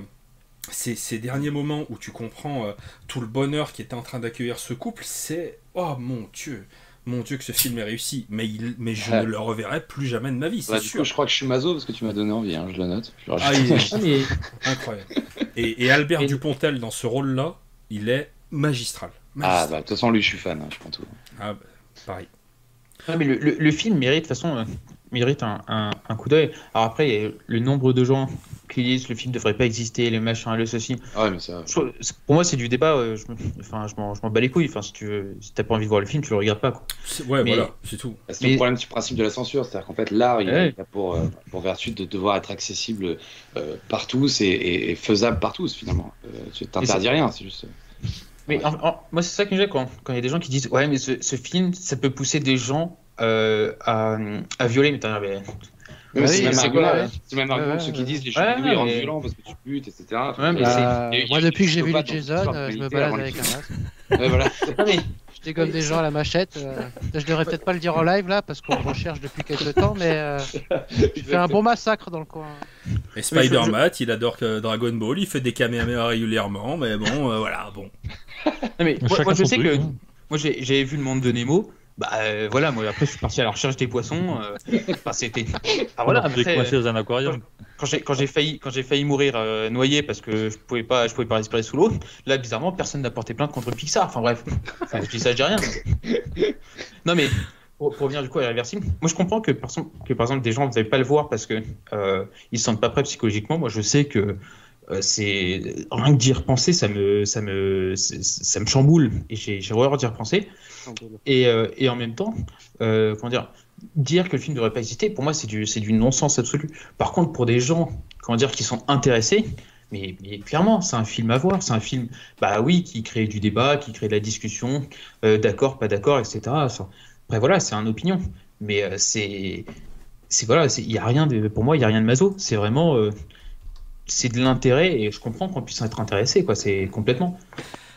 ces, ces, derniers moments où tu comprends euh, tout le bonheur qui était en train d'accueillir ce couple, c'est oh mon dieu. Mon Dieu que ce film est réussi, mais, il, mais je ne le reverrai plus jamais de ma vie, c'est sûr. je crois que je suis maso parce que tu m'as donné envie, hein, je le note. Ah, il est... incroyable. Et, Albert Dupontel dans ce rôle-là, il est magistral. Ah, bah, de toute façon, lui, je suis fan, hein, je prends tout. Ah, pareil. mais le, le, film mérite, de toute façon, euh, mérite un, un, coup d'œil. Alors après, le nombre de gens qui disent le film ne devrait pas exister, les machins, le ceci. Ah, mais ça... pour moi, c'est du débat. Euh, je, enfin, je m'en bats les couilles. Enfin, si tu n'as si pas envie de voir le film, tu le regardes pas. Quoi. Ouais, voilà, c'est tout. C'est le problème du principe de la censure. C'est-à-dire qu'en fait, l'art, il a pour, euh, pour vertu de devoir être accessible par tous et, faisable par tous, finalement. tu t'interdis rien, c'est juste. Mais moi, c'est ça que j'ai quand il y a des gens qui disent Ouais, mais ce, ce film, ça peut pousser des gens euh, à, à, violer. Mais, mais... Oui, c'est le même argument, ceux qui disent les jeux vidéo rendent violents parce que tu butes, etc. Ouais, mais bah, moi, depuis que j'ai vu les Jason, je me balade avec un masque. ouais, voilà. Je dégomme des gens à la machette. Euh, je devrais peut-être pas le dire en live là parce qu'on recherche depuis quelques temps, mais euh, je fais un bon massacre dans le coin. Et Spider-Man, il adore Dragon Ball, il fait des caméras régulièrement, mais bon, voilà, bon mais moi, je sais que moi j'ai vu le monde de Nemo. Bah euh, voilà, moi après je suis parti à la recherche des poissons. Euh, enfin c'était. Ah, voilà. Après, coincé dans un aquarium. Quand j'ai quand j'ai failli quand j'ai failli mourir euh, noyé parce que je pouvais pas je pouvais pas respirer sous l'eau. Là bizarrement personne n'a porté plainte contre Pixar. Enfin bref. Enfin, je dis ça je dis rien. Non mais pour, revenir du coup à l'irréversible, moi je comprends que par, que par exemple des gens ne veulent pas le voir parce que ils se sentent pas prêts psychologiquement. Moi je sais que euh, c'est rien que d'y repenser, ça me, ça me, ça me chamboule et j'ai horreur d'y repenser. Et, euh, et, en même temps, euh, comment dire, dire que le film ne devrait pas exister, pour moi, c'est du, du non-sens absolu. Par contre, pour des gens, comment dire, qui sont intéressés, mais, clairement, c'est un film à voir. C'est un film, bah oui, qui crée du débat, qui crée de la discussion, d'accord, pas d'accord, etc. Après, voilà, c'est une opinion. Mais c'est, c'est voilà, il y a rien de, pour moi, il y a rien de maso. C'est vraiment c'est de l'intérêt et je comprends qu'on puisse être intéressé, quoi. C'est complètement.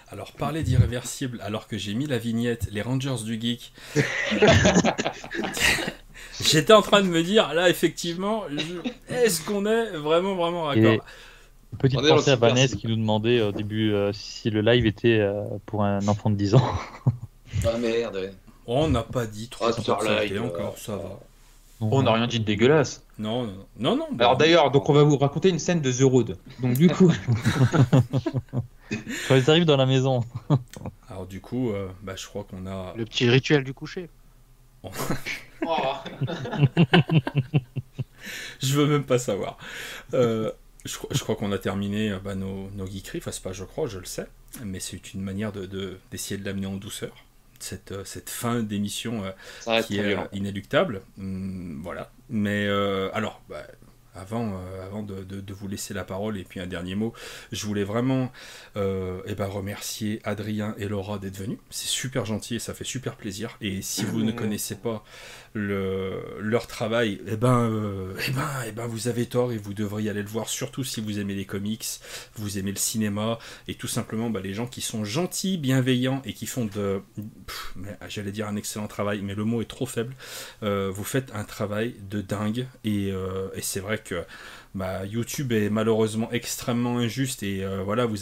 Alors, parler d'irréversible alors que j'ai mis la vignette Les Rangers du Geek. J'étais en train de me dire, là, effectivement, est-ce qu'on est vraiment, vraiment raccord? Petite pensée à Vanessa qui nous demandait au début euh, si le live était euh, pour un enfant de 10 ans. ah merde. On n'a pas dit trop ah, live encore, ça va. On n'a rien dit de dégueulasse. Non, non, non. non Alors d'ailleurs, donc on va vous raconter une scène de The Road. Donc du coup. Quand ils arrivent dans la maison. Alors du coup, euh, bah, je crois qu'on a. Le petit rituel du coucher. je veux même pas savoir. Euh, je, crois qu'on a terminé euh, bah, nos, nos geekeries. Enfin, c'est pas je crois, je le sais. Mais c'est une manière d'essayer de, l'amener en douceur cette, cette fin d'émission euh, qui est inéluctable. Hum, voilà. Mais euh, alors, bah, avant, euh, avant de, de, vous laisser la parole et puis un dernier mot, je voulais vraiment euh, eh ben, remercier Adrien et Laura d'être venus. C'est super gentil et ça fait super plaisir. Et si vous ne connaissez pas le, leur travail, eh ben, euh, eh ben, eh ben, vous avez tort et vous devriez aller le voir, surtout si vous aimez les comics, vous aimez le cinéma et tout simplement bah, les gens qui sont gentils, bienveillants et qui font de, j'allais dire un excellent travail, mais le mot est trop faible. vous faites un travail de dingue et, et c'est vrai que bah, YouTube est malheureusement extrêmement injuste et euh, voilà, vous,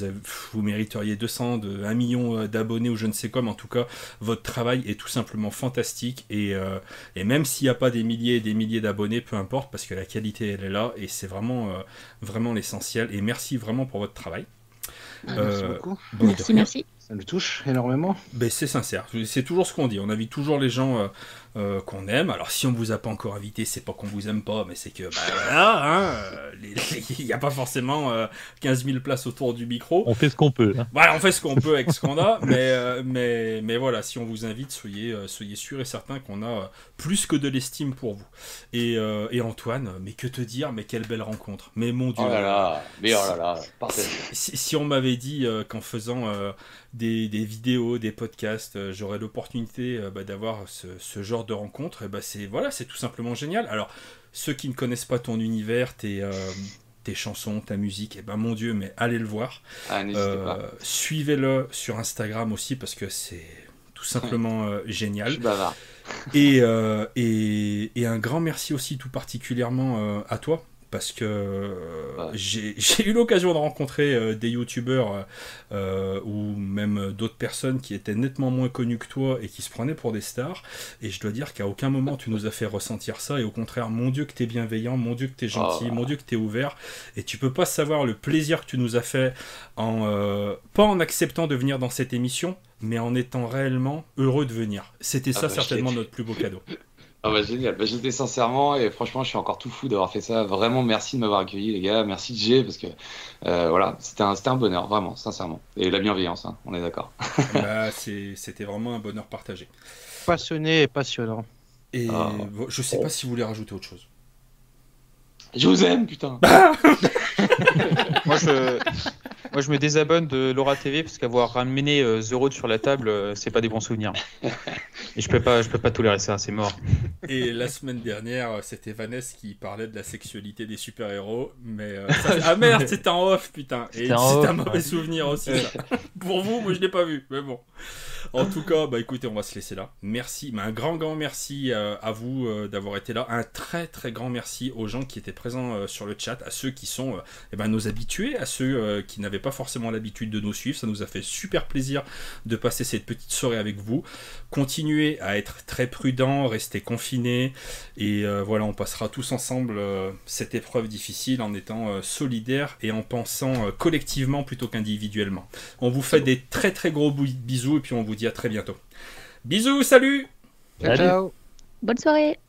vous mériteriez 200, de, 1 million euh, d'abonnés ou je ne sais quoi, mais en tout cas, votre travail est tout simplement fantastique et, euh, et même s'il n'y a pas des milliers et des milliers d'abonnés, peu importe, parce que la qualité elle est là et c'est vraiment, vraiment l'essentiel. Et merci vraiment pour votre travail. Ah, merci beaucoup. merci, merci. ça me touche énormément. Ben, c'est sincère, c'est toujours ce qu'on dit. On invite toujours les gens euh, euh, qu'on aime. Alors si on vous a pas encore invité, c'est pas qu'on vous aime pas, mais c'est que bah, voilà, hein, il n'y a pas forcément 15 euh, 000 places autour du micro. On fait ce qu'on peut. Hein. Voilà, on fait ce qu'on peut avec ce qu'on a, mais, euh, mais, mais voilà, si on vous invite, soyez, soyez sûr et certain qu'on a plus que de l'estime pour vous. Et, et, Antoine, mais que te dire, mais quelle belle rencontre. Mais mon Dieu. Oh là là, mais oh là là, si, si, on m'avait dit qu'en faisant des, vidéos, des podcasts, j'aurais l'opportunité bah, d'avoir ce, ce genre de rencontre, et bah c'est voilà, c'est tout simplement génial. Alors ceux qui ne connaissent pas ton univers, tes, euh, tes chansons, ta musique, et ben mon Dieu, mais allez le voir. Ah, euh, suivez-le sur Instagram aussi parce que c'est tout simplement euh, génial. Et, et, et, un grand merci aussi tout particulièrement à toi parce que euh, j'ai eu l'occasion de rencontrer euh, des youtubeurs euh, ou même d'autres personnes qui étaient nettement moins connues que toi et qui se prenaient pour des stars. Et je dois dire qu'à aucun moment tu nous as fait ressentir ça. Et au contraire, mon Dieu que t'es bienveillant, mon Dieu que t'es gentil, oh. mon Dieu que t'es ouvert. Et tu peux pas savoir le plaisir que tu nous as fait en pas en acceptant de venir dans cette émission, mais en étant réellement heureux de venir. C'était ah ça bah, certainement notre plus beau cadeau. Ah bah génial, bah, j'étais sincèrement et franchement je suis encore tout fou d'avoir fait ça. Vraiment merci de m'avoir accueilli les gars, merci Jay parce que euh, voilà, c'était un, un, bonheur, vraiment, sincèrement. Et la bienveillance, hein, on est d'accord. bah, c'était vraiment un bonheur partagé. Passionné et passionnant. Et ah. je sais pas si vous voulez rajouter autre chose. Je vous aime, putain. moi, je, moi, je me désabonne de Laura TV parce qu'avoir ramené euh, The Road sur la table, euh, c'est pas des bons souvenirs. Et je peux pas, je peux pas tolérer ça, c'est mort. Et la semaine dernière, c'était Vanessa qui parlait de la sexualité des super-héros, mais euh, ah merde, c'était en off, putain. Et c'est un mauvais souvenir aussi. Pour vous, moi, je l'ai pas vu, mais bon. En tout cas, bah écoutez, on va se laisser là. Merci, mais un grand, grand merci euh, à vous euh, d'avoir été là. Un très, très grand merci aux gens qui étaient présents euh, sur le chat, à ceux qui sont eh ben, nos habitués, à ceux qui n'avaient pas forcément l'habitude de nous suivre. Ça nous a fait super plaisir de passer cette petite soirée avec vous. Continuez à être très prudents, restez confinés. Et voilà, on passera tous ensemble cette épreuve difficile en étant solidaires et en pensant collectivement plutôt qu'individuellement. On vous fait des très, très gros bisous et puis on vous dit à très bientôt. Bisous, salut Ciao, ciao. Bonne soirée